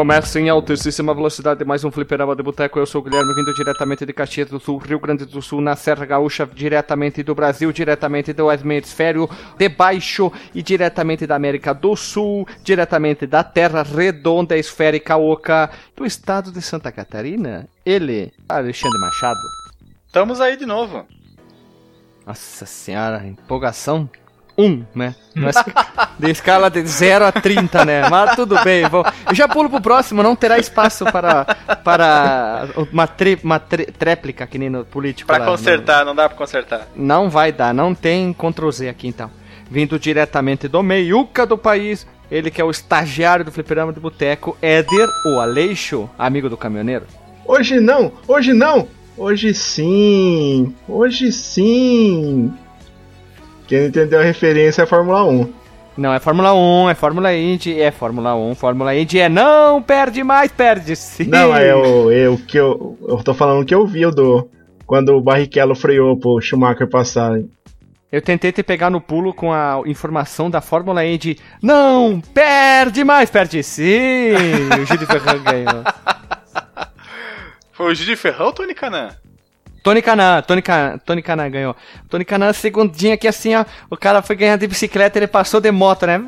Recomeça em altíssima velocidade mais um fliperama de boteco. Eu sou o Guilherme, vindo diretamente de Caxias do Sul, Rio Grande do Sul, na Serra Gaúcha, diretamente do Brasil, diretamente do hemisfério de baixo e diretamente da América do Sul, diretamente da Terra Redonda Esférica Oca, do estado de Santa Catarina. Ele, Alexandre Machado. Estamos aí de novo. Nossa senhora, empolgação 1, né? de escala de 0 a 30, né? Mas tudo bem, vou... eu já pulo pro próximo, não terá espaço para, para uma, tri, uma tri, tréplica, que nem no político. Pra lá, consertar, não... não dá pra consertar. Não vai dar, não tem Ctrl Z aqui então. Vindo diretamente do meiuca do país, ele que é o estagiário do Fliperama de Boteco, Éder, o Aleixo, amigo do caminhoneiro. Hoje não, hoje não, hoje sim, hoje sim. Quem não entendeu a referência é a Fórmula 1. Não, é Fórmula 1, é Fórmula Indy, é Fórmula 1, Fórmula Indy é não perde mais, perde sim. Não, é o, é o que eu, eu tô falando que eu vi o do quando o Barrichello freou pro Schumacher passar. Eu tentei te pegar no pulo com a informação da Fórmula Indy. Não, perde mais, perde sim. o Gil de Ferran ganhou. Foi o Gil de Ferran ou Tony Canan? Tony Canan, Tony, Can, Tony Canan ganhou. Tony Canan, segundinha que assim, ó, o cara foi ganhar de bicicleta, ele passou de moto, né?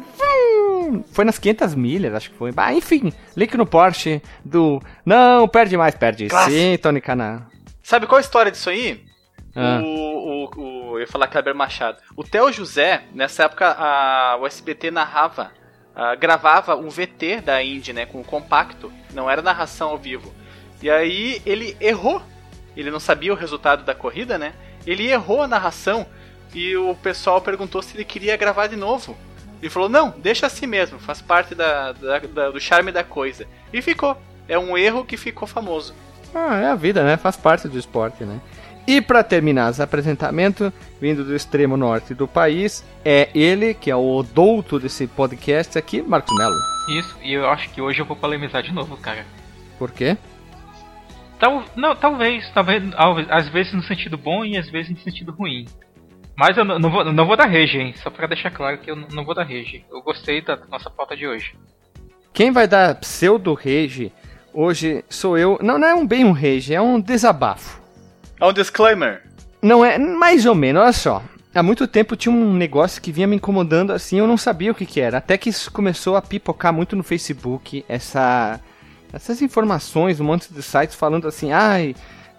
Foi nas 500 milhas, acho que foi. Ah, enfim, link no Porsche do. Não, perde mais, perde. Classe. Sim, Tony Canan. Sabe qual a história disso aí? Ah. O, o, o, eu ia falar Kleber Machado. O Theo José, nessa época, a, o SBT narrava, a, gravava um VT da Indy, né, com o compacto. Não era narração ao vivo. E aí ele errou ele não sabia o resultado da corrida, né? Ele errou a narração e o pessoal perguntou se ele queria gravar de novo. Ele falou: não, deixa assim mesmo, faz parte da, da, da, do charme da coisa. E ficou. É um erro que ficou famoso. Ah, é a vida, né? Faz parte do esporte, né? E para terminar esse apresentamento, vindo do extremo norte do país, é ele, que é o douto desse podcast aqui, Marcos Mello. Isso, e eu acho que hoje eu vou polemizar de novo, cara. Por quê? Tal, não, talvez, talvez, às vezes no sentido bom e às vezes no sentido ruim. Mas eu não, vou, não vou dar rage, hein? Só pra deixar claro que eu não vou dar rage. Eu gostei da nossa pauta de hoje. Quem vai dar pseudo rage hoje sou eu. Não, não é um bem um rage, é um desabafo. É um disclaimer. Não é, mais ou menos, olha só. Há muito tempo tinha um negócio que vinha me incomodando assim, eu não sabia o que, que era. Até que isso começou a pipocar muito no Facebook, essa essas informações, um monte de sites falando assim, ai,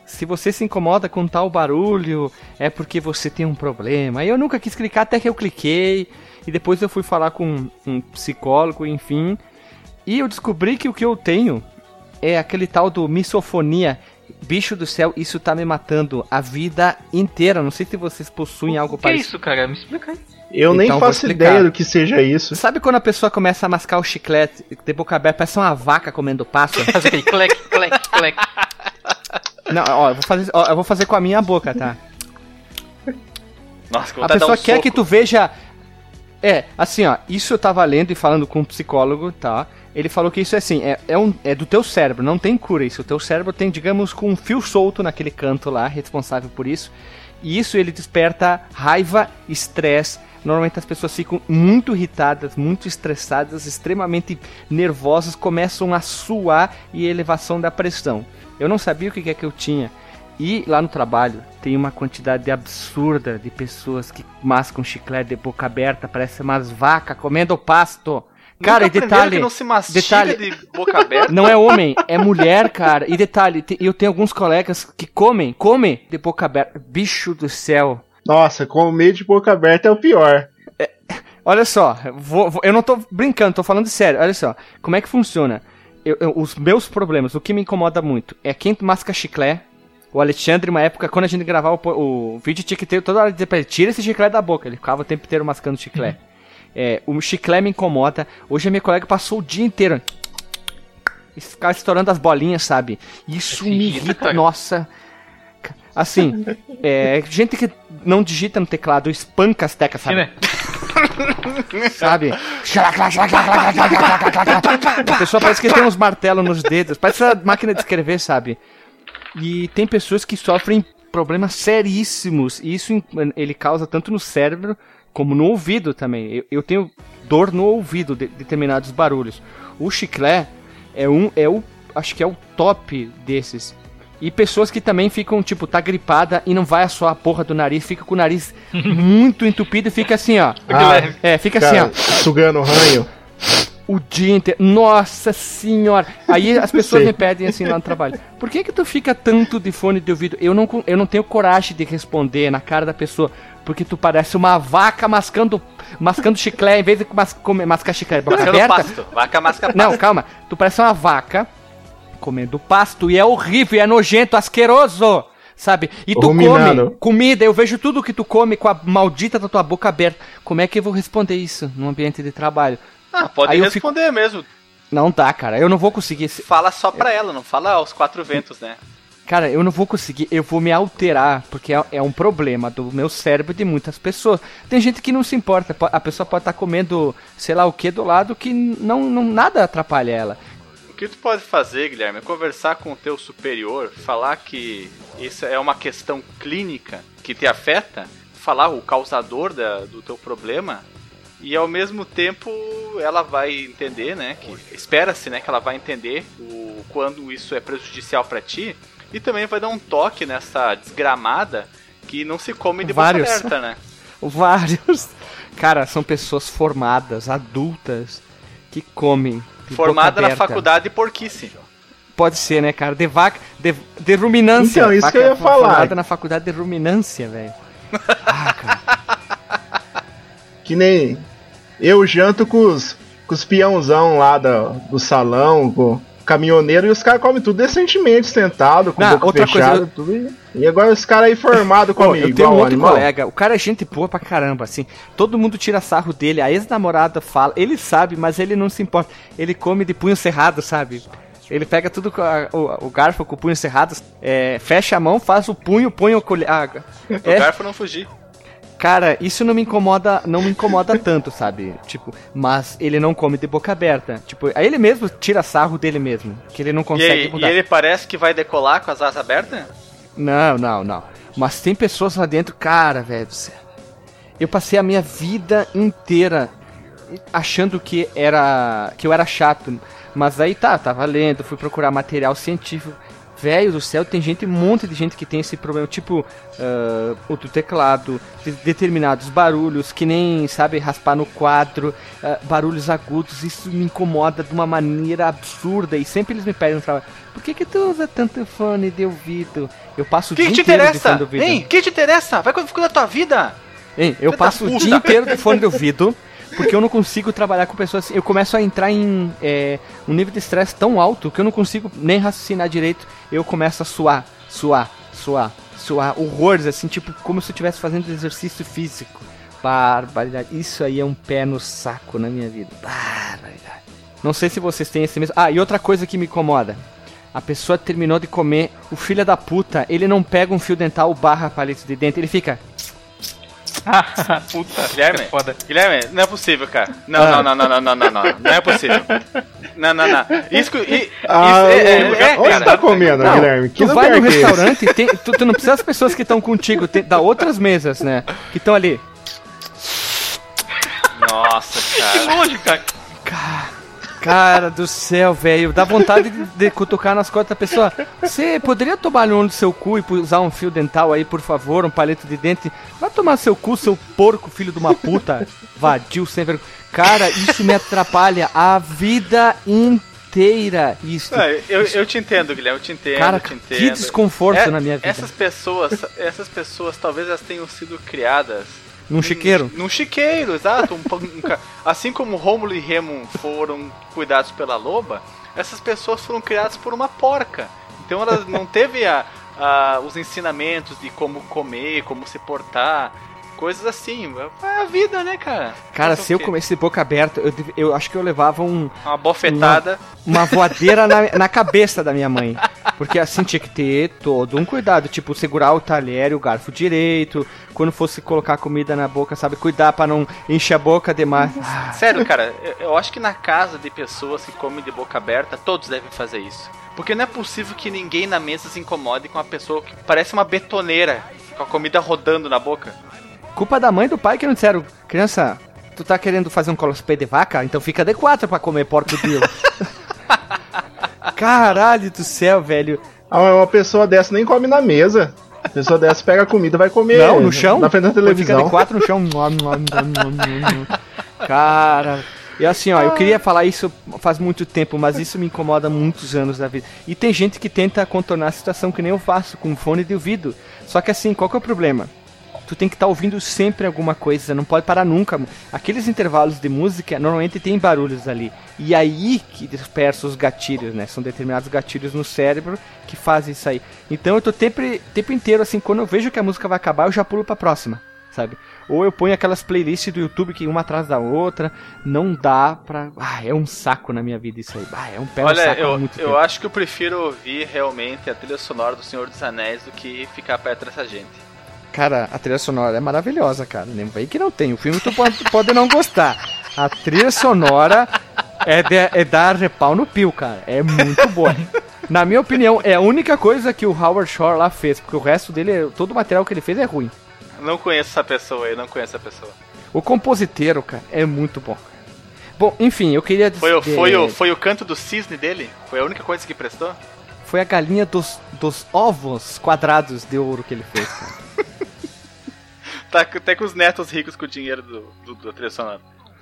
se você se incomoda com tal barulho, é porque você tem um problema. Aí eu nunca quis clicar até que eu cliquei, e depois eu fui falar com um psicólogo, enfim, e eu descobri que o que eu tenho é aquele tal do misofonia. Bicho do céu, isso tá me matando a vida inteira. Não sei se vocês possuem algo parecido. O que é isso, cara? Me explica aí. Eu então, nem faço ideia do que seja isso. Sabe quando a pessoa começa a mascar o chiclete de boca aberta, parece uma vaca comendo passo? Faz aquele clec, clec, clec. Não, ó, eu vou fazer, ó, eu vou fazer com a minha boca, tá? Nossa, a pessoa um quer soco. que tu veja. É, assim, ó, isso eu tava lendo e falando com um psicólogo, tá? Ele falou que isso é assim, é, é, um, é do teu cérebro, não tem cura isso. O teu cérebro tem, digamos, com um fio solto naquele canto lá, responsável por isso. E isso ele desperta raiva, estresse, Normalmente as pessoas ficam muito irritadas, muito estressadas, extremamente nervosas, começam a suar e elevação da pressão. Eu não sabia o que é que eu tinha. E lá no trabalho tem uma quantidade absurda de pessoas que mascam chiclete de boca aberta, parece umas vacas comendo pasto. Cara, e detalhe. não se detalhe, de boca aberta? Não é homem, é mulher, cara. E detalhe, eu tenho alguns colegas que comem, comem de boca aberta. Bicho do céu. Nossa, comer de boca aberta é o pior. É, olha só, vou, vou, eu não tô brincando, tô falando sério. Olha só, como é que funciona? Eu, eu, os meus problemas, o que me incomoda muito é quem masca chiclete. O Alexandre, uma época, quando a gente gravava o, o vídeo, tinha que ter toda hora dizer pra ele: tira esse chiclete da boca. Ele ficava o tempo inteiro mascando chiclete. Uhum. É, o chiclete me incomoda. Hoje a minha colega passou o dia inteiro. Ficava estourando as bolinhas, sabe? Isso me irrita. Nossa. Assim, é, gente que não digita no teclado espanca as teclas, sabe? sabe? A pessoa parece que tem uns martelos nos dedos, parece uma máquina de escrever, sabe? E tem pessoas que sofrem problemas seríssimos, e isso ele causa tanto no cérebro como no ouvido também. Eu, eu tenho dor no ouvido de, de determinados barulhos. O chiclete é um é o acho que é o top desses. E pessoas que também ficam, tipo, tá gripada e não vai assoar a porra do nariz, fica com o nariz muito entupido e fica assim, ó. Ah, É, fica cara, assim, ó. sugando o ranho. O dia inteiro. Nossa senhora! Aí as pessoas Sei. me pedem assim lá no trabalho. Por que que tu fica tanto de fone de ouvido? Eu não, eu não tenho coragem de responder na cara da pessoa. Porque tu parece uma vaca mascando, mascando chiclete em vez de mas, comer, mascar chiclete. Mascando aberta. pasto. Vaca masca pasto. Não, calma. Tu parece uma vaca comendo pasto e é horrível, é nojento, asqueroso. Sabe? E tu Ruminando. come comida, eu vejo tudo que tu come com a maldita da tua boca aberta. Como é que eu vou responder isso num ambiente de trabalho? Ah, pode Aí eu fico- responder mesmo. Não dá, cara. Eu não vou conseguir. se- Fala só pra ela, não fala aos quatro ventos, né? Cara, eu não vou conseguir. Eu vou me alterar, porque é, é um problema do meu cérebro e de muitas pessoas. Tem gente que não se importa. po- A pessoa pode estar comendo, sei lá o que, do lado que não, não nada atrapalha ela. O que tu pode fazer, Guilherme, é conversar com o teu superior, falar que isso é uma questão clínica que te afeta, falar o causador da- do teu problema e ao mesmo tempo ela vai entender, né, espera-se, né, que ela vai entender o quando isso é prejudicial pra ti e também vai dar um toque nessa desgramada que não se come de boca Vários. aberta, né? Vários. Cara, são pessoas formadas, adultas, que comem. Formada na faculdade de porquice. Pode ser, né, cara? De vaca. De, de ruminância. Então, isso Vaca que eu ia falar. Formada na faculdade de ruminância, velho. Ah, cara. Que nem eu janto com os, com os peãozão lá da, do salão, com caminhoneiro, e os caras comem tudo decentemente, sentado, com Não, a boca outra coisa, fechada, eu- tudo. E, e agora os caras aí formados comigo, eu tenho um igual outro animal. colega, o cara é gente boa pra caramba, assim. Todo mundo tira sarro dele, a ex-namorada fala, ele sabe, mas ele não se importa. Ele come de punho cerrado, sabe? Ele pega tudo com a- o, o garfo com o punho cerrado, é, fecha a mão, faz o punho, põe o colher. Ah, O é, garfo não fugir. Cara, isso não me incomoda, não me incomoda tanto, sabe? Tipo, mas ele não come de boca aberta. Tipo, aí ele mesmo tira sarro dele mesmo, que ele não E, consegue e mudar. ele parece que vai decolar com as asas abertas? Não, não, não. Mas tem pessoas lá dentro, cara, velho do céu. Eu passei a minha vida inteira achando que era que eu era chato, mas aí tá, tava lendo, fui procurar material científico. Velho do céu, tem gente, um monte de gente que tem esse problema, tipo ah, o do teclado, de- determinados barulhos, que nem sabe raspar no quadro, ah, barulhos agudos, isso me incomoda de uma maneira absurda. E sempre eles me pedem no trabalho, por que, que tu usa tanto fone de ouvido? Eu passo O o que, dia te inteiro de interessa? fone de ouvido. Hein? O que te interessa? Vai cuidar da tua vida. Hein, eu da passo o puta. dia inteiro de fone de ouvido, porque eu não consigo trabalhar com pessoas assim. Eu começo a entrar em é, um nível de estresse tão alto que eu não consigo nem raciocinar direito. Eu começo a suar, suar, suar, suar. Horrores, assim, tipo, como se eu estivesse fazendo exercício físico. Barbaridade. Isso aí é um pé no saco na minha vida. Barbaridade. Não sei se vocês têm esse mesmo. Ah, e outra coisa que me incomoda. A pessoa terminou de comer, o filho da puta, ele não pega um fio dental barra palito de dente, ele fica. Puta, Guilherme, é foda. Guilherme, não é possível, cara. Não, Ah. não, não, não, não, não, não, não. Não é possível. Não, não, não. Isso, que- isso Ah, é, é, o- é, onde cara. tá comendo, Não, Guilherme? Que tu vai no que é restaurante, tem, tu, tu não precisa das pessoas que estão contigo, tem, da outras mesas, né? Que estão ali. Nossa, Que cara. longe, cara. Cara do céu, velho. Dá vontade de, de cutucar nas costas da pessoa. Você poderia tomar no olho do seu cu e usar um fio dental aí, por favor? Um palito de dente? Vai tomar seu cu, seu porco, filho de uma puta. Vadio, sem vergonha. Cara, isso me atrapalha a vida inteira. Isso. Não, eu, eu te entendo, Guilherme, eu te entendo, Cara, te entendo. que desconforto É, na minha vida. Essas pessoas, essas pessoas talvez elas tenham sido criadas Num chiqueiro. Num chiqueiro, exato. Um um assim como Rômulo e Remo foram cuidados pela loba, essas pessoas foram criadas por uma porca. Então elas não teve a, a- os ensinamentos de como comer, como se portar, coisas assim. É a vida, né, cara? Cara, se eu de boca aberta, eu, eu acho que eu levava um, Uma bofetada. uma voadeira na, na cabeça da minha mãe. Porque assim tinha que ter todo um cuidado, tipo, segurar o talher e o garfo direito, quando fosse colocar comida na boca, sabe, cuidar pra não encher a boca demais. Ah, Sério, cara, eu, eu acho que na casa de pessoas que comem de boca aberta, todos devem fazer isso. Porque não é possível que ninguém na mesa se incomode com uma pessoa que parece uma betoneira, com a comida rodando na boca. Culpa da mãe e do pai que não disseram, criança, tu tá querendo fazer um cosplay de vaca? Então fica de quatro pra comer porco Dio. Caralho do céu, velho. Ah, uma pessoa dessa nem come na mesa. A pessoa dessa pega a comida vai comer. Não, no chão? Na frente da televisão. Fica de quatro no chão. Cara. E assim, ó, eu queria falar isso faz muito tempo, mas isso me incomoda muitos anos da vida. E tem gente que tenta contornar a situação que nem eu faço, com fone de ouvido. Só que assim, qual que é o problema? Tu tem que estar tá ouvindo sempre alguma coisa, não pode parar nunca. Aqueles intervalos de música normalmente tem barulhos ali. E aí que dispersa os gatilhos, né? São determinados gatilhos no cérebro que fazem isso aí. Então eu tô tempo, tempo inteiro assim, quando eu vejo que a música vai acabar, eu já pulo pra próxima, sabe? Ou eu ponho aquelas playlists do YouTube que uma atrás da outra, não dá pra. Ah, é um saco na minha vida isso aí. Ah, é um pé Olha, saco eu, muito eu tempo. acho que eu prefiro ouvir realmente a trilha sonora do Senhor dos Anéis do que ficar perto dessa gente. Cara, a trilha sonora é maravilhosa, cara. Nem aí que não tem. O filme tu pode, pode não gostar. A trilha sonora é, de, é dar repau no pio, cara. É muito boa. Na minha opinião, é a única coisa que o Howard Shore lá fez, porque o resto dele, todo o material que ele fez é ruim. Não conheço essa pessoa aí, não conheço essa pessoa. O compositeiro, cara, é muito bom. Bom, enfim, eu queria dizer. Foi, o, foi, o, foi o canto do cisne dele? Foi a única coisa que prestou? Foi a galinha dos, dos ovos quadrados de ouro que ele fez, cara tá até com os netos ricos com o dinheiro do, do, do.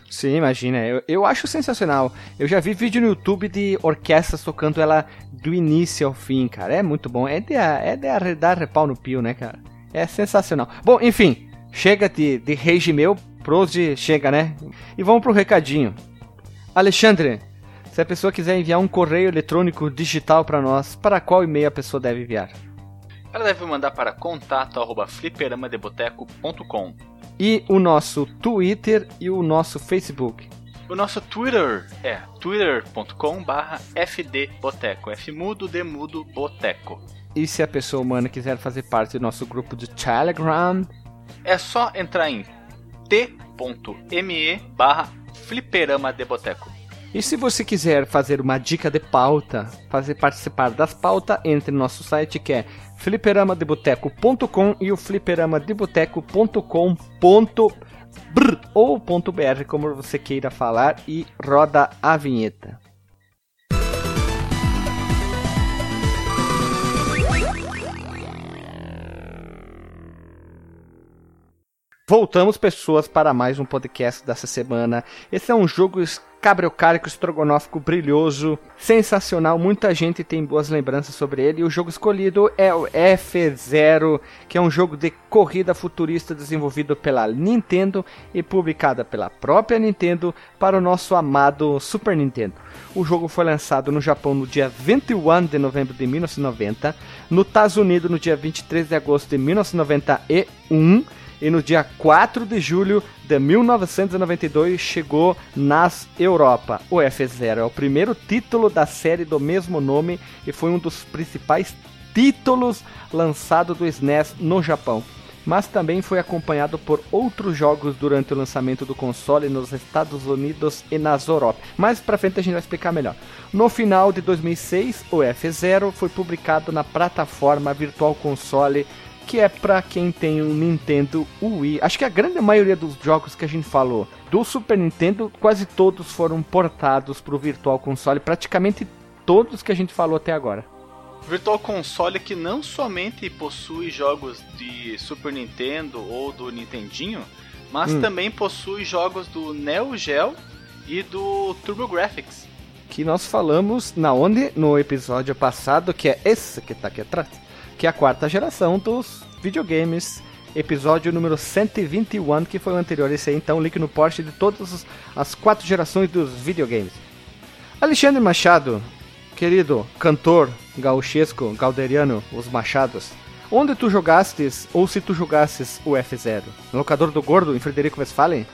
Sim, imagina. Eu, eu acho sensacional. Eu já vi vídeo no YouTube de orquestras tocando ela do início ao fim, cara. É muito bom. É de, é de dar repau no pio, né, cara? É sensacional. Bom, enfim. Chega de, de rage meu. De chega, né? E vamos pro recadinho. Alexandre, se a pessoa quiser enviar um correio eletrônico digital para nós, para qual e-mail a pessoa deve enviar? Ela deve mandar para contato@fliperamadeboteco.com. E o nosso Twitter e o nosso Facebook. O nosso Twitter é twitter.com/fdboteco, F mudo D mudo boteco. E se a pessoa humana quiser fazer parte do nosso grupo de Telegram, é só entrar em t.me barra fliperama de boteco. E se você quiser fazer uma dica de pauta, fazer participar das pautas, entre no nosso site que é fliperamadeboteco.com e o fliperamadeboteco.com ou .br, como você queira falar, e roda a vinheta. Voltamos, pessoas, para mais um podcast dessa semana. Esse é um jogo cabriocárico, estrogonófico, brilhoso, sensacional. Muita gente tem boas lembranças sobre ele. E o jogo escolhido é o F0, que é um jogo de corrida futurista desenvolvido pela Nintendo e publicada pela própria Nintendo para o nosso amado Super Nintendo. O jogo foi lançado no Japão no dia 21 de novembro de 1990, no Estados Unidos no dia 23 de agosto de 1991 e no dia 4 de julho de 1992 chegou nas Europa. O F0 é o primeiro título da série do mesmo nome e foi um dos principais títulos lançado do SNES no Japão. Mas também foi acompanhado por outros jogos durante o lançamento do console nos Estados Unidos e nas Europa. Mais pra frente a gente vai explicar melhor. No final de 2006, o F0 foi publicado na plataforma Virtual Console que é para quem tem um Nintendo Wii. Acho que a grande maioria dos jogos que a gente falou do Super Nintendo, quase todos foram portados para o Virtual Console, praticamente todos que a gente falou até agora. Virtual Console que não somente possui jogos de Super Nintendo ou do Nintendinho, mas hum. também possui jogos do Neo Geo e do TurboGrafx. Que nós falamos na onde? No episódio passado, que é esse que está aqui atrás que é a quarta geração dos videogames. Episódio número 121, que foi o anterior. Esse aí, então, link no post de todas as quatro gerações dos videogames. Alexandre Machado, querido cantor gauchesco, galderiano, os Machados. Onde tu jogastes, ou se tu jogasses o F0? No locador do gordo, em Frederico Westphalen?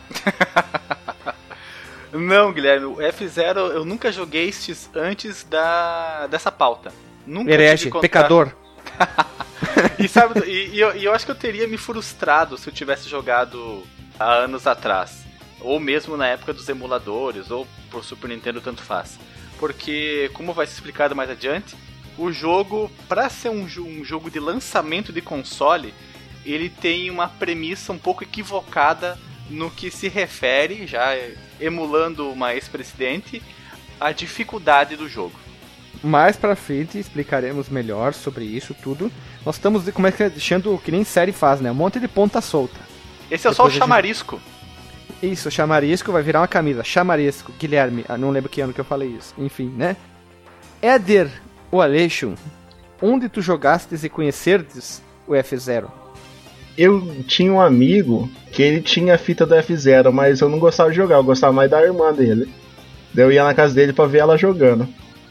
Não, Guilherme, o F0 eu nunca joguei antes da, dessa pauta. Nunca Herege, pecador. e sabe, e, e, eu, e eu acho que eu teria me frustrado se eu tivesse jogado há anos atrás. Ou mesmo na época dos emuladores, ou por Super Nintendo, tanto faz. Porque, como vai ser explicado mais adiante, o jogo, para ser um, um, jogo de lançamento de console, ele tem uma premissa um pouco equivocada no que se refere, já emulando uma ex-presidente, à dificuldade do jogo. Mais pra frente explicaremos melhor sobre isso tudo. Nós estamos, como é que é, deixando que nem série faz, né? Um monte de ponta solta. Esse é só o chamarisco. Gente... Isso, chamarisco vai virar uma camisa. Chamarisco, Guilherme. Ah, não lembro que ano que eu falei isso. Enfim, né? Éder, o Aleixo, onde tu jogastes e conhecerdes o F0? Eu tinha um amigo que ele tinha a fita do F0, mas eu não gostava de jogar, eu gostava mais da irmã dele. Daí eu ia na casa dele para ver ela jogando.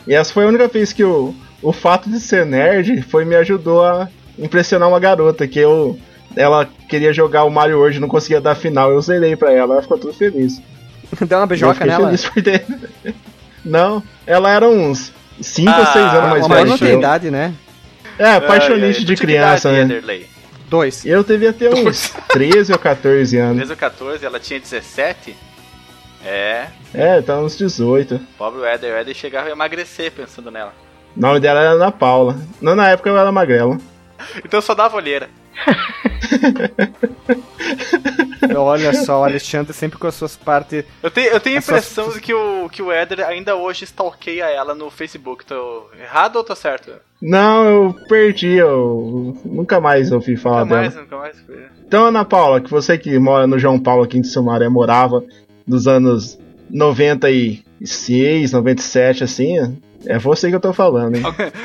E essa foi a única vez que o, o fato de ser nerd foi me ajudou a impressionar uma garota, que eu ela queria jogar o Mario hoje, não conseguia dar final, eu zerei pra ela, ela ficou tudo feliz. Deu uma beijoca nela? Feliz por ter... Não, ela era uns 5 ah, ou 6 anos mais velha. não tem idade, né? É, apaixonante de criança, né? Dois. Eu devia ter uns 13 ou 14 anos. 13 ou 14, ela tinha 17? É. É, tá uns 18. Pobre Eder, o Eder chegava a emagrecer pensando nela. O nome dela era Ana Paula. Não, na época eu era magrela. então só dava olheira. Olha só, o Alexandre sempre com as suas partes. Eu tenho, eu tenho a impressão suas... de que o, que o Eder ainda hoje stalkeia ela no Facebook. Tô errado ou tô certo? Não, eu perdi, eu nunca mais ouvi falar nunca dela. Mais, nunca mais. Então, Ana Paula, que você que mora no João Paulo aqui em Sumaré morava dos anos 96, 97, assim, é você que eu tô falando, hein?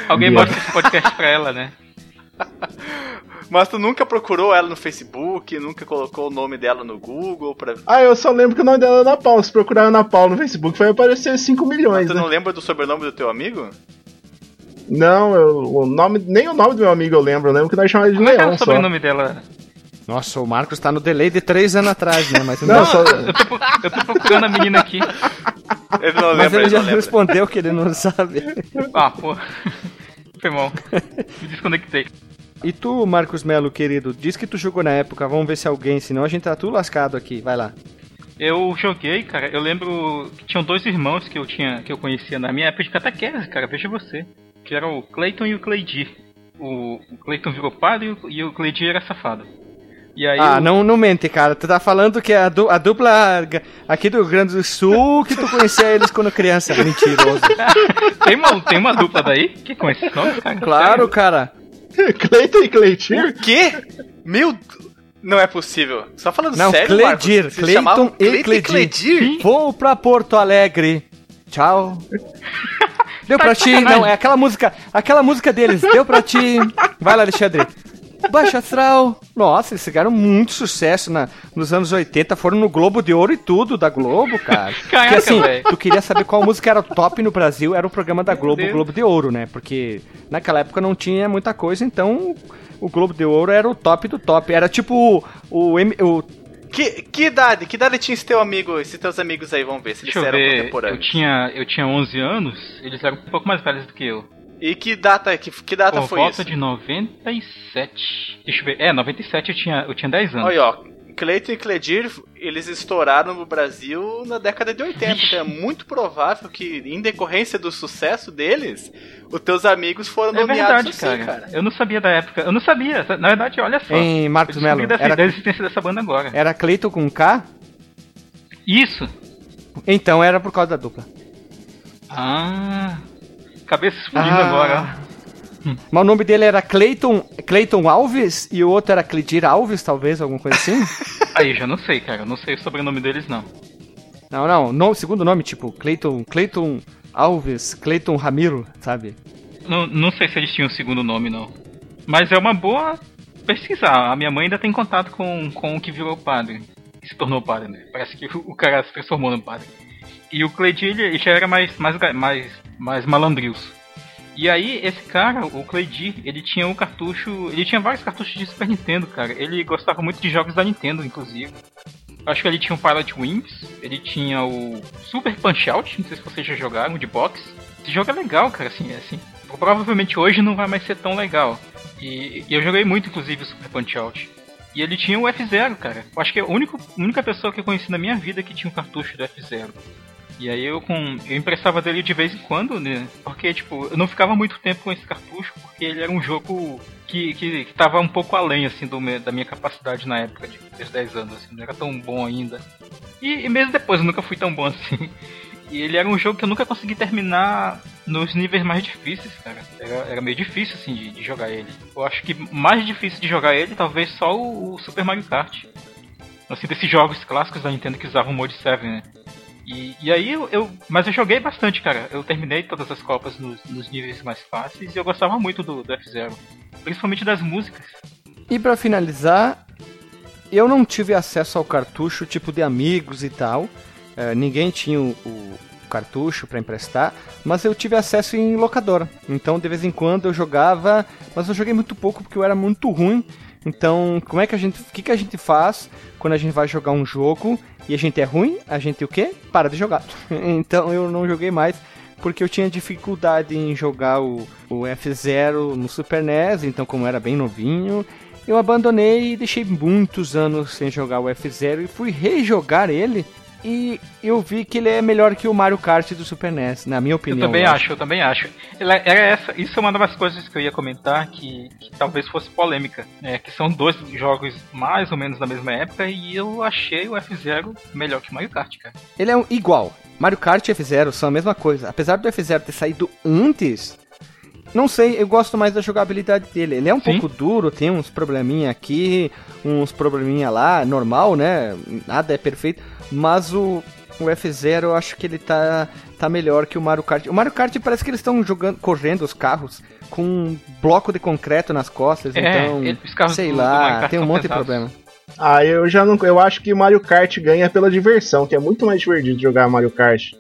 Alguém mostra esse podcast pra ela, né? Mas tu nunca procurou ela no Facebook, nunca colocou o nome dela no Google pra... Ah, eu só lembro que o nome dela é Ana Paula. Se procurar Ana Paula no Facebook, vai aparecer 5 milhões. Mas tu né? não lembra do sobrenome do teu amigo? Não, eu, o nome, nem o nome do meu amigo eu lembro. Eu lembro que nós chamamos de Como Leão. Como é o sobrenome dela? Nossa, o Marcos tá no delay de 3 anos atrás, né? Mas não, não só... eu, tô, eu tô procurando a menina aqui. Ele não lembra, Mas ele, ele já respondeu que ele não sabe. Ah, pô. Foi mal. Me desconectei. E tu, Marcos Melo, querido, diz que tu jogou na época, vamos ver se alguém, senão a gente tá tudo lascado aqui, vai lá. Eu joguei, cara, eu lembro que tinham dois irmãos que eu tinha que eu conhecia na minha época de catequese, cara, veja você. Que eram o Clayton e o Claydir. O, o Clayton virou padre e o Claydir era safado. E aí ah, não, não mente, cara. Tu tá falando que a, du a dupla aqui do Rio Grande do Sul que tu conhecia eles quando criança. Mentiroso. tem, uma, tem uma dupla daí que conhece cara? Claro, cara. Cleiton e Cleitinho? O quê? Meu... Não é possível. Só falando não, sério, Cledir, Marcos? Cleiton e Cledir. Cledir. Vou pra Porto Alegre. Tchau. Deu pra ti? Não, é aquela música, aquela música deles. Deu pra ti. Vai lá, Alexandre. Baixa Astral. Nossa, eles fizeram muito sucesso na, nos anos 80. Foram no Globo de Ouro e tudo da Globo, cara. Caraca, Porque assim, véio. tu queria saber qual música era top no Brasil, era o programa da Globo, Globo de Ouro, né? Porque naquela época não tinha muita coisa, então o Globo de Ouro era o top do top. Era tipo o, o, o que, que idade? Que idade tinha esse teu amigo, esses teus amigos aí? Vamos ver se eles Deixa eram ver. contemporâneos. Eu tinha, eu tinha 11 anos, eles eram um pouco mais velhos do que eu. E que data, que, que data Por foi volta isso? de 97. Deixa eu ver. É, 97 eu tinha, eu tinha 10 anos. Olha, ó. Cleiton e Cledir, eles estouraram no Brasil na década de 80. Então é muito provável que, em decorrência do sucesso deles, os teus amigos foram é nomeados verdade, assim, cara. cara. Eu não sabia da época. Eu não sabia. Na verdade, olha só. Em Marcos Melo. Era da existência dessa banda agora. Era Cleiton com K? Isso. Então era por causa da dupla. Ah. Cabeça explodindo ah. agora. Mas o nome dele era Clayton, Clayton Alves e o outro era Cleidir Alves, talvez, alguma coisa assim? Aí já não sei, cara. Eu não sei o sobrenome deles, não. Não, não. No, segundo nome, tipo, Clayton, Clayton Alves, Clayton Ramiro, sabe? Não, não sei se eles tinham um segundo nome, não. Mas é uma boa pesquisar. A minha mãe ainda tem contato com, com o que virou padre. Se tornou padre, né? Parece que o cara se transformou no padre. E o Cleidir, ele já era mais, mais, mais mais malandrios. E aí, esse cara, o Cleidir, ele tinha um cartucho. Ele tinha vários cartuchos de Super Nintendo, cara. Ele gostava muito de jogos da Nintendo, inclusive. Acho que ele tinha o Pilot Wings, ele tinha o Super Punch Out, não sei se vocês já jogaram, de box. Esse jogo é legal, cara, assim, é assim. Provavelmente hoje não vai mais ser tão legal. E, e eu joguei muito, inclusive, o Super Punch Out. E ele tinha o F0, cara. Eu acho que é a única, única pessoa que eu conheci na minha vida que tinha um cartucho do F0. E aí eu com eu emprestava dele de vez em quando, né? Porque tipo, eu não ficava muito tempo com esse cartucho porque ele era um jogo que, que, que tava um pouco além assim do da minha capacidade na época de ter 10 anos, assim, não era tão bom ainda. E, e mesmo depois eu nunca fui tão bom assim. E ele era um jogo que eu nunca consegui terminar nos níveis mais difíceis, cara. Era, era meio difícil, assim, de, de, jogar ele. Eu acho que mais difícil de jogar ele, talvez só o, o Super Mario Kart. Assim, desses jogos clássicos da Nintendo que usavam o Mode 7, né? E, e aí eu, eu, Mas eu joguei bastante, cara. Eu terminei todas as copas nos, nos níveis mais fáceis e eu gostava muito do, do F-Zero. Principalmente das músicas. E para finalizar, eu não tive acesso ao cartucho tipo de amigos e tal. Uh, ninguém tinha o, o cartucho para emprestar, mas eu tive acesso em locadora. Então de vez em quando eu jogava, mas eu joguei muito pouco porque eu era muito ruim. Então, como é que a gente, o que, que a gente faz quando a gente vai jogar um jogo e a gente é ruim? A gente o quê? Para de jogar. então eu não joguei mais porque eu tinha dificuldade em jogar o, o F0 no Super NES, então como era bem novinho, eu abandonei e deixei muitos anos sem jogar o F0 e fui rejogar ele e eu vi que ele é melhor que o Mario Kart do Super NES, na minha opinião. Eu também eu acho. acho, eu também acho. Era essa, isso é uma das coisas que eu ia comentar que, que talvez fosse polêmica. É, que são dois jogos mais ou menos da mesma época e eu achei o F0 melhor que o Mario Kart, cara. Ele é um, igual. Mario Kart e F0 são a mesma coisa. Apesar do F0 ter saído antes, não sei, eu gosto mais da jogabilidade dele. Ele é um Sim. pouco duro, tem uns probleminha aqui, uns probleminha lá, normal, né? Nada é perfeito. Mas o, o F0 eu acho que ele tá, tá melhor que o Mario Kart. O Mario Kart parece que eles estão jogando, correndo os carros com um bloco de concreto nas costas, é, então, ele, sei do, lá, do tem um monte pesados. de problema. Ah, eu já não, eu acho que Mario Kart ganha pela diversão, que é muito mais divertido jogar Mario Kart.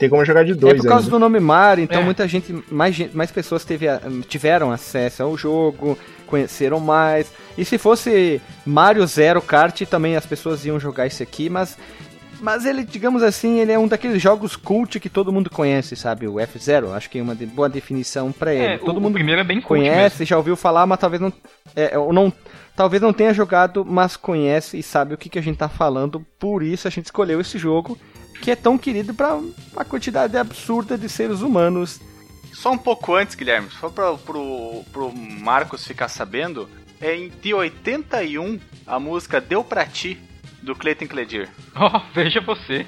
Tem como jogar de dois. É por causa ainda. do nome Mario, então é. muita gente, mais, mais pessoas teve, tiveram acesso ao jogo, conheceram mais. E se fosse Mario Zero Kart, também as pessoas iam jogar esse aqui, mas mas ele, digamos assim, ele é um daqueles jogos cult que todo mundo conhece, sabe? O F0, acho que é uma de, boa definição para ele. É, todo o, mundo o primeiro é bem conhece, já ouviu falar, mas talvez não, é, não, talvez não tenha jogado, mas conhece e sabe o que, que a gente tá falando. Por isso a gente escolheu esse jogo que é tão querido para uma quantidade absurda de seres humanos. Só um pouco antes, Guilherme, só para pro, pro Marcos ficar sabendo, é em de 81 a música Deu Pra Ti, do Clayton Cledir. Oh, veja você.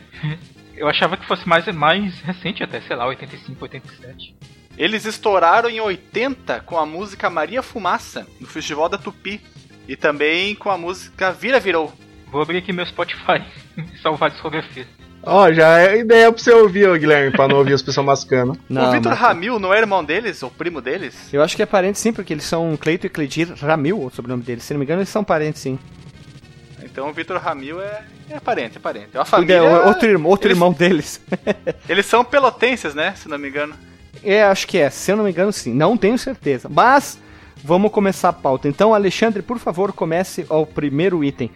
Eu achava que fosse mais, mais recente até, sei lá, 85, 87. Eles estouraram em 80 com a música Maria Fumaça, no Festival da Tupi. E também com a música Vira Virou. Vou abrir aqui meu Spotify e salvar a discografia. Ó, oh, já é ideia pra você ouvir, ô, Guilherme, pra não ouvir as pessoas mascando. Não, o Vitor mas... Ramil não é irmão deles, ou primo deles? Eu acho que é parente sim, porque eles são Cleito e Cleidir Ramil, o sobrenome deles. Se não me engano, eles são parentes sim. Então o Vitor Ramil é, é parente, é parente. É uma família. É, outro, irmão, outro eles, irmão deles. eles são pelotenses, né? Se não me engano. É, acho que é. Se eu não me engano, sim. Não tenho certeza. Mas vamos começar a pauta. Então, Alexandre, por favor, comece ao primeiro item.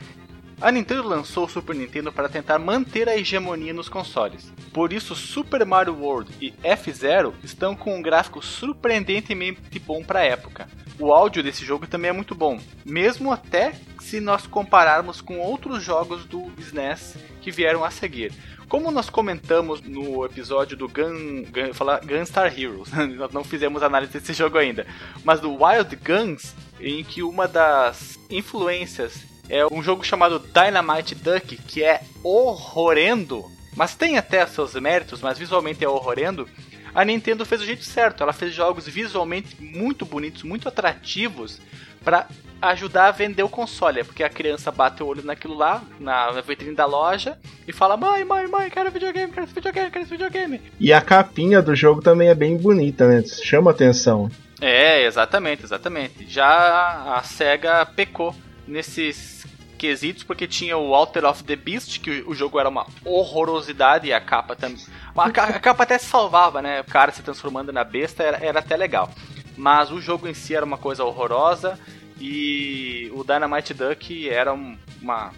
A Nintendo lançou o Super Nintendo para tentar manter a hegemonia nos consoles. Por isso, Super Mario World e F-Zero estão com um gráfico surpreendentemente bom para a época. O áudio desse jogo também é muito bom, mesmo até se nós compararmos com outros jogos do SNES que vieram a seguir. Como nós comentamos no episódio do Gun, Gun, falar Gunstar Heroes, nós não fizemos análise desse jogo ainda, mas do Wild Guns, em que uma das influências é um jogo chamado Dynamite Duck, que é horrorendo, mas tem até seus méritos, mas visualmente é horrorendo. A Nintendo fez o jeito certo, ela fez jogos visualmente muito bonitos, muito atrativos para ajudar a vender o console, porque a criança bate o olho naquilo lá, na vitrine da loja, e fala: Mãe, mãe, mãe, quero videogame, quero esse videogame, quero esse videogame. E a capinha do jogo também é bem bonita, né? Chama atenção. É, exatamente, exatamente. Já a SEGA pecou nesses quesitos, porque tinha o Alter of the Beast, que o jogo era uma horrorosidade, e a capa também. A, capa até salvava, né? O cara se transformando na besta era, era até legal. Mas o jogo em si era uma coisa horrorosa, e o Dynamite Duck era uma.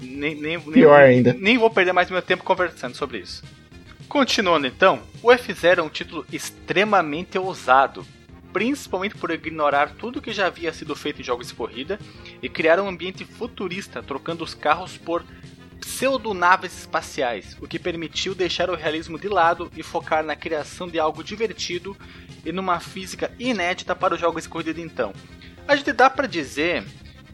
Nem, nem, Pior nem, ainda. Nem vou perder mais meu tempo conversando sobre isso. Continuando então, o F0 é um título extremamente ousado, principalmente por ignorar tudo que já havia sido feito em jogos de corrida e criar um ambiente futurista, trocando os carros por pseudonaves espaciais, o que permitiu deixar o realismo de lado e focar na criação de algo divertido e numa física inédita para os jogos de corrida de então. A gente dá para dizer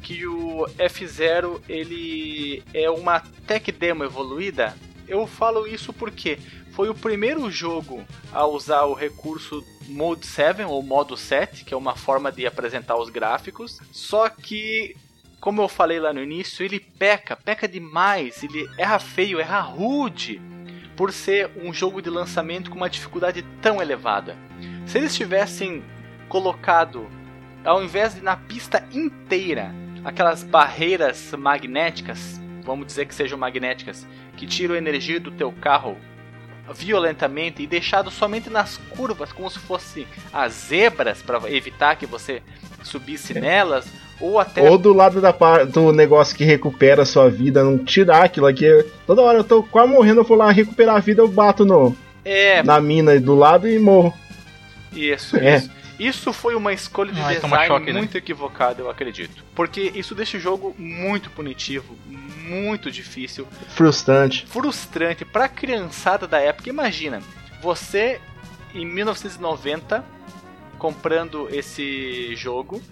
que o F0 ele é uma tech demo evoluída. Eu falo isso porque foi o primeiro jogo a usar o recurso Mode 7 ou modo 7, que é uma forma de apresentar os gráficos. Só que, como eu falei lá no início, ele peca, peca demais, ele erra feio, erra rude, por ser um jogo de lançamento com uma dificuldade tão elevada. Se eles tivessem colocado, ao invés de na pista inteira, aquelas barreiras magnéticas, vamos dizer que sejam magnéticas, que tiram energia do teu carro violentamente e deixado somente nas curvas, como se fossem as zebras para evitar que você subisse nelas, ou até. Ou do lado da do negócio que recupera a sua vida, não tirar aquilo aqui. Toda hora eu tô quase morrendo, eu vou lá recuperar a vida, eu bato no, é... na mina do lado e morro. Isso, é. isso. Isso foi uma escolha de design choque, né? muito né? equivocada, eu acredito. Porque isso deixa o jogo muito punitivo, muito difícil. Frustrante. Frustrante pra criançada da época. Imagina, você em 1990 comprando esse jogo.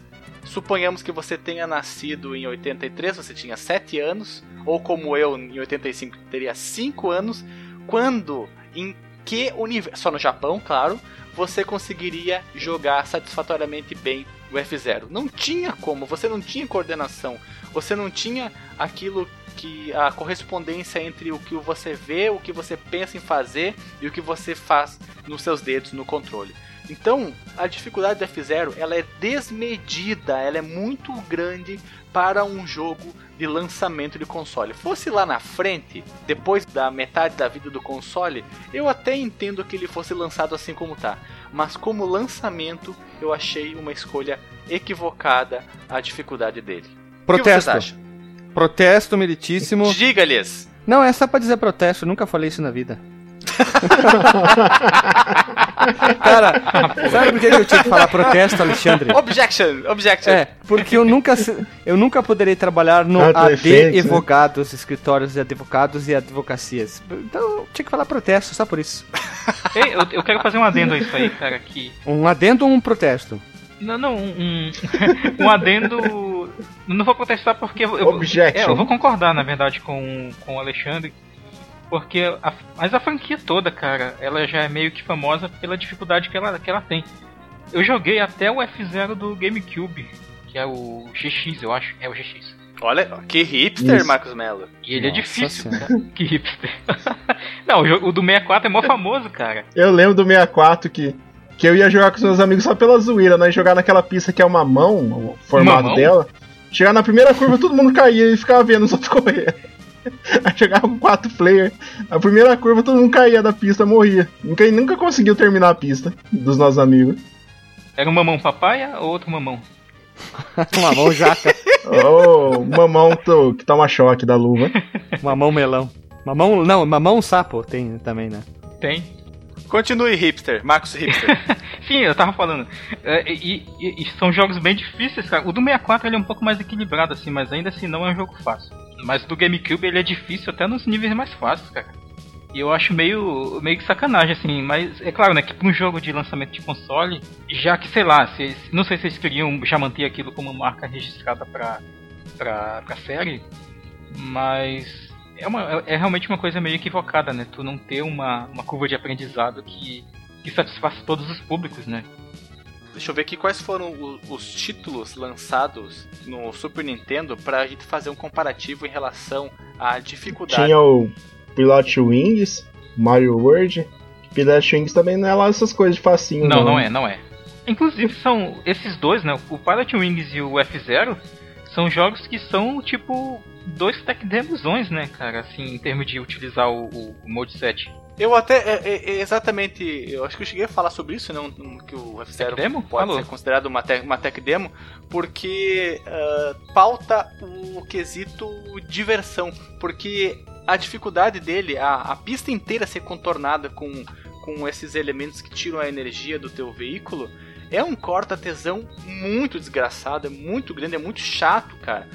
Suponhamos que você tenha nascido em 83, você tinha 7 anos, ou como eu em 85 teria 5 anos, quando em que universo, só no Japão, claro, você conseguiria jogar satisfatoriamente bem o F0. Não tinha como, você não tinha coordenação, você não tinha aquilo que a correspondência entre o que você vê, o que você pensa em fazer e o que você faz nos seus dedos no controle. Então, a dificuldade do F0 ela é desmedida, ela é muito grande para um jogo de lançamento de console. Fosse lá na frente, depois da metade da vida do console, eu até entendo que ele fosse lançado assim como tá. Mas como lançamento, eu achei uma escolha equivocada a dificuldade dele. Protesto. Protesto meritíssimo. Diga-lhes. Não, é só pra dizer protesto, eu nunca falei isso na vida. Cara, sabe por que eu tinha que falar protesto, Alexandre? Objection, objection. É, porque eu nunca, eu nunca poderei trabalhar no AD Advogados, né? escritórios de advogados e advocacias. Então eu tinha que falar protesto, só por isso. Ei, eu, eu quero fazer um adendo a isso aí, cara, aqui. Um adendo ou um protesto? Não, não, um, um adendo. Não vou protestar porque eu, eu, é, eu vou concordar, na verdade, com, com o Alexandre porque a, mas a franquia toda, cara, ela já é meio que famosa pela dificuldade que ela, que ela tem. Eu joguei até o F0 do GameCube, que é o GX, eu acho. É o GX. Olha, que hipster, Isso. Marcos Mello. E ele é Nossa é difícil, cara. que hipster. Não, o, o do 64 é mó famoso, cara. Eu lembro do 64 que, que eu ia jogar com os meus amigos só pela zoeira, né? Jogar naquela pista que é uma mão, o formato dela. Chegar na primeira curva, todo mundo caía e ficava vendo os outros correr. Aí jogava com quatro players. A primeira curva todo mundo caía da pista, morria. Nunca, nunca conseguiu terminar a pista dos nossos amigos. Era um mamão papaya ou outro mamão? mamão jaca. oh, mamão to, que toma choque da luva. mamão melão. Mamão, não, mamão sapo tem também, né? Tem. Continue, hipster. Marcos Hipster. Sim, eu tava falando. É, e, e, e, são jogos bem difíceis, cara. O do 64 ele é um pouco mais equilibrado, assim, mas ainda assim não é um jogo fácil. Mas do GameCube ele é difícil até nos níveis mais fáceis, cara. E eu acho meio, meio que sacanagem, assim. Mas é claro, né, que pra um jogo de lançamento de console, já que, sei lá, se, não sei se eles queriam já manter aquilo como marca registrada pra, pra, pra série, mas é, uma, é realmente uma coisa meio equivocada, né? Tu não ter uma, uma curva de aprendizado que, que satisfaça todos os públicos, né? Deixa eu ver aqui quais foram os, os títulos lançados no Super Nintendo para a gente fazer um comparativo em relação à dificuldade. Tinha o Pilot Wings, Mario World. Pilot Wings também não é lá essas coisas de facinho. Não, não, não é, não é. Inclusive são esses dois, né? O Pilot Wings e o F-Zero são jogos que são tipo dois tech demosões, né, cara? Assim, em termos de utilizar o, o, o Mode 7. Eu até, é, é, é, exatamente, eu acho que eu cheguei a falar sobre isso, né, um, que o F-Zero pode Falou. ser considerado uma, te, uma tech demo, porque uh, pauta o quesito diversão, porque a dificuldade dele, a, a pista inteira ser contornada com, com esses elementos que tiram a energia do teu veículo, é um corta-tesão muito desgraçado, é muito grande, é muito chato, cara.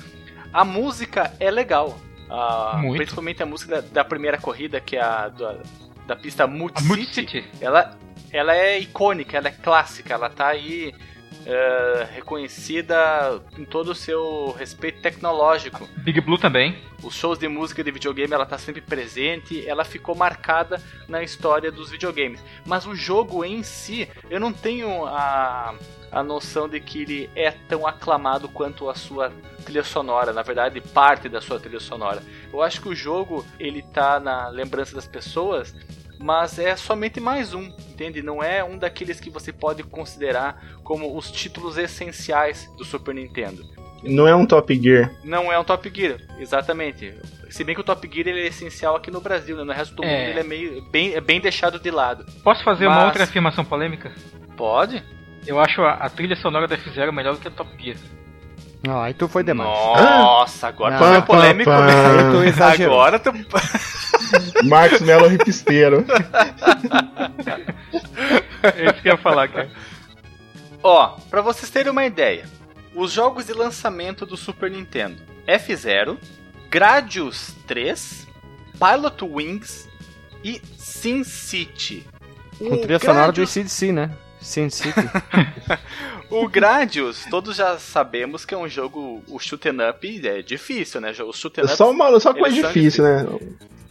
A música é legal. Uh, principalmente a música da, da, primeira corrida, que é a da, da pista Mood City, City, Ela, ela é icônica, ela é clássica, ela tá aí é, reconhecida em todo o seu respeito tecnológico. Big Blue também. Os shows de música de videogame ela tá sempre presente, ela ficou marcada na história dos videogames. Mas o jogo em si, eu não tenho a, a noção de que ele é tão aclamado quanto a sua trilha sonora, na verdade, parte da sua trilha sonora. Eu acho que o jogo ele tá na lembrança das pessoas mas é somente mais um, entende? Não é um daqueles que você pode considerar como os títulos essenciais do Super Nintendo. Não é um Top Gear. Não é um Top Gear, exatamente. Se bem que o Top Gear ele é essencial aqui no Brasil, né? no resto do é. mundo ele é meio bem, é bem deixado de lado. Posso fazer Mas... uma outra afirmação polêmica? Pode. Eu acho a, a trilha sonora da F-Zero melhor do que o Top Gear. Não, aí tu foi demais. Nossa, agora tu foi polêmico. Aí tu exagerou. Agora tu... Marcos Melo Ripisteiro. É isso que eu ia falar, cara. Ó, pra vocês terem uma ideia, os jogos de lançamento do Super Nintendo: F0, Gradius 3, Pilot Wings e Sin City. Com trilha sonora do CDC, né? Sin City. o Gradius, todos já sabemos que é um jogo, o shoot up é difícil, né? O shoot up. Só uma, só coisa difícil, né?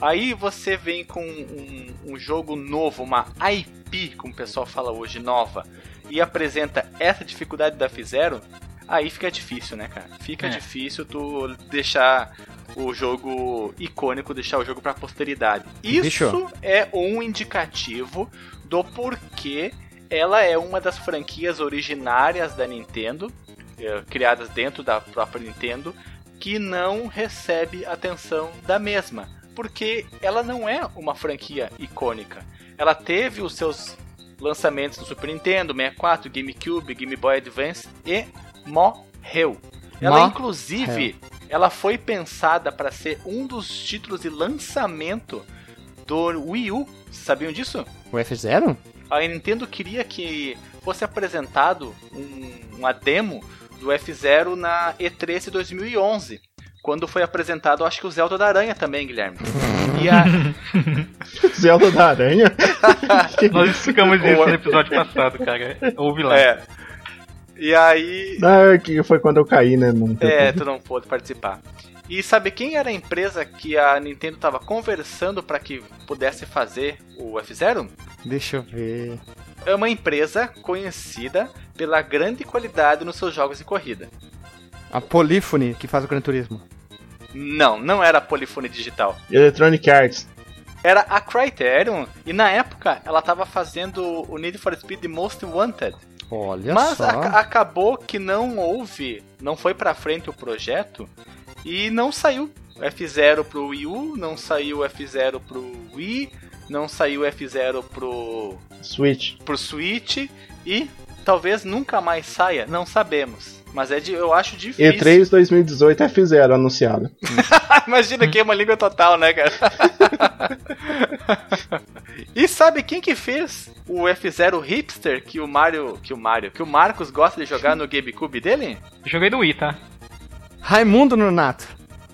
Aí você vem com um, um, jogo novo, uma IP, como o pessoal fala hoje, nova, e apresenta essa dificuldade da F-Zero, aí fica difícil, né, cara? Fica é. difícil tu deixar o jogo icônico, deixar o jogo pra posteridade. Isso Bicho. é um indicativo do porquê ela é uma das franquias originárias da Nintendo, eh, criadas dentro da própria Nintendo, que não recebe atenção da mesma porque ela não é uma franquia icônica. Ela teve os seus lançamentos no Super Nintendo, 64, GameCube, Game Boy Advance e morreu. Ela inclusive, ela foi pensada para ser um dos títulos de lançamento do Wii U. Sabiam disso? O F0? A Nintendo queria que fosse apresentado um, uma demo do F0 na E3 de 2011 quando foi apresentado, acho que o Zelda da Aranha também, Guilherme. E a... Zelda da Aranha? Nós explicamos isso no episódio passado, cara. Ouve lá. É. E aí. Ah, que foi quando eu caí, né? Não é, tu não pôde participar. E sabe quem era a empresa que a Nintendo estava conversando para que pudesse fazer o F-Zero? Deixa eu ver. É uma empresa conhecida pela grande qualidade nos seus jogos de corrida. A Polyphony, que faz o Gran Turismo. Não, não era a Polyphony Digital. Electronic Arts. Era a Criterion, e na época ela estava fazendo o Need for Speed Most Wanted. Olha Mas só. Mas acabou que não houve, não foi pra frente o projeto e não saiu F0 pro Wii U, não saiu F0 pro Wii, não saiu F0 pro Switch. Pro Switch e talvez nunca mais saia, não sabemos. Mas é de, eu acho difícil. E3 2018 F0 anunciado. Imagina que é uma língua total, né, cara? e sabe quem que fez o F0 hipster que o Mario, que o Mario, que o Marcos gosta de jogar no GameCube dele? Joguei no Wii, tá? Raimundo Nonato.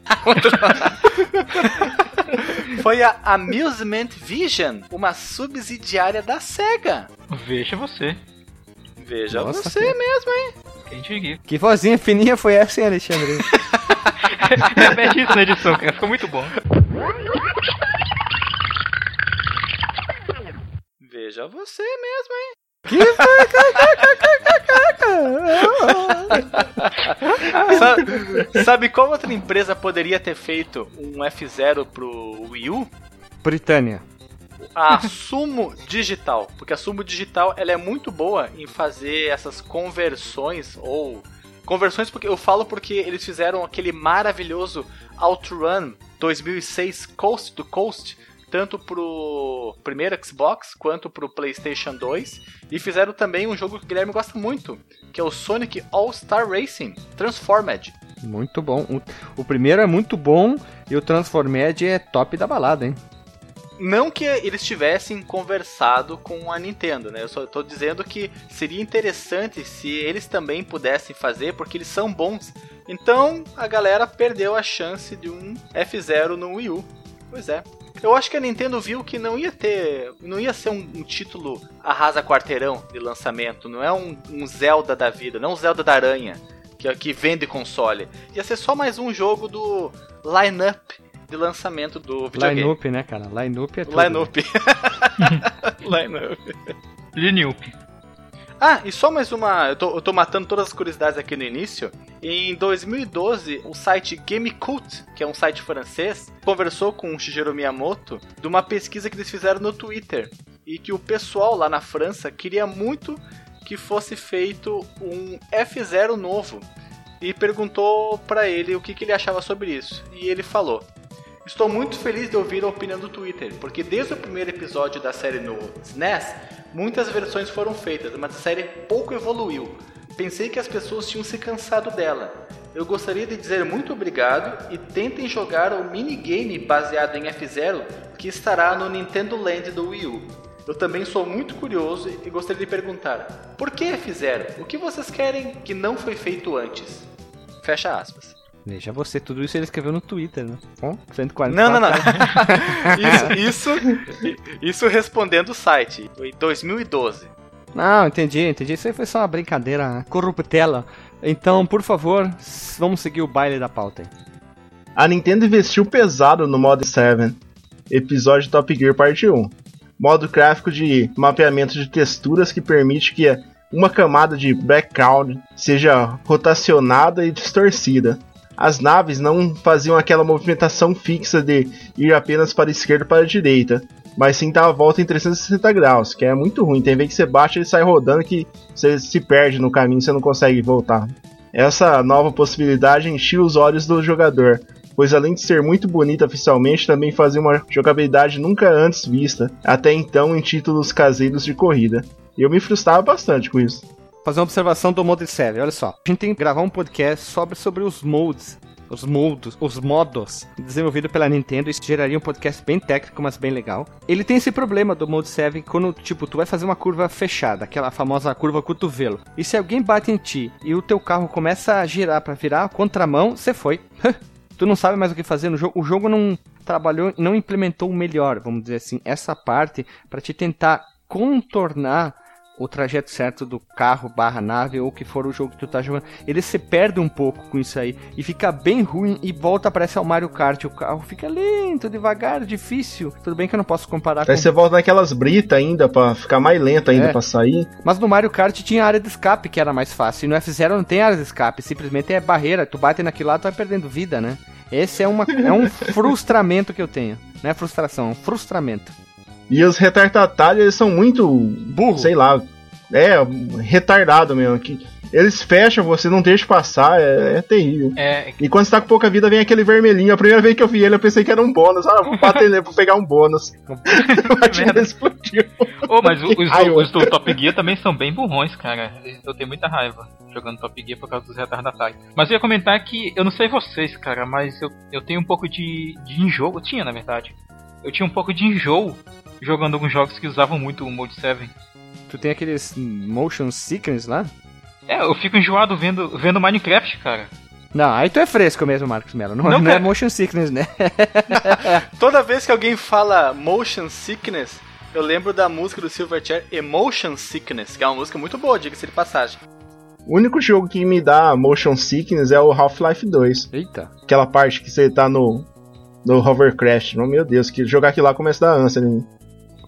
Foi a Amusement Vision, uma subsidiária da SEGA. Veja você. Veja Nossa, você que... mesmo, hein? Quem diria. Que vozinha fininha foi essa, hein, Alexandre? Repete isso na edição, cara. Ficou muito bom. Veja você mesmo, hein? Que sabe, sabe qual outra empresa poderia ter feito um F0 pro Wii U? Britânia a Sumo Digital, porque a Sumo Digital ela é muito boa em fazer essas conversões ou conversões porque eu falo porque eles fizeram aquele maravilhoso OutRun 2006 Coast to Coast tanto pro primeiro Xbox quanto pro PlayStation 2 e fizeram também um jogo que o Guilherme gosta muito, que é o Sonic All Star Racing Transformed. Muito bom. O, o primeiro é muito bom e o Transformed é top da balada, hein? Não que eles tivessem conversado com a Nintendo, né? Eu só estou dizendo que seria interessante se eles também pudessem fazer, porque eles são bons. Então a galera perdeu a chance de um F0 no Wii U. Pois é. Eu acho que a Nintendo viu que não ia ter. Não ia ser um, um título arrasa quarteirão de lançamento. Não é um, um, Zelda da vida, não é um Zelda da Aranha, que, que vende console. Ia ser só mais um jogo do line-up de lançamento do videogame. Line-up, né, cara? Line-up é tudo. Line-up. Line-up. Line-up. Ah, e só mais uma. Eu tô, eu tô, matando todas as curiosidades aqui no início. Em 2012, o site GameCult, que é um site francês, conversou com o Shigeru Miyamoto de uma pesquisa que eles fizeram no Twitter. E que o pessoal lá na França queria muito que fosse feito um F0 novo. E perguntou para ele o que, que ele achava sobre isso. E ele falou: Estou muito feliz de ouvir a opinião do Twitter, porque desde o primeiro episódio da série no SNES, Muitas versões foram feitas, mas a série pouco evoluiu. Pensei que as pessoas tinham se cansado dela. Eu gostaria de dizer muito obrigado e tentem jogar o minigame baseado em F-Zero que estará no Nintendo Land do Wii U. Eu também sou muito curioso e gostaria de perguntar: por que F-Zero? O que vocês querem que não foi feito antes? Fecha aspas. Veja você, tudo isso ele escreveu no Twitter, né? Bom, 144. Não, não, não. isso, isso, isso respondendo o site, em 2012. Não, entendi, entendi. Isso aí foi só uma brincadeira corruptela. Então, por favor, vamos seguir o baile da pauta aí. A Nintendo investiu pesado no modo 7, episódio Top Gear Parte 1. Modo gráfico de mapeamento de texturas que permite que uma camada de background seja rotacionada e distorcida as naves não faziam aquela movimentação fixa de ir apenas para a esquerda ou para a direita, mas sim dar a volta em 360 graus, que é muito ruim. Tem vez que você baixa e sai rodando que você se perde no caminho, você não consegue voltar. Essa nova possibilidade enchia os olhos do jogador, pois além de ser muito bonita oficialmente, também fazia uma jogabilidade nunca antes vista, até então em títulos caseiros de corrida. Eu me frustrava bastante com isso fazer uma observação do Mode 7. Olha só, a gente tem que gravar um podcast sobre, sobre os modes os modos, os modos desenvolvido pela Nintendo, isso geraria um podcast bem técnico, mas bem legal. Ele tem esse problema do Mode 7 quando, tipo, tu vai fazer uma curva fechada, aquela famosa curva cotovelo. E se alguém bate em ti e o teu carro começa a girar para virar a contramão, você foi. tu não sabe mais o que fazer no jogo. O jogo não trabalhou, não implementou o melhor, vamos dizer assim, essa parte para te tentar contornar o trajeto certo do carro barra nave ou o que for o jogo que tu tá jogando. Ele se perde um pouco com isso aí e fica bem ruim e volta parece ao Mario Kart. O carro fica lento, devagar, difícil. Tudo bem que eu não posso comparar Aí com... você volta naquelas britas ainda para ficar mais lento ainda é. para sair. Mas no Mario Kart tinha área de escape que era mais fácil. E no F0 não tem área de escape, simplesmente é barreira. Tu bate naquilo lá, tu vai perdendo vida, né? Esse é, uma, é um frustramento que eu tenho. Não é frustração, é um frustramento. E os retardatários, eles são muito. Burro. Sei lá. É, retardado mesmo. Que eles fecham, você não deixa passar, é, é terrível. É... E quando você tá com pouca vida, vem aquele vermelhinho. A primeira vez que eu vi ele, eu pensei que era um bônus. Ah, vou bater nele pra pegar um bônus. ele explodiu. Oh, mas os, os, do Top Gear também são bem burrões, cara. Eu tenho muita raiva jogando Top Gear por causa dos retardatários. Mas eu ia comentar que, eu não sei vocês, cara, mas eu, eu tenho um pouco de, de enjoo. Eu tinha, na verdade. Eu tinha um pouco de enjoo jogando alguns jogos que usavam muito o Mode 7. Tu tem aqueles motion sickness lá? É, eu fico enjoado vendo, vendo Minecraft, cara. Não, aí tu é fresco mesmo, Marcos Mello. Não, não, não é motion sickness, né? Toda vez que alguém fala motion sickness, eu lembro da música do Silverchair Emotion Sickness, que é uma música muito boa, diga-se de passagem. O único jogo que me dá motion sickness é o Half-Life 2. Eita. Aquela parte que você tá no no hovercraft. Meu Deus, que jogar aquilo lá começa a dar ânsia mim.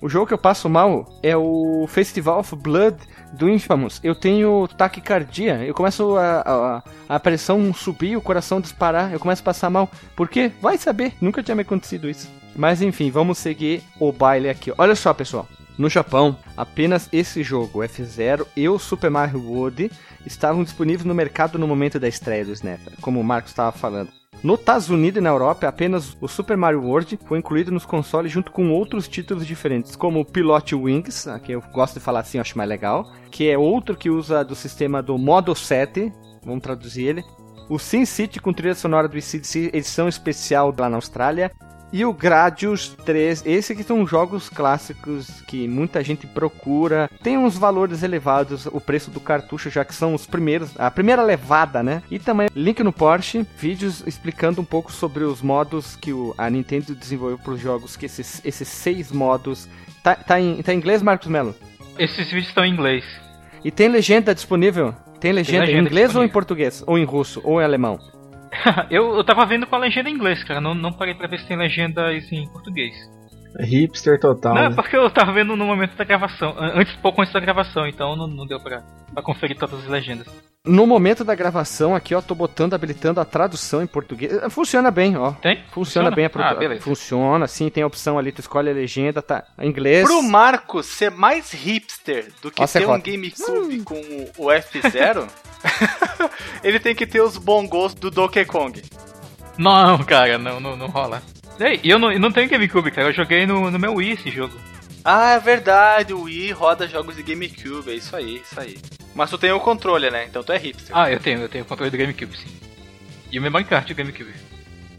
O jogo que eu passo mal é o Festival of Blood do Infamous. Eu tenho taquicardia, eu começo a, a, a, pressão subir, o coração disparar, eu começo a passar mal. Por quê? Vai saber, nunca tinha me acontecido isso. Mas enfim, vamos seguir o baile aqui. Olha só, pessoal. No Japão, apenas esse jogo, F0 e o Super Mario World, estavam disponíveis no mercado no momento da estreia do SNES, como o Marcos estava falando. Nos Estados Unidos e na Europa, apenas o Super Mario World foi incluído nos consoles junto com outros títulos diferentes, como o Pilot Wings, ah, que eu gosto de falar assim, acho mais legal, que é outro que usa do sistema do Modo 7, vamos traduzir ele. O Sin City com trilha sonora do SimCity edição especial lá na Austrália. E o Gradius 3. Esse que são jogos clássicos que muita gente procura. Tem uns valores elevados, o preço do cartucho, já que são os primeiros, a primeira levada, né? E também link no Porsche, vídeos explicando um pouco sobre os modos que o, a Nintendo desenvolveu para os jogos, que esses, esses seis modos. Tá, tá, em, tá em inglês, Marcos Melo? Esses vídeos estão em inglês. E tem legenda disponível? Tem legenda, tem legenda em inglês disponível. ou em português? Ou em russo? Ou em alemão? eu, eu tava vendo com a legenda em inglês, cara. Não, não parei pra ver se tem legenda em português. Hipster total. Não, né? porque eu tava vendo no momento da gravação. Antes, pouco antes da gravação, então não, não deu pra, pra conferir todas as legendas. No momento da gravação, aqui, ó, tô botando, habilitando a tradução em português. Funciona bem, ó. Tem? Funciona, Funciona? bem a produção. Ah, beleza. Funciona, sim, tem a opção ali, tu escolhe a legenda, tá em inglês. Pro Marco ser mais hipster do que Nossa, ter é um GameCube hum. com o F0, ele tem que ter os bongos do Donkey Kong. Não, cara, não, não, não rola. E eu não, eu não tenho GameCube, cara, eu joguei no, no meu Wii esse jogo. Ah, é verdade, o Wii roda jogos de GameCube, é isso aí, isso aí. Mas tu tem o controle, né? Então tu é hipster. Ah, eu tenho, eu tenho o controle do GameCube, sim. E o memory card do GameCube.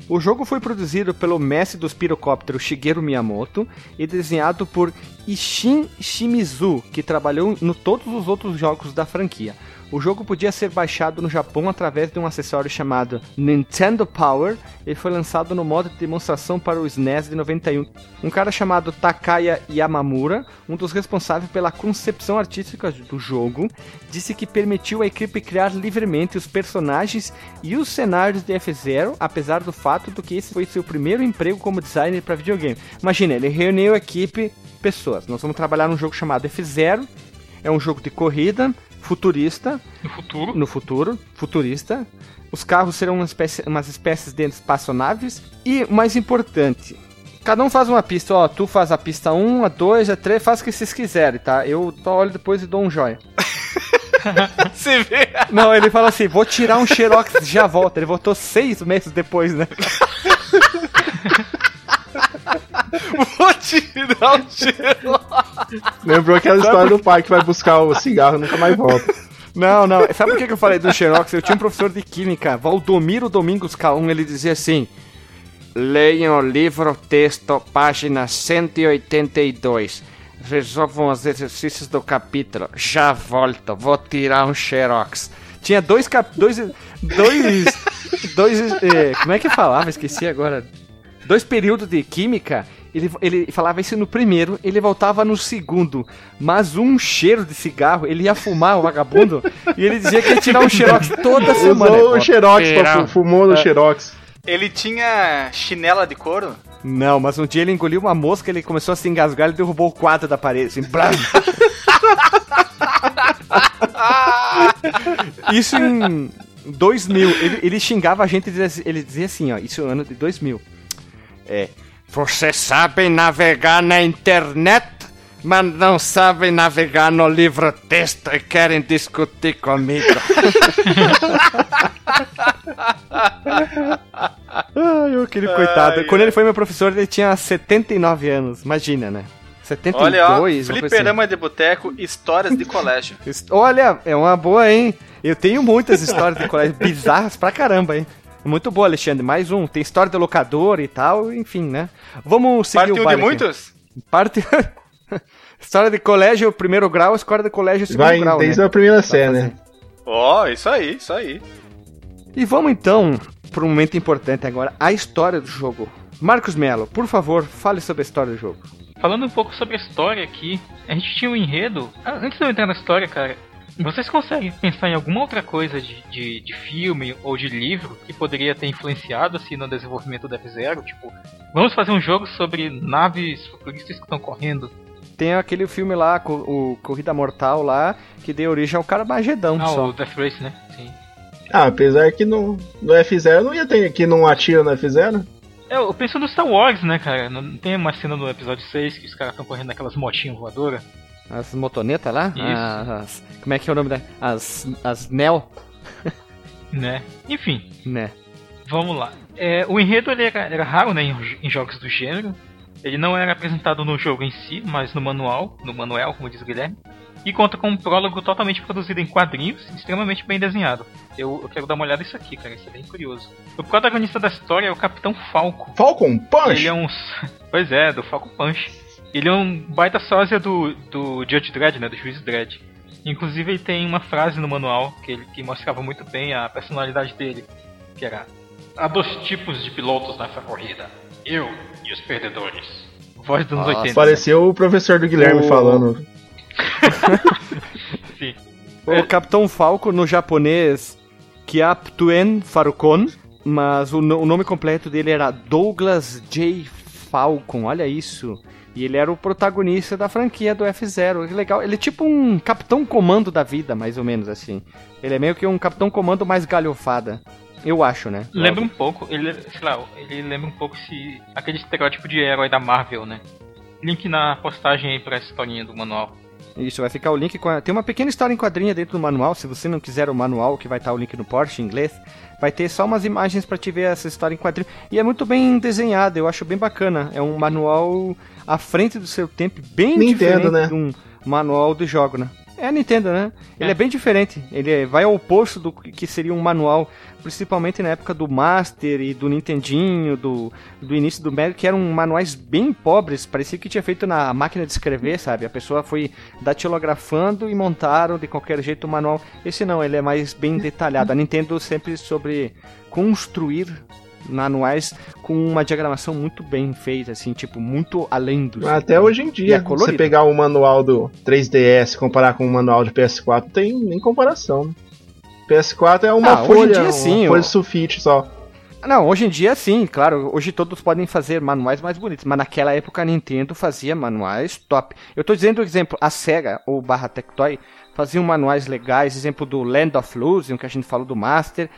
O jogo foi produzido pelo mestre dos pirocópteros Shigeru Miyamoto e desenhado por Ishin Shimizu, que trabalhou em todos os outros jogos da franquia. O jogo podia ser baixado no Japão através de um acessório chamado Nintendo Power e foi lançado no modo de demonstração para o SNES de 91. Um cara chamado Takaya Yamamura, um dos responsáveis pela concepção artística do jogo, disse que permitiu à equipe criar livremente os personagens e os cenários de F-Zero, apesar do fato de que esse foi seu primeiro emprego como designer para videogame. Imagina, ele reuniu a equipe pessoas. Nós vamos trabalhar num jogo chamado F-Zero. É um jogo de corrida, futurista. No futuro. No futuro, futurista. Os carros serão uma espécie, umas espécies de espaçonaves. E, mais importante, cada um faz uma pista. Ó, tu faz a pista 1, a 2, a 3, faz o que vocês quiserem, tá? Eu só olho depois e dou um joia. Se vê. Não, ele fala assim, vou tirar um xerox e já volta. Ele voltou seis meses depois, né? Vou tirar o xerox. Lembrou aquela história do pai que vai buscar o cigarro e nunca mais volta. Não, não. Sabe por que eu falei do Xerox? Eu tinha um professor de química, Valdomiro Domingos K1, ele dizia assim: Leiam o livro texto, página 182. Resolvam os exercícios do capítulo. Já volto, vou tirar um Xerox. Tinha dois cap... dois. Dois. dois. Eh, como é que falava? Esqueci agora. Dois períodos de química ele, ele falava isso no primeiro, ele voltava no segundo. Mas um cheiro de cigarro, ele ia fumar, o vagabundo, e ele dizia que ia tirar um xerox toda semana. Usou o xerox, pra, fumou no é. xerox. Ele tinha chinela de couro? Não, mas um dia ele engoliu uma mosca, ele começou a se engasgar e derrubou o quadro da parede, assim, Isso em 2000. Ele, ele xingava a gente, ele dizia assim, ó, isso é o ano de 2000. É, vocês sabem navegar na internet, mas não sabem navegar no livro texto e querem discutir comigo. Ai, aquele ai, coitado. Ai, Quando ele foi meu professor, ele tinha 79 anos. Imagina, né? 72, Olha, ó, fliperama assim. de boteco, histórias de colégio. Olha, é uma boa, hein? Eu tenho muitas histórias de colégio bizarras pra caramba, hein? Muito boa, Alexandre. Mais um. Tem história do locador e tal, enfim, né? Vamos seguir Parte o. Parte de muitos? Parte... história de colégio, primeiro grau, história de colégio, segundo Vai, grau, desde né? a primeira série, né? Ó, oh, isso aí, isso aí. E vamos então para um momento importante agora, a história do jogo. Marcos Melo, por favor, fale sobre a história do jogo. Falando um pouco sobre a história aqui, a gente tinha um enredo. Ah, antes de eu entrar na história, cara, vocês conseguem pensar em alguma outra coisa de, de, de, filme ou de livro que poderia ter influenciado assim no desenvolvimento do F-Zero? Tipo, vamos fazer um jogo sobre naves futuristas que estão correndo. Tem aquele filme lá, o Corrida Mortal lá, que deu origem ao cara Magedão ah, só. o Death Race, né? Sim. Ah, apesar que no, no F-Zero não ia ter que não atira no F-Zero. É, eu penso no Star Wars, né, cara? Não tem uma cena no episódio 6 que os caras estão correndo naquelas motinhas voadoras? As motonetas lá? Isso. As, como é que é o nome da. As. As Nel? né? Enfim. Né. Vamos lá. É, o enredo ele era, era raro né, em, em, jogos do gênero. Ele não era apresentado no jogo em si, mas no manual, no manual, como diz o Guilherme, e conta com um prólogo totalmente produzido em quadrinhos, extremamente bem desenhado. Eu, eu, quero dar uma olhada nisso aqui, cara, isso é bem curioso. O protagonista da história é o Capitão Falco. Falcon Punch? Ele é um. Pois é, do Falcon Punch. Ele é um baita sósia do, do Judge Dredd, né? Do Juiz Dredd. Inclusive ele tem uma frase no manual que, ele, que mostrava muito bem a personalidade dele, que era Há dois tipos de pilotos nessa corrida. Eu e os perdedores. Voz dos anos ah, 80. Pareceu o professor do Guilherme o... falando. Sim. O Capitão Falco no japonês Kyaptuen Farukon, mas o, o nome completo dele era Douglas J. Falcon, olha isso. E ele era o protagonista da franquia do F0. Que legal. Ele é tipo um capitão comando da vida, mais ou menos assim. Ele é meio que um capitão comando mais galhofada. Eu acho, né? Lembra um pouco, ele, sei lá, ele lembra um pouco se aquele estereótipo de herói da Marvel, né? Link na postagem aí pra essa historinha do manual. Isso, vai ficar o link com a... Tem uma pequena história em quadrinha dentro do manual, se você não quiser o manual, que vai estar o link no Porsche em inglês, vai ter só umas imagens para te ver essa história em quadrinho. E é muito bem desenhado, eu acho bem bacana. É um manual à frente do seu tempo, bem Nintendo, diferente né? de um manual de jogo, né? É a Nintendo, né? Ele é. é bem diferente. Ele é, vai ao oposto do que seria um manual, principalmente na época do Master e do Nintendinho, do, do início do Mega, que eram manuais bem pobres. Parecia que tinha feito na máquina de escrever, sabe? A pessoa foi datilografando e montaram de qualquer jeito o manual. Esse não, ele é mais bem detalhado. A Nintendo sempre sobre construir manuais com uma diagramação muito bem feita, assim, tipo, muito além do. Até hoje em dia, é você pegar o manual do 3DS comparar com o manual de PS4, tem nem comparação. Né? PS4 é uma ah, folha, dia, sim, uma folha de sulfite só. Não, hoje em dia sim, claro. Hoje todos podem fazer manuais mais bonitos, mas naquela época a Nintendo fazia manuais top. Eu tô dizendo, exemplo, a Sega ou barra Tectoy faziam manuais legais, exemplo do Land of Illusion, que a gente falou do Master,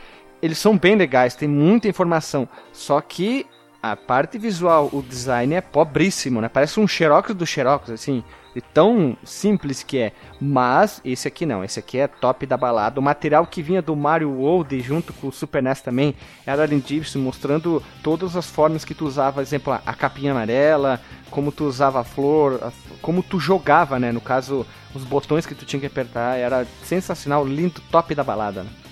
eles são bem legais, tem muita informação. Só que a parte visual, o design é pobríssimo, né? Parece um xerox do xerox, assim, de tão simples que é. Mas esse aqui não, esse aqui é top da balada. O material que vinha do Mario World junto com o Super NES também era lindíssimo, mostrando todas as formas que tu usava, exemplo, a capinha amarela, como tu usava a flor, como tu jogava, né? No caso, os botões que tu tinha que apertar, era sensacional, lindo, top da balada. Né?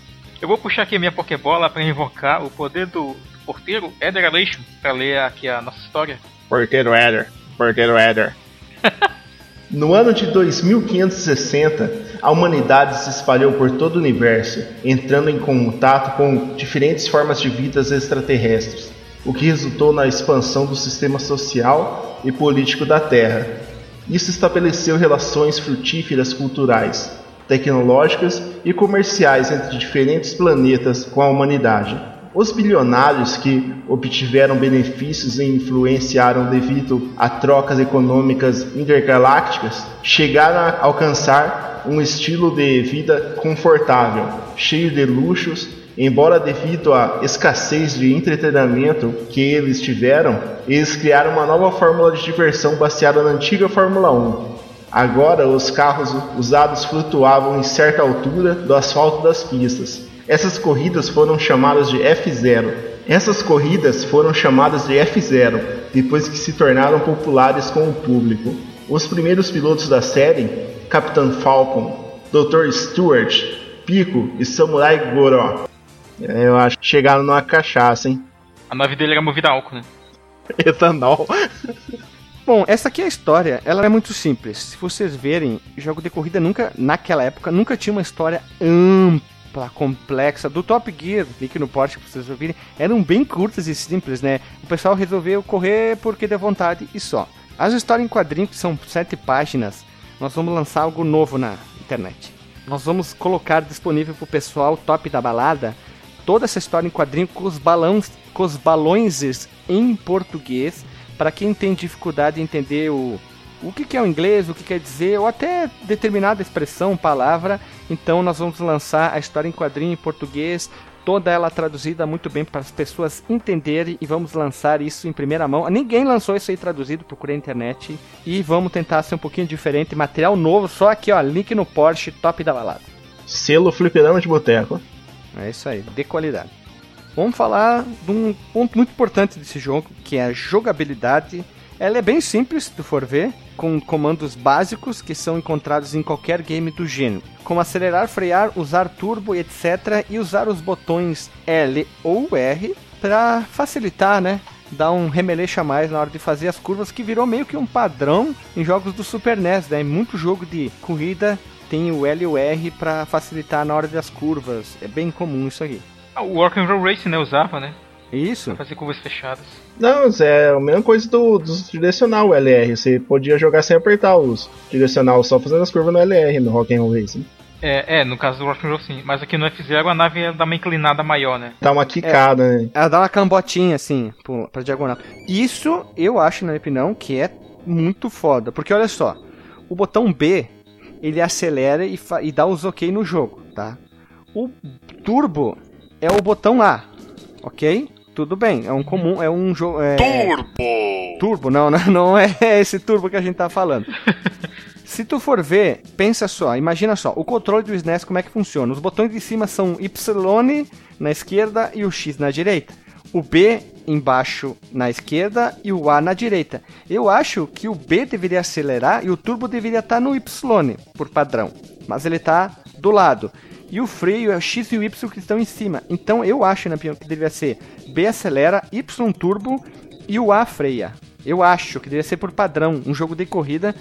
Eu vou puxar aqui a minha Pokébola para invocar o poder do porteiro Eder Aleixo para ler aqui a nossa história. Porteiro Eder, porteiro Eder. no ano de 2560, a humanidade se espalhou por todo o universo, entrando em contato com diferentes formas de vidas extraterrestres, o que resultou na expansão do sistema social e político da Terra. Isso estabeleceu relações frutíferas culturais, tecnológicas e comerciais entre diferentes planetas com a humanidade. Os bilionários que obtiveram benefícios e influenciaram devido a trocas econômicas intergalácticas chegaram a alcançar um estilo de vida confortável, cheio de luxos, embora devido à escassez de entretenimento que eles tiveram, eles criaram uma nova fórmula de diversão baseada na antiga Fórmula 1, Agora os carros usados flutuavam em certa altura do asfalto das pistas. Essas corridas foram chamadas de F0. Essas corridas foram chamadas de F0 depois que se tornaram populares com o público. Os primeiros pilotos da série, Capitão Falcon, Dr. Stewart, Pico e Samurai Goro, é, eu acho que chegaram numa cachaça, hein? A nave dele era movida a álcool, né? Etanol. Bom, essa aqui é a história, ela é muito simples. Se vocês verem, jogo de corrida nunca, naquela época, nunca tinha uma história ampla, complexa. Do Top Gear, link no post pra vocês ouvirem, eram bem curtas e simples, né? O pessoal resolveu correr porque deu vontade e só. As histórias em quadrinho, que são sete páginas, nós vamos lançar algo novo na internet. Nós vamos colocar disponível pro pessoal top da balada toda essa história em quadrinho com os balões, com os balões em português para quem tem dificuldade em entender o, o que, que, é o inglês, o que quer dizer, ou até determinada expressão, palavra, então nós vamos lançar a história em quadrinho em português, toda ela traduzida muito bem para as pessoas entenderem e vamos lançar isso em primeira mão. Ninguém lançou isso aí traduzido, procurei na internet e vamos tentar ser um pouquinho diferente, material novo, só aqui ó, link no Porsche, top da balada. Selo fliperama de boteco. É isso aí, de qualidade. Vamos falar de um ponto muito importante desse jogo, que é a jogabilidade. Ela é bem simples, se tu for ver, com comandos básicos que são encontrados em qualquer game do gênero, como acelerar, frear, usar turbo, etc. e usar os botões L ou R para facilitar, né? Dar um remeleixo a mais na hora de fazer as curvas, que virou meio que um padrão em jogos do Super NES, né? Muito jogo de corrida tem o L e o R para facilitar na hora das curvas. É bem comum isso aqui. Ah, o and Roll Racing, né? Usava, né? Isso. Pra fazer curvas fechadas. Não, é a mesma coisa do, do direcional LR. Você podia jogar sem apertar os direcional, só fazendo as curvas no LR, no Rock and Roll Racing. É, é, no caso do Rock and Roll sim. Mas aqui no F0 a nave dá uma inclinada maior, né? Dá uma quicada, é, né? Ela dá uma cambotinha assim, pra diagonal. Isso eu acho, na minha opinião, que é muito foda. Porque olha só, o botão B ele acelera e, e dá os ok no jogo, tá? O turbo é o botão A, ok? Tudo bem, é um comum, é um jogo. É... Turbo! Turbo, não, não, não é esse turbo que a gente tá falando. Se tu for ver, pensa só, imagina só, o controle do SNES como é que funciona? Os botões de cima são Y na esquerda e o X na direita. O B embaixo na esquerda e o A na direita. Eu acho que o B deveria acelerar e o turbo deveria estar no Y por padrão, mas ele está do lado. E o freio é o X e o Y que estão em cima. Então eu acho, na opinião, que deveria ser B acelera, Y turbo e o A freia. Eu acho que deveria ser por padrão, um jogo de corrida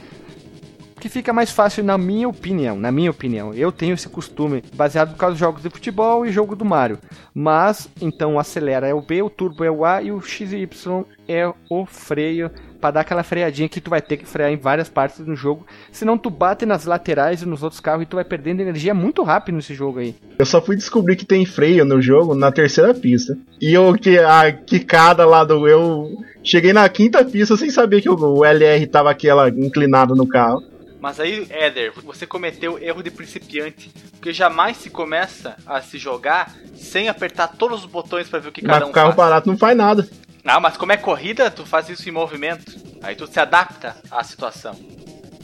que fica mais fácil na minha opinião, na minha opinião. Eu tenho esse costume baseado por causa jogos de futebol e jogo do Mario. Mas então o acelera é o B, o turbo é o A e o X e Y é o freio para dar aquela freadinha que tu vai ter que frear em várias partes do jogo, senão tu bate nas laterais e nos outros carros e tu vai perdendo energia muito rápido nesse jogo aí. Eu só fui descobrir que tem freio no jogo na terceira pista. E eu que a quicada lá do eu cheguei na quinta pista sem saber que o LR tava aquela inclinado no carro. Mas aí, Éder, você cometeu erro de principiante. Porque jamais se começa a se jogar sem apertar todos os botões para ver o que cada mas um o carro faz. parado não faz nada. Não, mas como é corrida, tu faz isso em movimento. Aí tu se adapta à situação.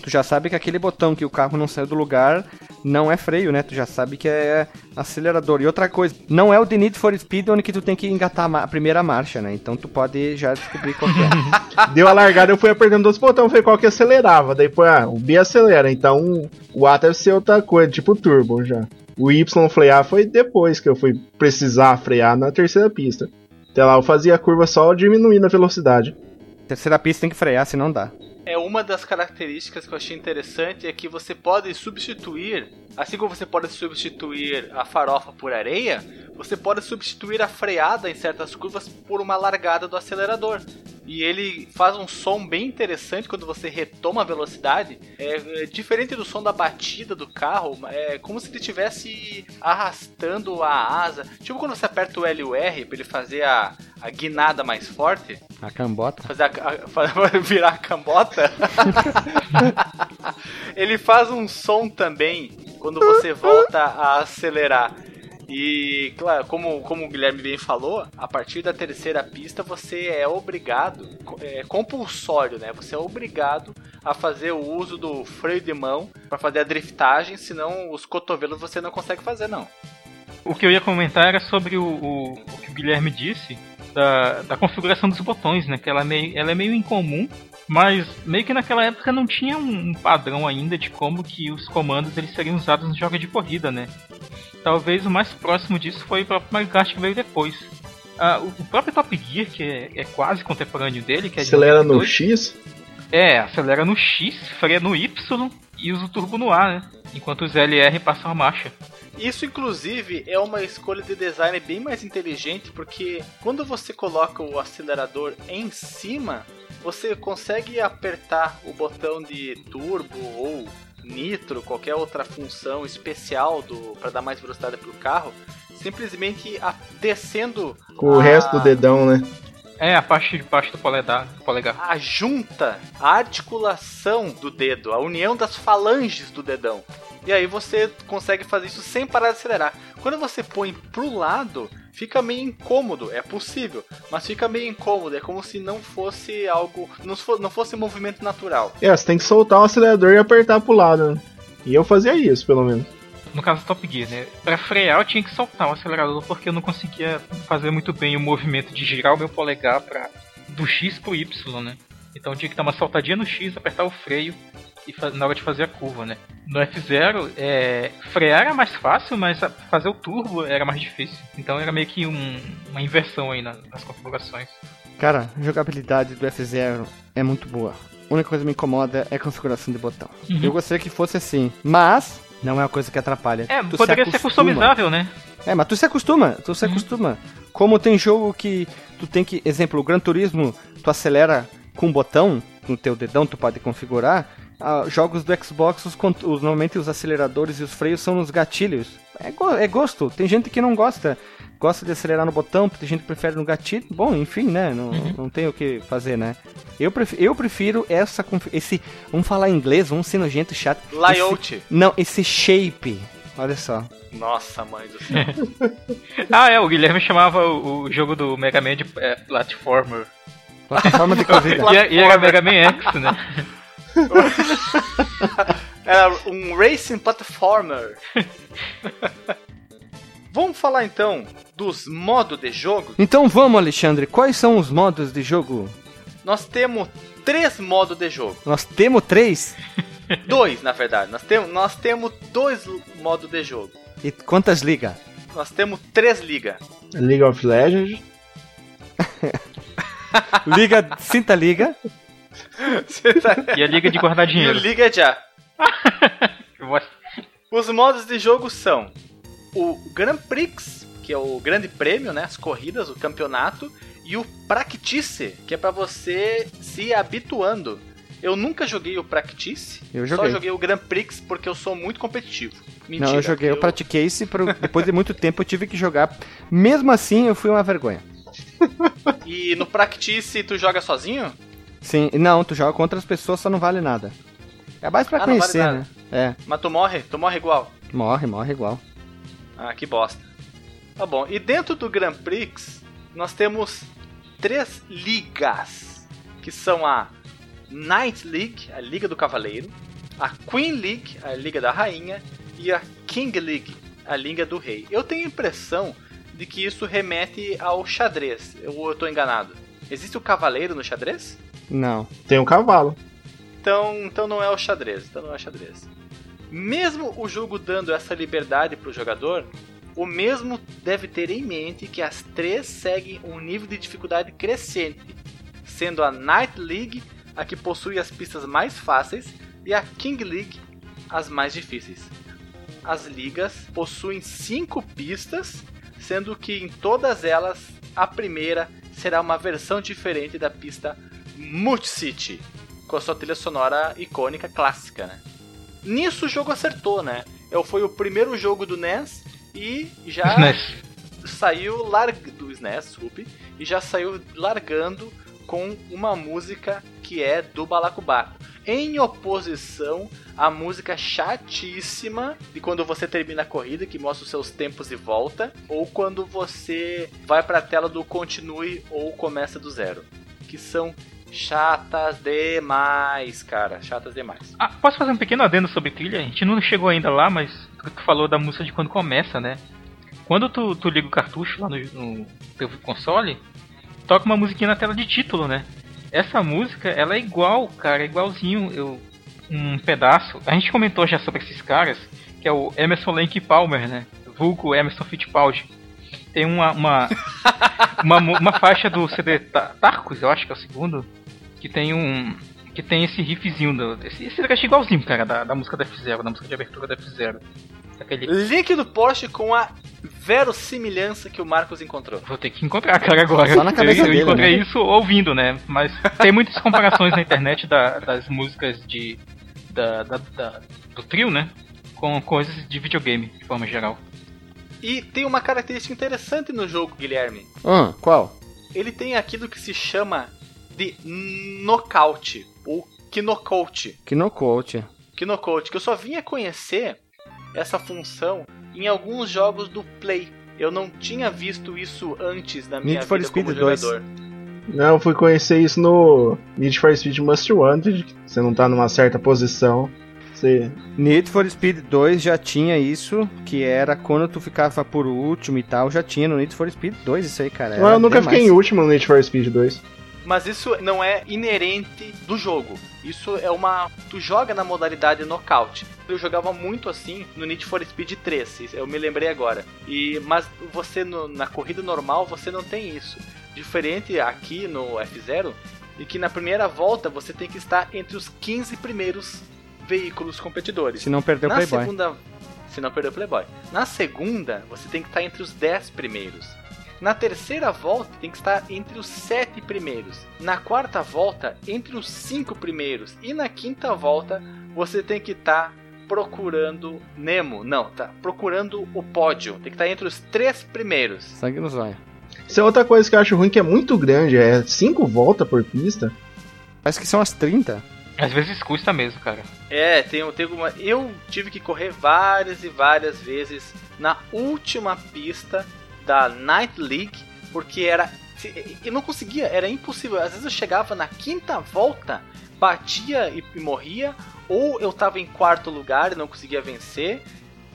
Tu já sabe que aquele botão que o carro não saiu do lugar não é freio, né? Tu já sabe que é acelerador. E outra coisa, não é o The Need for Speed onde que tu tem que engatar a primeira marcha, né? Então tu pode já descobrir qual é. Deu a largada, eu fui apertando outros botões, foi qual que acelerava. Daí, pô, ah, o B acelera, então o A deve ser outra coisa, tipo turbo já. O Y frear foi depois que eu fui precisar frear na terceira pista. Até lá eu fazia a curva só diminuindo a velocidade. Terceira pista tem que frear, senão dá é uma das características que eu achei interessante é que você pode substituir, assim como você pode substituir a farofa por areia, você pode substituir a freada em certas curvas por uma largada do acelerador. E ele faz um som bem interessante quando você retoma a velocidade. É, é diferente do som da batida do carro, é como se ele estivesse arrastando a asa. Tipo quando você aperta o L e o R para ele fazer a, a guinada mais forte. A cambota. Fazer a, a, virar a cambota. ele faz um som também quando você volta a acelerar. E, claro, como, como o Guilherme bem falou, a partir da terceira pista você é obrigado, é compulsório, né? Você é obrigado a fazer o uso do freio de mão para fazer a driftagem, senão os cotovelos você não consegue fazer, não. O que eu ia comentar era sobre o, o, o que o Guilherme disse da, da configuração dos botões, né? Que ela é, meio, ela é meio incomum, mas meio que naquela época não tinha um padrão ainda de como que os comandos eles seriam usados no jogo de corrida, né? Talvez o mais próximo disso foi o próprio Mario Kart que veio depois. Ah, o próprio Top Gear, que é, é, quase contemporâneo dele, que é Acelera no X? É, acelera no X, freia no Y e usa o turbo no A, né? Enquanto os LR passam a marcha. Isso, inclusive, é uma escolha de design bem mais inteligente, porque quando você coloca o acelerador em cima, você consegue apertar o botão de turbo ou nitro, qualquer outra função especial para dar mais velocidade para o carro, simplesmente a, descendo com o resto do dedão, né? É, a parte de baixo do polegar, polegar. A junta, a articulação do dedo, a união das falanges do dedão. E aí você consegue fazer isso sem parar de acelerar. Quando você põe pro lado, fica meio incômodo, é possível, mas fica meio incômodo, é como se não fosse algo, não fosse movimento natural. É, você tem que soltar o acelerador e apertar pro lado. Né? E eu fazia isso, pelo menos. No caso do Top Gear, né? Pra frear eu tinha que soltar o acelerador porque eu não conseguia fazer muito bem o movimento de girar o meu polegar pra, do X pro Y, né? Então tinha que dar uma saltadinha no X, apertar o freio e na hora de fazer a curva, né? No F0, é, frear era mais fácil, mas fazer o turbo era mais difícil. Então era meio que um, uma inversão aí nas, nas configurações. Cara, a jogabilidade do F0 é muito boa. A única coisa que me incomoda é a configuração de botão. Uhum. Eu gostaria que fosse assim, mas não é uma coisa que atrapalha. É, tu poderia se ser customizável, né? É, mas tu se acostuma, tu se uhum. acostuma. Como tem jogo que tu tem que, exemplo, o Gran Turismo, tu acelera com um botão, no teu dedão tu pode configurar, ah, jogos do Xbox, os, os, normalmente os aceleradores e os freios são nos gatilhos. É, go é gosto. Tem gente que não gosta. Gosta de acelerar no botão, tem gente que prefere no gatilho. Bom, enfim, né? Não, uhum. não tem o que fazer, né? Eu prefiro, eu prefiro essa. Esse. Vamos falar inglês, vamos ser nojento chato. Layout. Esse, não, esse shape. Olha só. Nossa, mãe do céu. ah, é, o Guilherme chamava o, o jogo do Mega Man de é, platformer. Plataforma de corrida. e, e era Mega Man X, né? Era um racing platformer. vamos falar então dos modos de jogo? Então vamos, Alexandre. Quais são os modos de jogo? Nós temos três modos de jogo. Nós temos três? Dois, na verdade. Nós temos, nós temos dois modos de jogo. E quantas ligas? Nós temos três ligas. League of Legends. liga, Cinta Liga. e a liga de guardar dinheiro. E o liga já. Os modos de jogo são o Grand Prix, que é o grande prêmio, né, as corridas, o campeonato, e o Practice, que é para você se habituando. Eu nunca joguei o Practice, eu joguei. só joguei o Grand Prix porque eu sou muito competitivo. Mentira, Não, eu joguei eu... o Practice, depois de muito tempo eu tive que jogar. Mesmo assim, eu fui uma vergonha. E no Practice tu joga sozinho? Sim, não, tu joga com outras pessoas, só não vale nada. É mais pra ah, conhecer, vale né? É. Mas tu morre? Tu morre igual? Morre, morre igual. Ah, que bosta. Tá bom. E dentro do Grand Prix, nós temos três ligas, que são a Knight League, a Liga do Cavaleiro, a Queen League, a Liga da Rainha, e a King League, a Liga do Rei. Eu tenho a impressão de que isso remete ao xadrez, ou eu estou enganado? Existe o cavaleiro no xadrez? Não. Tem um cavalo. Então, então não é o xadrez. Então não é o xadrez. Mesmo o jogo dando essa liberdade para o jogador, o mesmo deve ter em mente que as três seguem um nível de dificuldade crescente, sendo a Night League a que possui as pistas mais fáceis e a King League as mais difíceis. As ligas possuem cinco pistas, sendo que em todas elas a primeira será uma versão diferente da pista Multi City, com a sua trilha sonora icônica clássica, né? Nisso o jogo acertou, né? Foi o primeiro jogo do NES e já saiu larg... do SNES, desculpe, e já saiu largando com uma música que é do Balacobaco. Em oposição à música chatíssima de quando você termina a corrida, que mostra os seus tempos de volta, ou quando você vai para a tela do continue ou começa do zero, que são chatas demais, cara. Chatas demais. Ah, posso fazer um pequeno adendo sobre trilha? A gente não chegou ainda lá, mas tu falou da música de quando começa, né? Quando tu, tu liga o cartucho lá no, no teu console, toca uma musiquinha na tela de título, né? Essa música, ela é igual, cara, é igualzinho eu, um pedaço. A gente comentou já sobre esses caras, que é o Emerson Lake Palmer, né? Vulco Emerson Fittipaldi tem uma uma, uma, uma, faixa do CD Tarcos, eu acho que é o segundo, que tem um. Que tem esse riffzinho, do, esse, esse é igualzinho, cara, da, da música da F0, da música de abertura da F0. Aquele... Link do post com a verossimilhança que o Marcos encontrou. Vou ter que encontrar, cara, agora. Só na cabeça eu, dele, eu encontrei né? isso ouvindo, né? Mas tem muitas comparações na internet da, das músicas de. Da, da, da, do trio, né? Com coisas de videogame, de forma geral. E tem uma característica interessante no jogo, Guilherme. Hum, qual? Ele tem aquilo que se chama de nocaute, ou knockout. Knockout. Knockout, que eu só vinha conhecer essa função em alguns jogos do Play. Eu não tinha visto isso antes da minha Need for vida Speed como 2. jogador. Não, eu fui conhecer isso no Need for Speed Most Wanted. Você não tá numa certa posição. Você... Need for Speed 2 já tinha isso, que era quando tu ficava por último e tal, já tinha no Need for Speed 2 isso aí, cara. Não, eu nunca demais. fiquei em último no Need for Speed 2. Mas isso não é inerente do jogo. Isso é uma. Tu joga na modalidade knockout. Eu jogava muito assim no Need for Speed 3, eu me lembrei agora. E Mas você no, na corrida normal você não tem isso. Diferente aqui no F0, e que na primeira volta você tem que estar entre os 15 primeiros veículos competidores. Se não perder o na Playboy. Segunda, se não perder o Playboy. Na segunda, você tem que estar entre os 10 primeiros. Na terceira volta, tem que estar entre os sete primeiros. Na quarta volta, entre os cinco primeiros. E na quinta volta, você tem que estar procurando Nemo. Não, tá procurando o pódio. Tem que estar entre os três primeiros. Sangue nos olhos. Isso é outra coisa que eu acho ruim, que é muito grande. É cinco voltas por pista. Parece que são as 30. Às vezes custa mesmo, cara. É, tem, tem alguma. Eu tive que correr várias e várias vezes na última pista da Night League, porque era. Eu não conseguia, era impossível. Às vezes eu chegava na quinta volta, batia e, e morria, ou eu tava em quarto lugar e não conseguia vencer.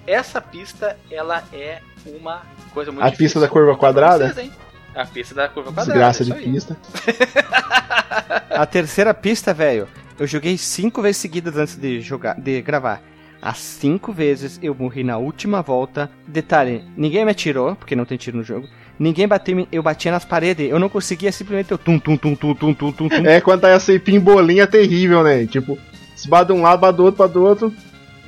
Essa pista, ela é uma coisa muito A difícil. pista da curva quadrada? Vocês? A pista da curva quadrada. Desgraça isso de aí. pista. A terceira pista, velho, eu joguei cinco vezes seguidas antes de jogar, de gravar. As cinco vezes eu morri na última volta. Detalhe, ninguém me atirou, porque não tem tiro no jogo. Ninguém bateu em Eu batia nas paredes. Eu não conseguia simplesmente eu tum, tum, tum, tum, tum, tum, tum. É quando tá essa assim, pimbolinha terrível, né? Tipo, se bate de um lado, bate do outro, bate do outro.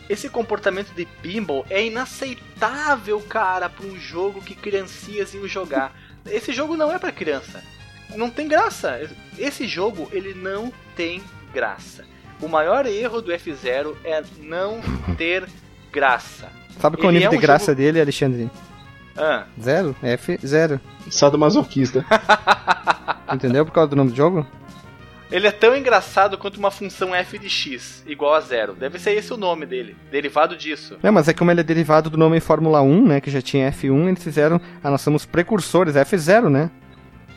Esse comportamento de pinball é inaceitável, cara, pra um jogo que criancinhas iam jogar. Esse jogo não é para criança. Não tem graça. Esse jogo, ele não tem graça. O maior erro do F0 é não ter graça. Sabe qual é o nível é de um graça jogo- dele, Alexandre? Ah, Zero? F, zero. Sadomasoquista. Entendeu? Por causa do nome do jogo? ele é tão engraçado quanto uma função f de x igual a zero. Deve ser esse o nome dele, derivado disso. Não, mas é como ele é derivado do nome Fórmula 1, né? Que já tinha F1, eles fizeram. Ah, nós somos precursores, F0, né?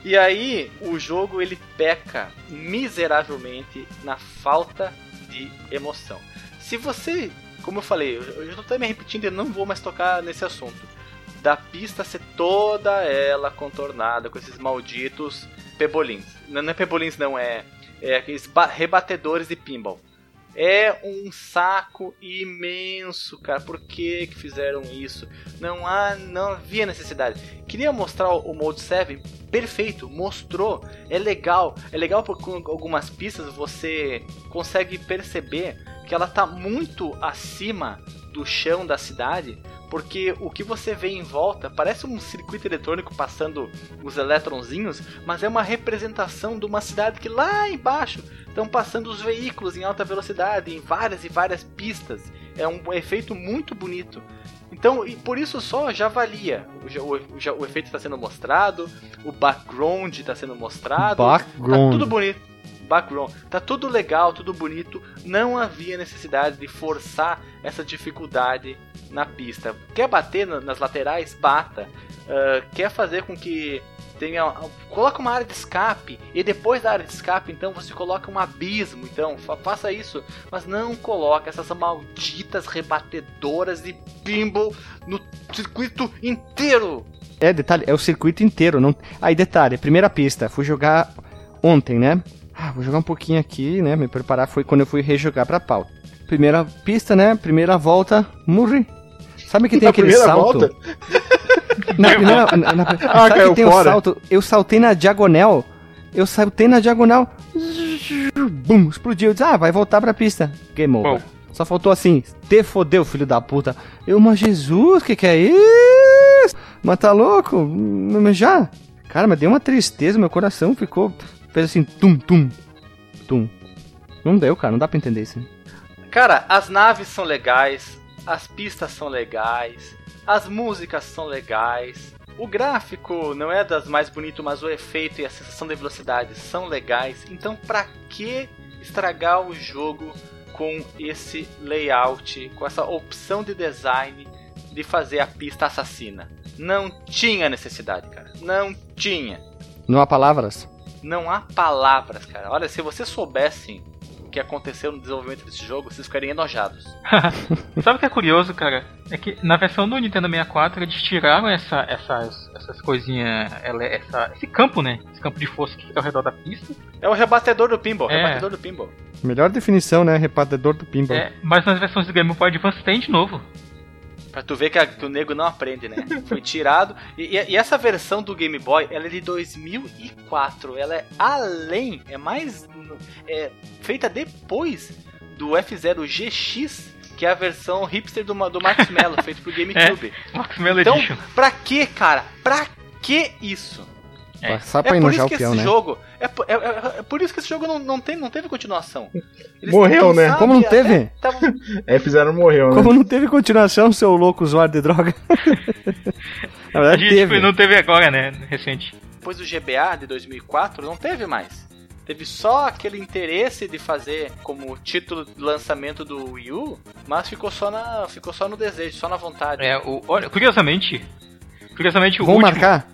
E aí, o jogo ele peca miseravelmente na falta de emoção. Se você, como eu falei, eu já tô me repetindo e não vou mais tocar nesse assunto. Da pista ser toda ela contornada com esses malditos pebolins. Não, é pebolins, não, é, é aqueles ba- rebatedores de pinball. É um saco imenso, cara. Por que, que fizeram isso? Não há, não havia necessidade. Queria mostrar o Mode 7 perfeito, mostrou. É legal, é legal porque com algumas pistas você consegue perceber que ela tá muito acima do chão da cidade, porque o que você vê em volta parece um circuito eletrônico passando os elétronzinhos, mas é uma representação de uma cidade que lá embaixo estão passando os veículos em alta velocidade, em várias e várias pistas. É um efeito muito bonito. Então, e por isso só já valia. O, o, já- o efeito está sendo mostrado, o background está sendo mostrado. Tá Background. tudo bonito. Background. Tá tudo legal, tudo bonito. Não havia necessidade de forçar essa dificuldade na pista. Quer bater na- nas laterais? Bata. Ah, quer fazer com que tenha. Coloca uma área de escape. E depois da área de escape, então, você coloca um abismo. Então, fa- faça isso. Mas não coloca essas malditas rebatedoras de pinball no circuito inteiro. É, detalhe, é o circuito inteiro. Não... Aí, detalhe, primeira pista, fui jogar ontem, né? Ah, vou jogar um pouquinho aqui, né? Me preparar foi quando eu fui rejogar pra pauta. Primeira pista, né? Primeira volta, morri. Sabe que tem Na aquele salto? volta? Na primeira, na, na- sabe caiu que tem um fora. salto? Eu saltei na diagonal. Eu saltei na diagonal. Bum, explodiu. Eu disse, ah, vai voltar pra pista. Game over. Bom. Só faltou assim, te fodeu, filho da puta. Eu, mas Jesus, que que é isso? Mas tá louco? Mas já? Cara, mas deu uma tristeza, meu coração ficou. Fez assim, tum, tum, tum. Não deu, cara, não dá pra entender isso. Cara, as naves são legais, as pistas são legais, as músicas são legais. O gráfico não é das mais bonitas, mas o efeito e a sensação de velocidade são legais. Então, pra que estragar o jogo com esse layout, com essa opção de design de fazer a pista assassina? Não tinha necessidade, cara. Não tinha. Não há palavras? Não há palavras, cara. Olha, se vocês soubessem que aconteceu no desenvolvimento desse jogo, vocês ficarem enojados. Sabe o que é curioso, cara? É que na versão do Nintendo 64 eles tiraram essa, essas, essas coisinhas, essa, esse campo, né? Esse campo de força que fica ao redor da pista. É o rebatedor do pinball, é. rebatedor do pinball. Melhor definição, né? Rebatedor do pinball. É, mas nas versões do Game Boy Advance tem de novo. Pra tu ver que, a, que, o nego não aprende, né? Foi tirado. E, e, e, essa versão do Game Boy, ela é de 2004. Ela é além, é mais. É feita depois do F0 GX, que é a versão hipster do, do Max Mello, feito pro GameCube. É, Max Mello então, Edition. pra que, cara? Pra que isso? É. Só pra é por isso que esse né? jogo. É, é, é, é, por isso que esse jogo não, não, tem, não teve continuação. Eles morreu, né? Como não teve? Tava... É, fizeram morreu, né? Como não teve continuação, seu louco usuário de droga? Na verdade, a gente teve. não teve agora, né? Recente. Depois do GBA de 2004, não teve mais. Teve só aquele interesse de fazer como título de lançamento do Wii U, mas ficou só, na, ficou só no desejo, só na vontade. É, o, olha, curiosamente, curiosamente o Vamos último... marcar?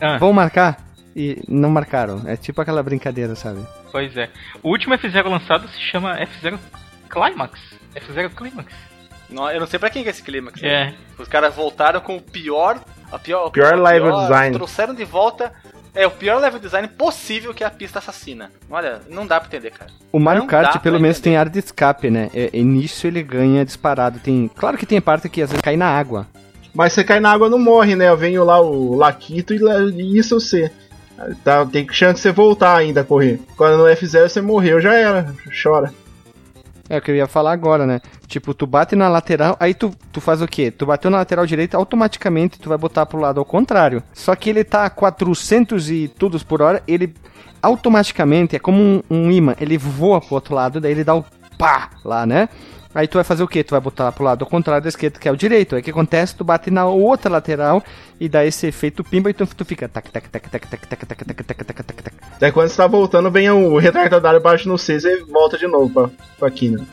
Ah. Vamos marcar? E não marcaram. É tipo aquela brincadeira, sabe? Pois é. O último F0 lançado se chama F0 Climax. F0 Climax. Não, eu não sei pra quem é esse Climax. É. Os caras voltaram com o pior. A pior, pior, pior level pior, design. Trouxeram de volta. É o pior level design possível que é a pista assassina. Olha, não dá pra entender, cara. O Mario não Kart, pelo menos, tem área de escape, né? E, é, nisso ele ganha disparado. Tem, claro que tem parte que às vezes cai na água. Mas você cai na água não morre, né? Eu venho lá o Laquito e, e isso você. Tá, tem chance de você voltar ainda a correr. Quando no F0 você morreu, já era. Chora. É o que eu ia falar agora, né? Tipo, tu bate na lateral, aí tu, tu faz o quê? Tu bateu na lateral direita, automaticamente tu vai botar pro lado ao contrário. Só que ele tá a 400 e tudo por hora, ele automaticamente, é como um, um imã, ele voa pro outro lado, daí ele dá o pá lá, né? Aí tu vai fazer o quê? Tu vai botar pro lado ao contrário da esquerda, que é o direito. Aí o que acontece? Tu bate na outra lateral e dá esse efeito pimba e tu, fica tac tac tac tac tac tac tac tac tac tac tac tac. Daí quando você tá voltando, vem o retardatário baixo no 6 e volta de novo pra, pra Kina.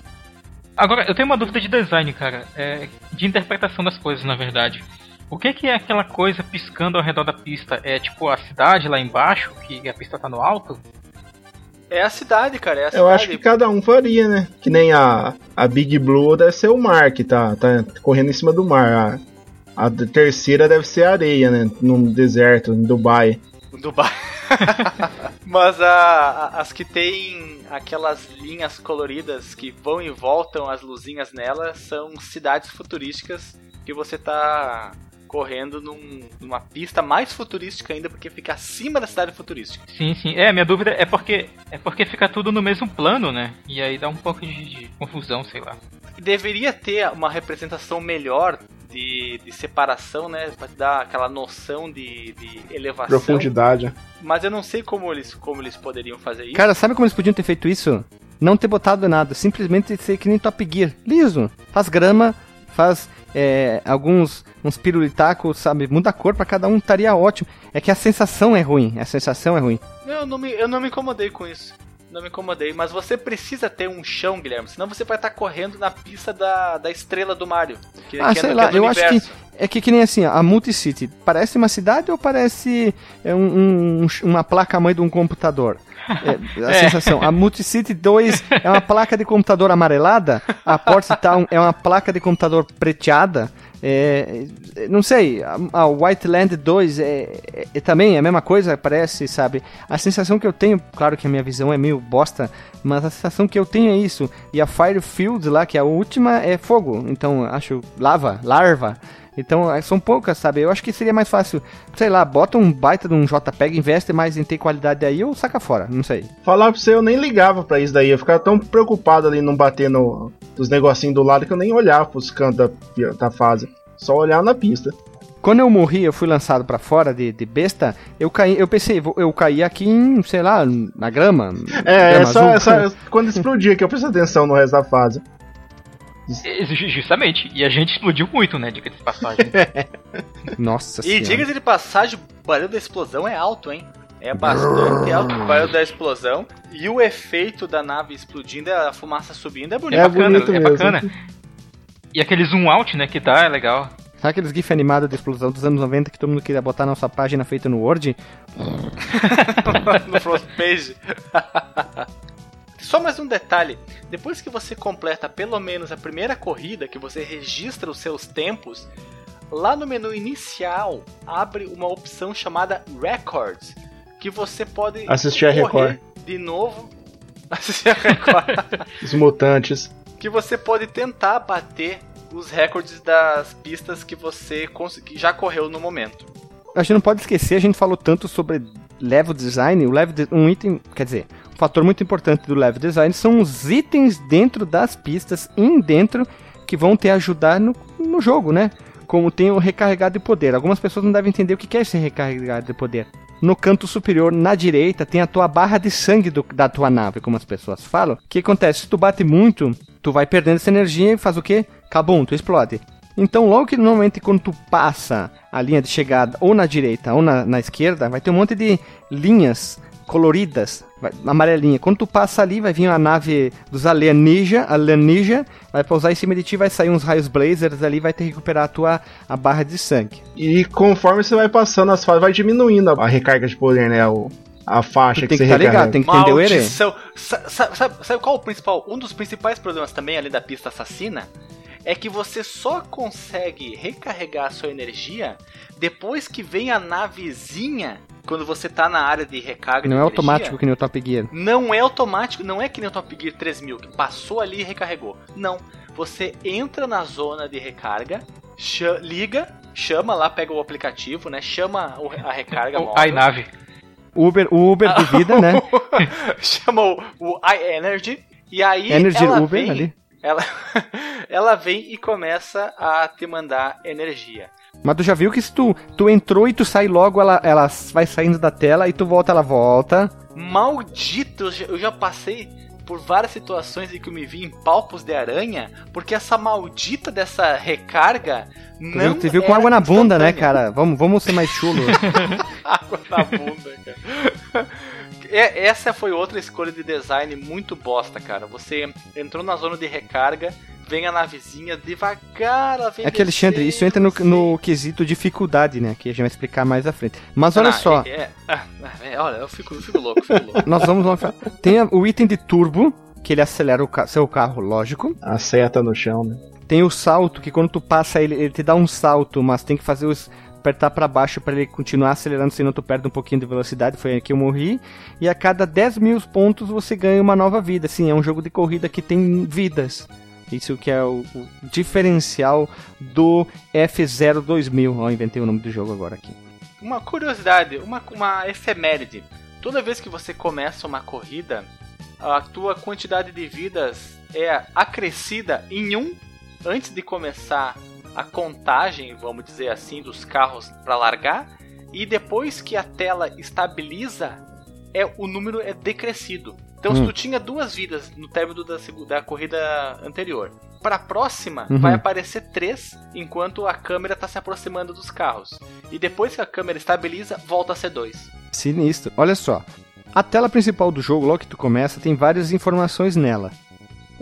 Agora, eu tenho uma dúvida de design, cara. É, de interpretação das coisas, na verdade. O que, que é aquela coisa piscando ao redor da pista? É tipo a cidade lá embaixo, que a pista tá no alto? É a cidade, cara. É a eu cidade. acho que cada um faria, né? Que nem a, a Big Blue deve ser o mar que tá, tá correndo em cima do mar. A, a terceira deve ser areia, né? Num deserto, em Dubai. Dubai. Mas a, a, as que tem aquelas linhas coloridas que vão e voltam as luzinhas nelas são cidades futurísticas que você tá correndo num, numa pista mais futurística ainda, porque fica acima da cidade futurística. Sim, sim. É, minha dúvida é porque é porque fica tudo no mesmo plano, né? E aí dá um pouco de, de confusão, sei lá. Deveria ter uma representação melhor de, de, separação, né? Pra dar aquela noção de, de, elevação. Profundidade. Mas eu não sei como eles, como eles poderiam fazer isso. Cara, sabe como eles podiam ter feito isso? Não ter botado nada, simplesmente ser que nem Top Gear. Liso. Faz grama, faz é, alguns uns pirulitacos, sabe? Muda cor para cada um, estaria ótimo. É que a sensação é ruim, a sensação é ruim. Eu não me, eu não me incomodei com isso. Não me incomodei, mas você precisa ter um chão, Guilherme, senão você vai estar tá correndo na pista da, da estrela do Mario. Que, ah, que é sei é, lá, eu universo. acho que é que, que nem assim, a Multicity, parece uma cidade ou parece é, um, um, uma placa-mãe de um computador? É, a é. sensação. A Multicity 2 é uma placa de computador amarelada, a Port Town é uma placa de computador preteada. É, não sei, a, a White Land 2 é, é, é, também é a mesma coisa, parece, sabe? A sensação que eu tenho, claro que a minha visão é meio bosta, mas a sensação que eu tenho é isso. E a Firefield lá, que é a última, é fogo. Então, acho lava, larva. Então, é, são poucas, sabe? Eu acho que seria mais fácil, sei lá, bota um baita de um JPEG, investe mais em ter qualidade aí ou saca fora, não sei. Falar pra você, eu nem ligava pra isso daí, eu ficava tão preocupado ali não bater no, nos negocinhos do lado que eu nem olhava pros cantos da, da fase. Só olhar na pista. Quando eu morri, eu fui lançado para fora de, de, besta, eu caí, eu pensei, eu caí aqui em, sei lá, na grama. É, grama é só, é só quando explodia que eu prestei atenção no resto da fase. Justamente. E a gente explodiu muito, né? Diga de passagem. Nossa E diga de passagem, o barulho da explosão é alto, hein? É bastante alto o barulho da explosão. E o efeito da nave explodindo, a fumaça subindo, é bonito. É, bacana, bonito é bacana. E aquele zoom out, né, que dá, é legal. Sabe aqueles GIF animados de explosão dos anos 90 que todo mundo queria botar na nossa página feita no Word? no front page. só mais um detalhe: depois que você completa pelo menos a primeira corrida, que você registra os seus tempos, lá no menu inicial abre uma opção chamada Records, que você pode assistir a Record de novo. Assistir a Record. Os mutantes. Que você pode tentar bater os recordes das pistas que você já correu no momento. A gente não pode esquecer, a gente falou tanto sobre level design, o level de, um item, quer dizer, fator muito importante do level design são os itens dentro das pistas, em dentro, que vão te ajudar no, no jogo, né? Como tem o recarregado de poder. Algumas pessoas não devem entender o que é esse recarregado de poder. No canto superior, na direita, tem a tua barra de sangue do, da tua nave, como as pessoas falam. O que acontece? Se tu bate muito, tu vai perdendo essa energia e faz o quê? Cabum, tu explode. Então, logo que normalmente quando tu passa a linha de chegada ou na direita ou na, na esquerda, vai ter um monte de linhas coloridas, vai, amarelinha. Quando tu passa ali, vai vir a nave dos alienígena, alienígena, vai pousar em cima de ti, vai sair uns raios blazers ali, vai te recuperar a tua a barra de sangue. E conforme você vai passando as fases, vai diminuindo a recarga de poder, né? O, a faixa tu que tem que você tá ligado, tem que entender o herê. Sabe, sabe, sabe qual o principal? Um dos principais problemas também, além da pista assassina, é que você só consegue recarregar a sua energia depois que vem a navezinha quando você tá na área de recarga Não de é energia, automático que nem o Top Gear. Não é automático, não é que nem o Top Gear 3000, que passou ali e recarregou. Não. Você entra na zona de recarga, cha liga, chama lá, pega o aplicativo, né? Chama a recarga O móvel. iNave. Uber, o Uber de vida, né? chama o, o iEnergy. E aí Energy ela Uber vem, ali. Ela, ela vem e começa a te mandar energia. Mas tu já viu que se tu, tu entrou e tu sai logo, ela, ela vai saindo da tela e tu volta, ela volta. Maldito, eu já- eu já passei por várias situações em que eu me vi em palpos de aranha, porque essa maldita dessa recarga Tu não viu, tu viu com água na bunda, né, cara? Vamos, vamos ser mais chulo. água na bunda, cara. É, essa foi outra escolha de design muito bosta, cara. Você entrou na zona de recarga, vem a navezinha devagar, ela vem É que, Alexandre, isso entra no, descendo, no quesito dificuldade, né? Que a gente vai explicar mais à frente. Mas olha Ah, só, é- é- ah, é, olha, eu fico, eu fico louco, fico louco. nós vamos lá. Tem o item de turbo, que ele acelera o ca- seu carro, lógico. A seta no chão, né? Tem o salto, que quando tu passa ele, ele te dá um salto, mas tem que fazer os. Apertar pra baixo para ele continuar acelerando, senão tu perde um pouquinho de velocidade. Foi aqui que eu morri. E a cada 10 mil pontos você ganha uma nova vida. Sim, é um jogo de corrida que tem vidas. Isso que é o, o diferencial do F0 2000. Ó, inventei o nome do jogo agora aqui. Uma curiosidade, uma, uma efeméride. Toda vez que você começa uma corrida, a tua quantidade de vidas é acrescida em um antes de começar a contagem, vamos dizer assim, dos carros para largar, e depois que a tela estabiliza, é o número é decrescido. Então, se Hum. tu tinha duas vidas no término da, da corrida anterior, para a próxima Uhum. vai aparecer três enquanto a câmera está se aproximando dos carros. E depois que a câmera estabiliza, volta a ser dois. Sinistro. Olha só. A tela principal do jogo, logo que tu começa, tem várias informações nela.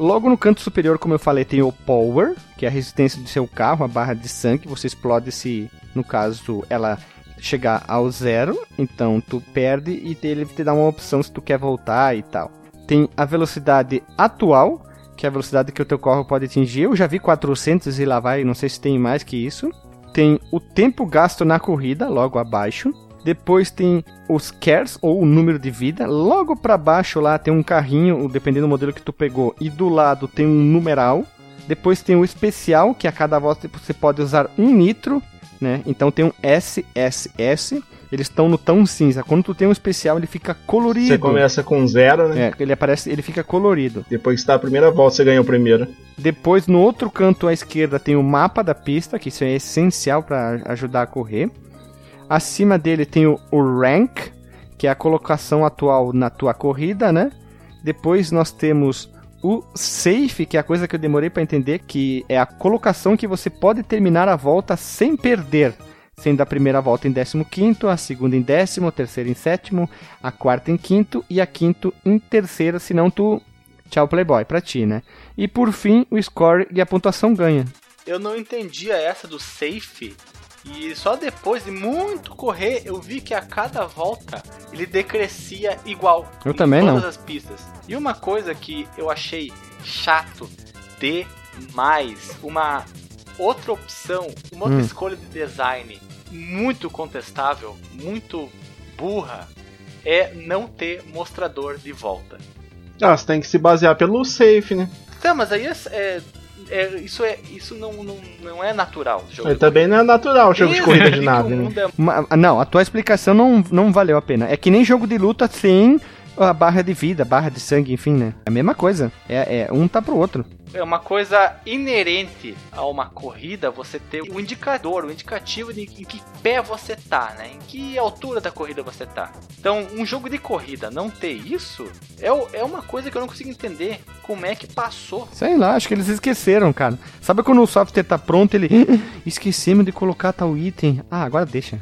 Logo no canto superior, como eu falei, tem o Power, que é a resistência do seu carro, a barra de sangue. Você explode se, no caso, ela chegar ao zero. Então tu perde e ele te dá uma opção se tu quer voltar e tal. Tem a velocidade atual, que é a velocidade que o teu carro pode atingir. Eu já vi 400 e lá vai, não sei se tem mais que isso. Tem o tempo gasto na corrida, logo abaixo. Depois tem os cares, ou o número de vida. Logo para baixo lá tem um carrinho, dependendo do modelo que tu pegou. E do lado tem um numeral. Depois tem o especial, que a cada volta você pode usar um nitro. Né? Então tem um SSS. Eles estão no tão cinza. Quando tu tem um especial, ele fica colorido. Você começa com zero, né? É, ele aparece, ele fica colorido. Depois que está a primeira volta, você ganha o primeiro. Depois, no outro canto à esquerda, tem o mapa da pista, que isso é essencial para ajudar a correr. Acima dele tem o, o rank, que é a colocação atual na tua corrida, né? Depois nós temos o safe, que é a coisa que eu demorei para entender, que é a colocação que você pode terminar a volta sem perder. Sendo a primeira volta em 15, a segunda em décimo, a terceira em sétimo, a quarta em quinto e a quinto em terceiro, senão tu Tchau, Playboy, pra ti, né? E por fim, o score e a pontuação ganha. Eu não entendia essa do safe, E só depois de muito correr, eu vi que a cada volta ele decrescia igual. Eu também todas não. as pistas. E uma coisa que eu achei chato demais, uma outra opção, uma outra Hum. escolha de design muito contestável, muito burra, é não ter mostrador de volta. Ah, você tem que se basear pelo safe, né? Tá, mas aí é, é- é- isso, é, isso não, não, não é natural. jogo de também não é natural o jogo de corrida de que nave, né? é Não, a tua explicação não, não valeu a pena. É que nem jogo de luta sem a barra de vida, barra de sangue, enfim, né? É a mesma coisa. É, é um tá pro outro. É uma coisa inerente a uma corrida você ter um indicador, um indicativo de em que pé você tá, né? Em que altura da corrida você tá. Então, um jogo de corrida não ter isso é, é uma coisa que eu não consigo entender como é que passou. Sei lá, acho que eles esqueceram, cara. Sabe quando o software tá pronto, ele. Esquecemos de colocar tal item. Ah, agora deixa.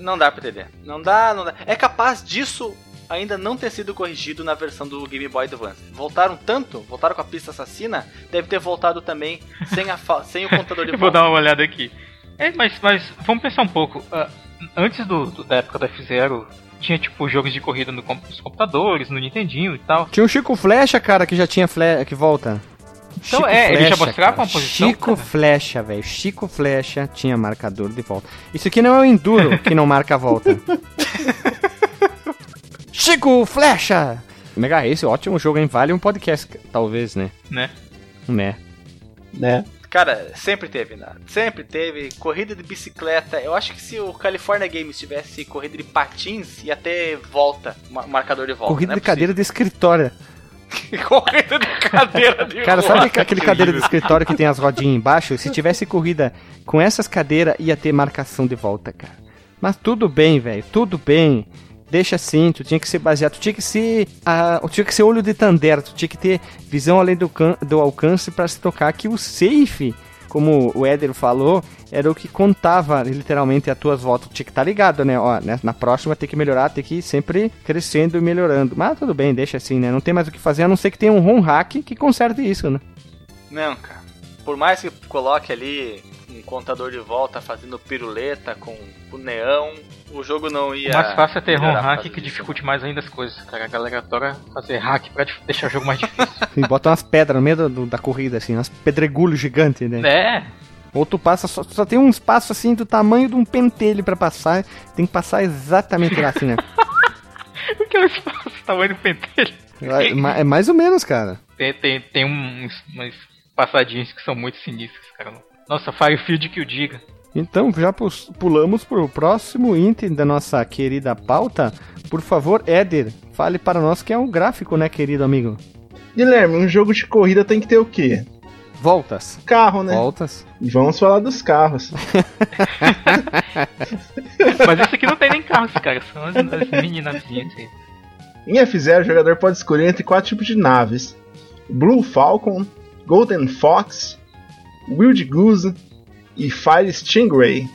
Não dá pra entender. Não dá, não dá. É capaz disso ainda não ter sido corrigido na versão do Game Boy Advance. Voltaram tanto, voltaram com a pista assassina, deve ter voltado também sem, a fa- sem o contador de Eu vou dar uma olhada aqui. É, mas, mas vamos pensar um pouco. Ah, antes do, do- da época da F-Zero, tinha tipo jogos de corrida no, nos computadores, no Nintendinho e tal. Tinha o Chico Flecha, cara, que já tinha fle... que volta. Então, é, ele já mostrava cara. uma posição, Chico cara. Flecha, velho. Chico Flecha tinha marcador de volta. Isso aqui não é o Enduro que não marca a volta. Chico Flecha! Mega Race, ótimo jogo, hein? Vale um podcast, talvez, né? Né? Né? Né? Cara, sempre teve, né? Sempre teve. Corrida de bicicleta. Eu acho que se o California Games tivesse corrida de patins, ia ter volta, ma- marcador de volta. Corrida não de é cadeira de escritório. possível. corrida de cadeira de Cara, roda. sabe aquele cadeira de escritório que tem as rodinhas embaixo? Se tivesse corrida com essas cadeiras, ia ter marcação de volta, cara. Mas tudo bem, velho, tudo bem. Deixa assim, tu tinha que ser baseado, tu tinha que ser. tu tinha que ser olho de Tandera, tu tinha que ter visão além do, do alcance pra se tocar que o safe, como o Éder falou, era o que contava literalmente as tuas voltas. Tu tinha que estar ligado, né? Ó, né? na próxima tem que melhorar, tem que ir sempre crescendo e melhorando. Mas tudo bem, deixa assim, né? Não tem mais o que fazer, a não ser que tenha um ROM hack que conserte isso, né? Não, cara. Por mais que coloque ali um contador de volta fazendo piruleta com o neão, o jogo não ia. O mais fácil é ter por hack que dificulte mais ainda as coisas, cara. A galera adora fazer hack pra deixar o jogo mais difícil. E bota umas pedras no meio do- do- da corrida, assim, umas pedregulhos gigantes, né? é, Ou tu passa, só, só tem um espaço assim do tamanho de um pentelho pra passar, tem que passar exatamente lá, assim, né? o que é o espaço tamanho do pentelho? É ma- é mais ou menos, cara. Tem, tem, tem uns, umas passadinhas que são muito sinistras, cara. Nossa, Firefield que o diga. Então, já pulamos pro próximo item da nossa querida pauta. Por favor, Éder, fale para nós que é um gráfico, né, querido amigo? Guilherme, um jogo de corrida tem que ter o quê? Voltas. Carro, né? Voltas. E vamos falar dos carros. Mas esse aqui não tem nem carros, cara. São as, as mini. Em F0, o jogador pode escolher entre quatro tipos de naves: Blue Falcon, Golden Fox, Wild Goose e Fire Stingray.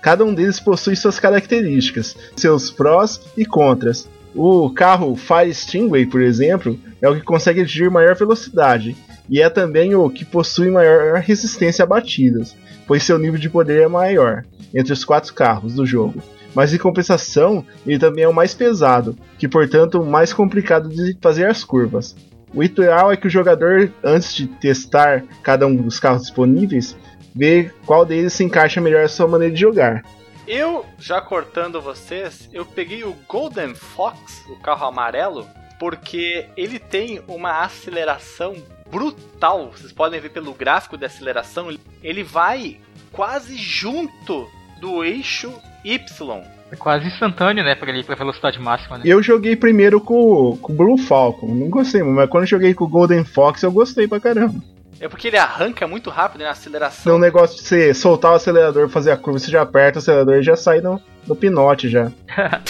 Cada um deles possui suas características, seus prós e contras. O carro Fire Stingray, por exemplo, é o que consegue atingir maior velocidade e é também o que possui maior resistência a batidas, pois seu nível de poder é maior entre os quatro carros do jogo. Mas em compensação, ele também é o mais pesado, que portanto mais complicado de fazer as curvas. O ideal é que o jogador, antes de testar cada um dos carros disponíveis, vê qual deles se encaixa melhor à sua maneira de jogar. Eu, já cortando vocês, eu peguei o Golden Fox, o carro amarelo, porque ele tem uma aceleração brutal. Vocês podem ver pelo gráfico de aceleração, ele vai quase junto do eixo Y. É quase instantâneo, né? Pra ele ir pra velocidade máxima, né? Eu joguei primeiro com, com o Blue Falcon, não gostei, mas quando eu joguei com o Golden Fox eu gostei pra caramba. É porque ele arranca muito rápido, né? A aceleração. o negócio de você soltar o acelerador, fazer a curva, você já aperta o acelerador e já sai no, no pinote já.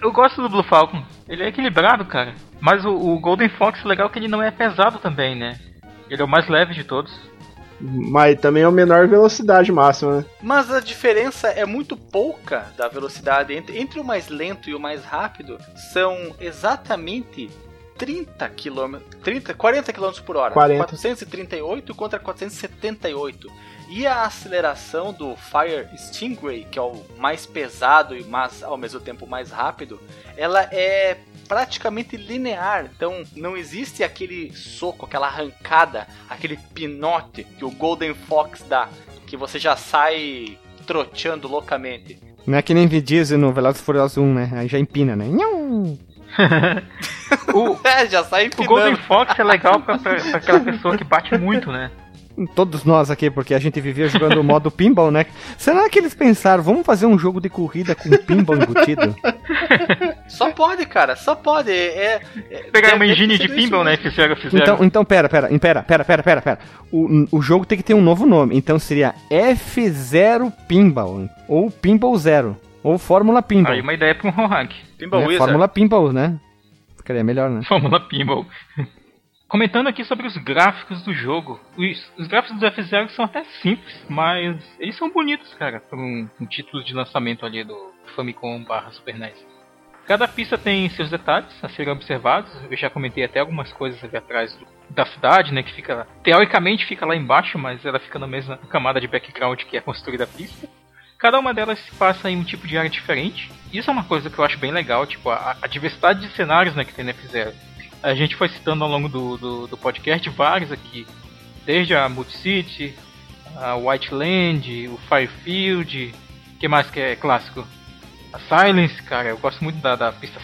Eu gosto do Blue Falcon. Ele é equilibrado, cara. Mas o, o Golden Fox, o legal é que ele não é pesado também, né? Ele é o mais leve de todos. Mas também é o menor velocidade máxima, né? Mas a diferença é muito pouca da velocidade entre, entre o mais lento e o mais rápido. São exatamente 30 km, 30, 40 km por hora. 40. 438 contra 478. E a aceleração do Fire Stingray, que é o mais pesado e mas ao mesmo tempo mais rápido, ela é praticamente linear. Então não existe aquele soco, aquela arrancada, aquele pinote que o Golden Fox dá, que você já sai troteando loucamente. Não é que nem Diesel no Velozes Furiosos 1, né? Aí já empina, né? Nham! O, É, já sai o Golden. Fox é legal pra, pra- pra aquela pessoa que bate muito, né? Todos nós aqui, porque a gente vivia jogando o modo pinball, né? Será que eles pensaram, vamos fazer um jogo de corrida com pinball embutido? Só pode, cara, só pode. É, é, Pegaram uma deve ter engine de sido isso pinball, né? mesmo. Fizeram, fizeram. Então, então pera, pera, pera, pera, pera, pera, pera. O, o jogo tem que ter um novo nome, então seria F0 Pinball, ou Pinball Zero, ou Fórmula Pinball. Aí uma ideia pra um hack. Pinball né? Fórmula Pinball, né? Ficaria melhor, né? Fórmula Pinball. Comentando aqui sobre os gráficos do jogo. Os, os gráficos do F0 são até simples, mas eles são bonitos, cara, por um, um título de lançamento ali do Famicom barra Super NES. Cada pista tem seus detalhes a serem observados. Eu já comentei até algumas coisas ali atrás do, da cidade, né? Que fica. Teoricamente fica lá embaixo, mas ela fica na mesma camada de background que é construída a pista. Cada uma delas se passa em um tipo de área diferente. Isso é uma coisa que eu acho bem legal, tipo, a, a diversidade de cenários né, que tem no F0. A gente foi citando ao longo do, do, do podcast vários aqui. Desde a Mood City, a White Land, o Firefield, o que mais que é clássico? A Silence, cara, eu gosto muito da, da pista.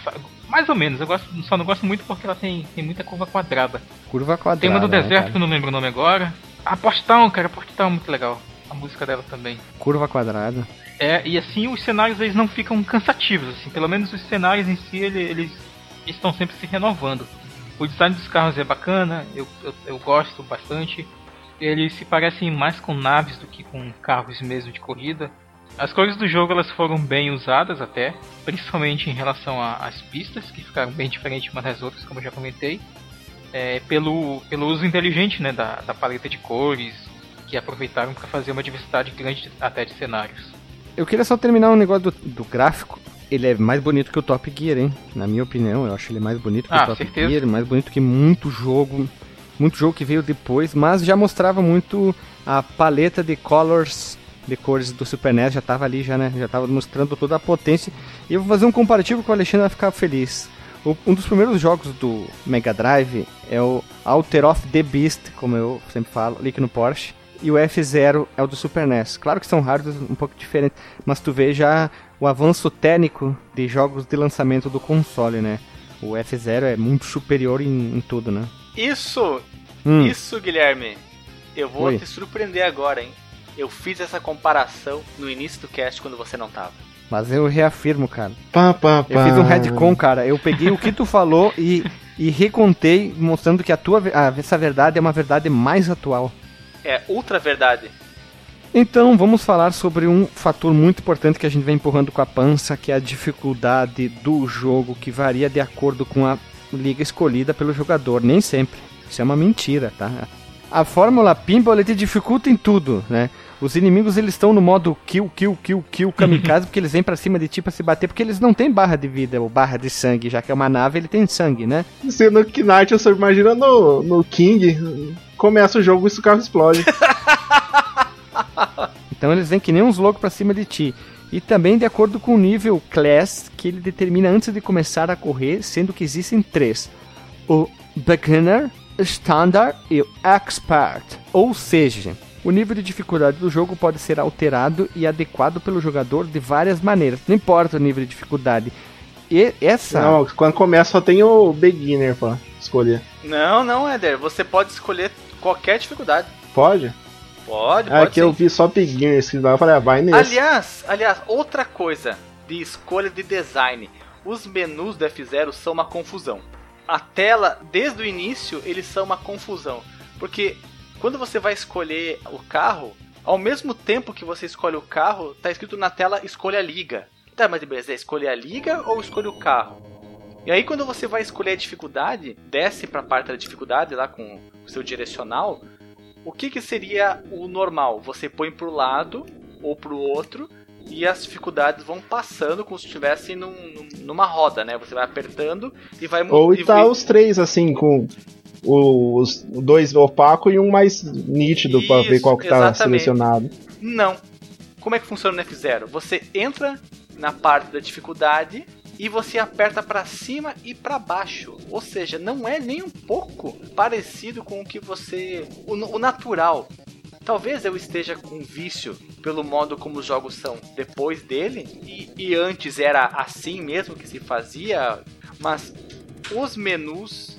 Mais ou menos, eu gosto, só não gosto muito porque ela tem, tem muita curva quadrada. Curva quadrada. Tem uma do né, deserto que eu não lembro o nome agora. A Port Town, cara, Port Town é muito legal. A música dela também. Curva quadrada. É, e assim os cenários eles não ficam cansativos, assim, pelo menos os cenários em si ele- eles estão sempre se renovando. O design dos carros é bacana, eu, eu, eu gosto bastante. Eles se parecem mais com naves do que com carros mesmo de corrida. As cores do jogo elas foram bem usadas até, principalmente em relação às pistas, que ficaram bem diferentes umas das outras, como eu já comentei. É, pelo, pelo uso inteligente né, da, da paleta de cores, que aproveitaram para fazer uma diversidade grande de- até de cenários. Eu queria só terminar um negócio do, do gráfico. Ele é mais bonito que o Top Gear, hein? Na minha opinião, eu acho ele mais bonito que Ah, o Top certeza. Gear, mais bonito que muito jogo, muito jogo que veio depois, mas já mostrava muito a paleta de colors, de cores do Super NES, já tava ali, já, né? Já tava mostrando toda a potência. E eu vou fazer um comparativo que o Alexandre vai ficar feliz. O- um dos primeiros jogos do Mega Drive é o Alter of the Beast, como eu sempre falo, ali no Porsche. E o F0 é o do Super NES. Claro que são hardwares um pouco diferentes, mas tu vê já o avanço técnico de jogos de lançamento do console, né? O F0 é muito superior em, em tudo, né? Isso, Hum, isso, Guilherme. Eu vou Oi. te surpreender agora, hein? Eu fiz essa comparação no início do cast quando você não tava. mas eu reafirmo, cara. Pá, pá, pá. Eu fiz um retcon, cara. Eu peguei o que tu falou e, e recontei, mostrando que a tua, a- essa verdade é uma verdade mais atual. É ultra verdade. Então, vamos falar sobre um fator muito importante que a gente vem empurrando com a pança, que é a dificuldade do jogo, que varia de acordo com a liga escolhida pelo jogador. Nem sempre. Isso é uma mentira, tá? A fórmula Pinball te dificulta em tudo, né? Os inimigos eles estão no modo kill, kill, kill, kill, kamikaze, porque eles vêm pra cima de ti pra se bater, porque eles não têm barra de vida ou barra de sangue, já que é uma nave, ele tem sangue, né? Se no Knight você imagina no, no King, começa o jogo e o carro explode. Então eles vêm que nem uns loucos pra cima de ti. E também de acordo com o nível Class que ele determina antes de começar a correr, sendo que existem três: o Beginner, Standard e o Expert. Ou seja, o nível de dificuldade do jogo pode ser alterado e adequado pelo jogador de várias maneiras, não importa o nível de dificuldade. E essa. Não, quando começa só tem o Beginner pra escolher. Não, não, Éder. Você pode escolher qualquer dificuldade. Pode? Pode, Ah, pode. que eu vi só Beginner escrito lá, eu falei, ah, vai nesse. Aliás, aliás, outra coisa de escolha de design. Os menus do F0 são uma confusão. A tela, desde o início, eles são uma confusão. Porque quando você vai escolher o carro, ao mesmo tempo que você escolhe o carro, tá escrito na tela escolha a liga. Tá, mas beleza, é escolher a liga ou escolher o carro? E aí quando você vai escolher a dificuldade, desce para a parte da dificuldade lá com o seu direcional, o que, que seria o normal? Você põe pro lado ou pro outro e as dificuldades vão passando como se estivesse num, numa roda, né? Você vai apertando e vai Ou e tá os três assim com os dois opaco e um mais nítido para ver qual que tá selecionado. Não. Como é que funciona no F0? Você entra na parte da dificuldade e você aperta para cima e para baixo. Ou seja, não é nem um pouco parecido com o que você o, o natural. Talvez eu esteja com vício pelo modo como os jogos são depois dele e, e antes era assim mesmo que se fazia, mas os menus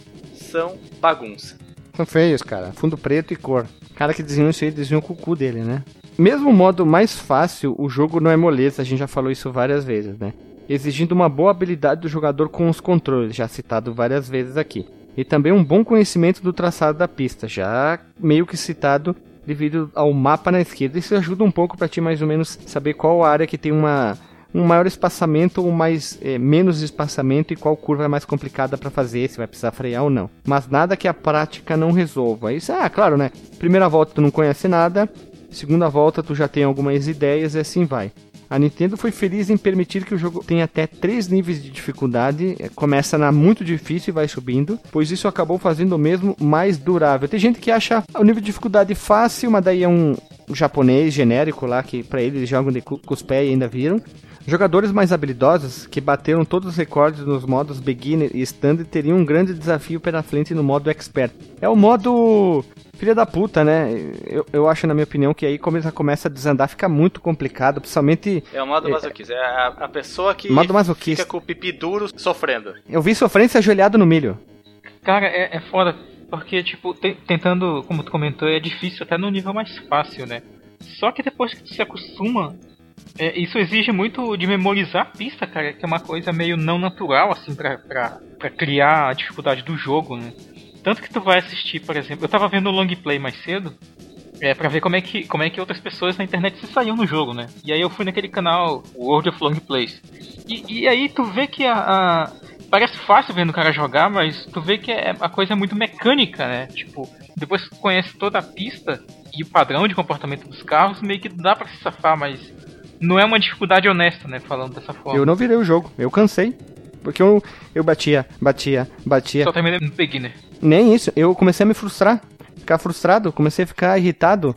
são bagunça. São feios, cara. Fundo preto e cor. Cara que desenhou isso aí desenhou o cu dele, né? Mesmo modo mais fácil, o jogo não é moleza, a gente já falou isso várias vezes, né? Exigindo uma boa habilidade do jogador com os controles, já citado várias vezes aqui. E também um bom conhecimento do traçado da pista, já meio que citado devido ao mapa na esquerda. Isso ajuda um pouco para ti mais ou menos saber qual área que tem uma um maior espaçamento ou mais é, menos espaçamento e qual curva é mais complicada para fazer, se vai precisar frear ou não. Mas nada que a prática não resolva. Isso, ah, claro, né? Primeira volta tu não conhece nada, Segunda volta tu já tem algumas ideias e assim vai. A Nintendo foi feliz em permitir que o jogo tenha até três níveis de dificuldade. É, começa na muito difícil e vai subindo, pois isso acabou fazendo o mesmo mais durável. Tem gente que acha o nível de dificuldade fácil, mas daí é um japonês genérico lá que para ele eles jogam de pés e ainda viram. Jogadores mais habilidosos, que bateram todos os recordes nos modos Beginner e Standard, teriam um grande desafio pela frente no modo Expert. É o modo filha da puta, né? Eu, eu acho, na minha opinião, que aí começa, começa a desandar, fica muito complicado, principalmente... É o modo é, masoquista, é a, a pessoa que modo masoquista. fica com o pipi duro sofrendo. Eu vi sofrência ajoelhado no milho. Cara, é, é foda, porque, tipo, te, tentando, como tu comentou, é difícil até no nível mais fácil, né? Só que depois que tu se acostuma, é, isso exige muito de memorizar a pista, cara, que é uma coisa meio não natural, assim, pra, pra, pra criar a dificuldade do jogo, né? Tanto que tu vai assistir, por exemplo, eu tava vendo o long play mais cedo, é, pra ver como é, que, como é que outras pessoas na internet se saíam no jogo, né? E aí eu fui naquele canal World of Long Plays. E, e aí tu vê que a, a, Parece fácil vendo o cara jogar, mas tu vê que é, a coisa é muito mecânica, né? Tipo, depois que tu conhece toda a pista e o padrão de comportamento dos carros, meio que dá pra se safar, mas não é uma dificuldade honesta, né? Falando dessa forma. Eu não virei o jogo, eu cansei. Porque eu, eu batia, batia, batia. Só terminei no beginner. Nem isso, eu comecei a me frustrar. Ficar frustrado, comecei a ficar irritado.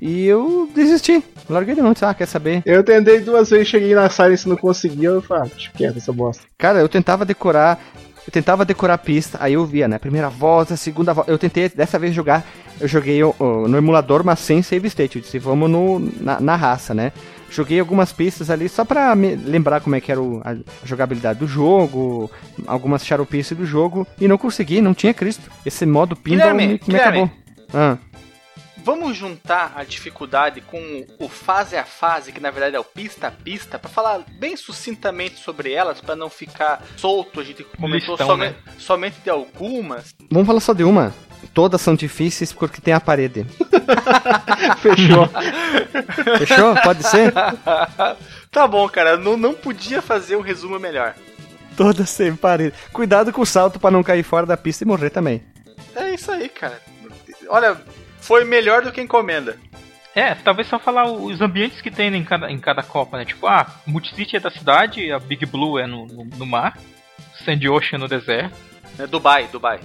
E eu desisti. Larguei de mão, ah, quer saber? Eu tentei duas vezes, cheguei na Silence e não consegui, eu falei, ah, quieto essa bosta. Cara, eu tentava decorar, eu tentava decorar a pista, aí eu via, né? Primeira volta, segunda volta. Eu tentei dessa vez jogar, eu joguei no emulador, mas sem save state. Eu disse, vamos no, na, na raça, né? Joguei algumas pistas ali só pra me lembrar como é que era o, a jogabilidade do jogo, algumas charupices do jogo, e não consegui, não tinha Cristo. Esse modo pinball me, me acabou. Ah. Vamos juntar a dificuldade com o fase a fase, que na verdade é o pista a pista, para falar bem sucintamente sobre elas, para não ficar solto. A gente comentou Listão, somente, né? somente de algumas. Vamos falar só de uma. Todas são difíceis porque tem a parede. Fechou. Fechou? Pode ser? tá bom, cara. Não, não podia fazer um resumo melhor. Todas sem parede. Cuidado com o salto para não cair fora da pista e morrer também. É isso aí, cara. Olha, foi melhor do que encomenda. É, talvez só falar os ambientes que tem em cada, em cada Copa, né? Tipo, ah, Multicity é da cidade, a Big Blue é no, no, no mar, Sand Ocean no deserto. É Dubai, Dubai.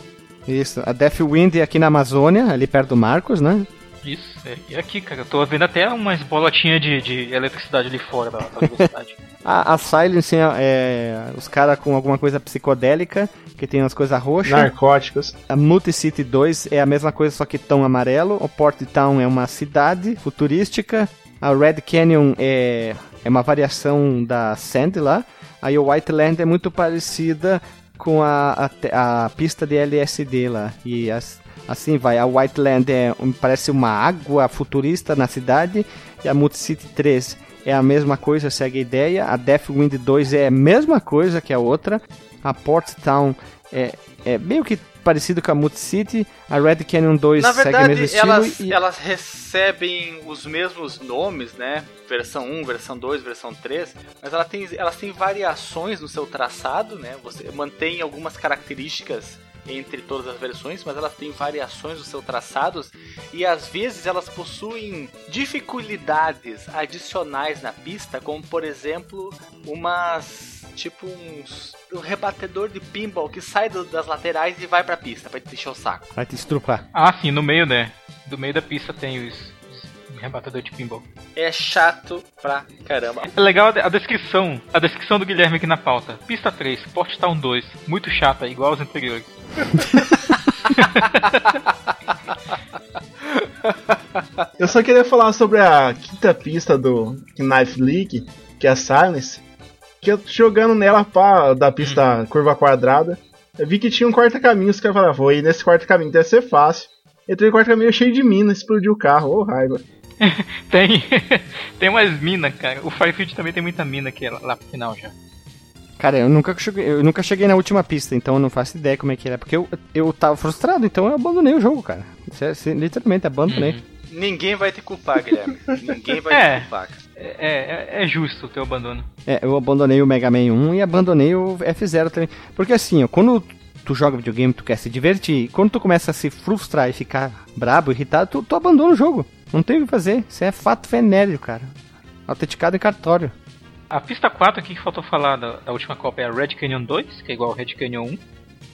Isso, a Deathwind é aqui na Amazônia, ali perto do Marcos, né? Isso, é, e aqui, cara, eu tô vendo até umas bolotinhas de, de eletricidade ali fora da, da velocidade. a, a Silence é, é os caras com alguma coisa psicodélica, que tem umas coisas roxas. Narcóticos. A Multicity 2 é a mesma coisa, só que tão amarelo. O Port Town é uma cidade futurística. A Red Canyon é, é uma variação da Sand lá. Aí o White Land é muito parecida com a, a, a pista de LSD lá. E as, assim vai. A White Land é, parece uma água futurista na cidade. E a Multicity 3 é a mesma coisa, segue a ideia. A Deathwind 2 é a mesma coisa que a outra. A Port Town é, é meio que parecido com a Mut City. A Red Canyon 2 Na verdade, segue o mesmo estilo. Elas, e... elas recebem os mesmos nomes, né? Versão 1, versão 2, versão 3, mas ela tem, elas têm variações no seu traçado, né? Você mantém algumas características entre todas as versões, mas elas têm variações dos seus traçados e às vezes elas possuem dificuldades adicionais na pista, como por exemplo umas tipo uns um rebatedor de pinball que sai do, das laterais e vai pra pista pra te encher o saco. Vai te estrupar. Ah, sim, no meio, né? Do meio da pista tem os, os rebatedor de pinball. É chato pra caramba. É legal a descrição, a descrição do Guilherme aqui na pauta. Pista 3, Port Town 2, muito chata, igual aos anteriores. Eu só queria falar sobre a quinta pista do Knife League, que é a Silence. Jogando nela pá, da pista hum. curva quadrada, eu vi que tinha um quarta-caminho, que eu falava, vou ir nesse quarta-caminho, deve ser fácil. Entrei no quarta-caminho cheio de minas, explodiu o carro, ô oh, raiva. tem, tem umas minas, cara. O Firefield também tem muita mina aqui lá pro final já. Cara, eu nunca, cheguei, eu nunca cheguei na última pista, então eu não faço ideia como é que era. Porque eu, eu tava frustrado, então eu abandonei o jogo, cara. Literalmente, abandonei. Uhum. Ninguém vai te culpar, Guilherme. Ninguém vai é, te culpar. É, é, é, justo o teu abandono. É, eu abandonei o Mega Man 1 e abandonei o F0 também. Porque assim, ó, quando tu joga videogame, tu quer se divertir, quando tu começa a se frustrar e ficar brabo, irritado, tu, tu abandona o jogo. Não tem o que fazer. Isso é fato venéreo, cara. Autenticado em cartório. A pista 4 aqui que faltou falar da, da, última Copa é a Red Canyon 2, que é igual ao Red Canyon 1,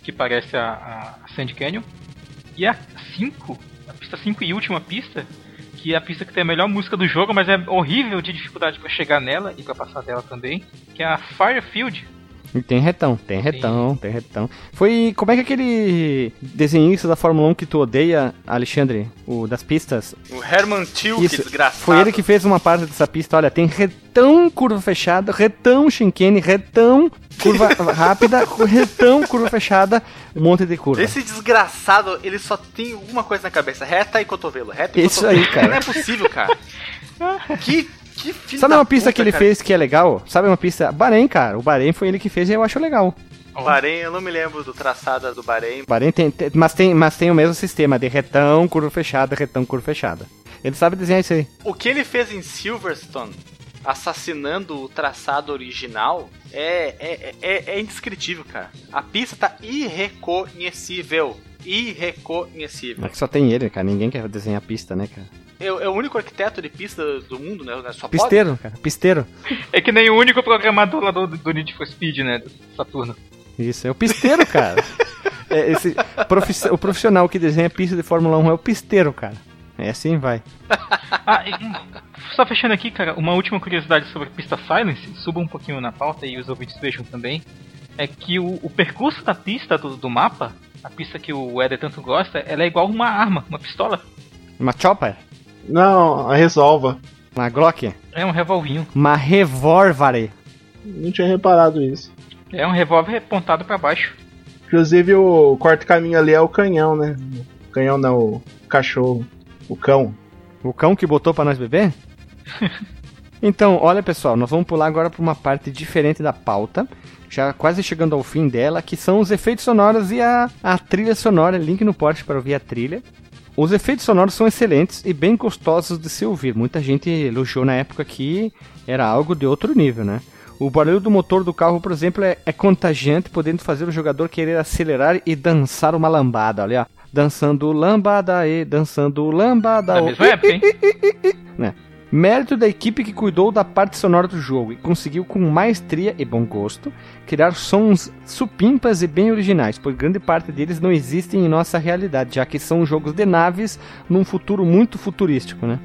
que parece a, a Sand Canyon. E a 5, a pista 5 e última pista, que é a pista que tem a melhor música do jogo, mas é horrível de dificuldade para chegar nela e para passar dela também, que é a Firefield. E tem retão, tem retão, Sim. tem retão. Foi. Como é que aquele desenhista da Fórmula 1 que tu odeia, Alexandre? O das pistas? O Herman Tilke, desgraçado. Foi ele que fez uma parte dessa pista. Olha, tem retão curva fechada, retão Shinkane, retão curva rápida, retão curva fechada, um monte de curva. Esse desgraçado, ele só tem uma coisa na cabeça: reta e cotovelo. Reta e Isso cotovelo. aí, cara. Não é possível, cara. que que filho Sabe uma pista puta, que ele cara. fez que é legal? Sabe uma pista? Bahrein, cara. O Bahrein foi ele que fez e eu acho legal. O Bahrein, eu não me lembro do traçado do Bahrein. Bahrein tem, tem, mas, tem, mas tem o mesmo sistema de retão, curva fechada, retão, curva fechada. Ele sabe desenhar isso aí. O que ele fez em Silverstone, assassinando o traçado original, é, é, é, é indescritível, cara. A pista tá irreconhecível. Irreconhecível. É que só tem ele, cara. Ninguém quer desenhar a pista, né, cara? É, é, o único arquiteto de pista do mundo, né? Só pisteiro, pode. cara, pisteiro. É que nem o único programador lá do, do Need for Speed, né? Do Saturno. Isso, é o pisteiro, cara. é, esse profiss o profissional que desenha pista de Fórmula 1 é o pisteiro, cara. É assim vai. ah, e, só fechando aqui, cara, uma última curiosidade sobre a pista Silence, suba um pouquinho na pauta e os ouvintes vejam também, é que o, o percurso da pista do, do, mapa, a pista que o Eder tanto gosta, ela é igual uma arma, uma pistola. Uma chopper? Não, a resolva. Uma Glock? É um revolvinho. Uma revólvere. Não tinha reparado isso. É um revólver apontado para baixo. Inclusive o quarto caminho ali é o canhão, né? O canhão não, o cachorro. O cão. O cão que botou para nós beber? então, olha pessoal, nós vamos pular agora para uma parte diferente da pauta, já quase chegando ao fim dela, que são os efeitos sonoros e a, a trilha sonora. Link no post para ouvir a trilha. Os efeitos sonoros são excelentes e bem gostosos de se ouvir. Muita gente elogiou na época que era algo de outro nível, né? O barulho do motor do carro, por exemplo, é, é contagiante, podendo fazer o jogador querer acelerar e dançar uma lambada. Olha, dançando lambada e dançando lambada. Da mesma época, hein? Né? Mérito da equipe que cuidou da parte sonora do jogo e conseguiu, com maestria e bom gosto, criar sons supimpas e bem originais, pois grande parte deles não existem em nossa realidade, já que são jogos de naves num futuro muito futurístico, né?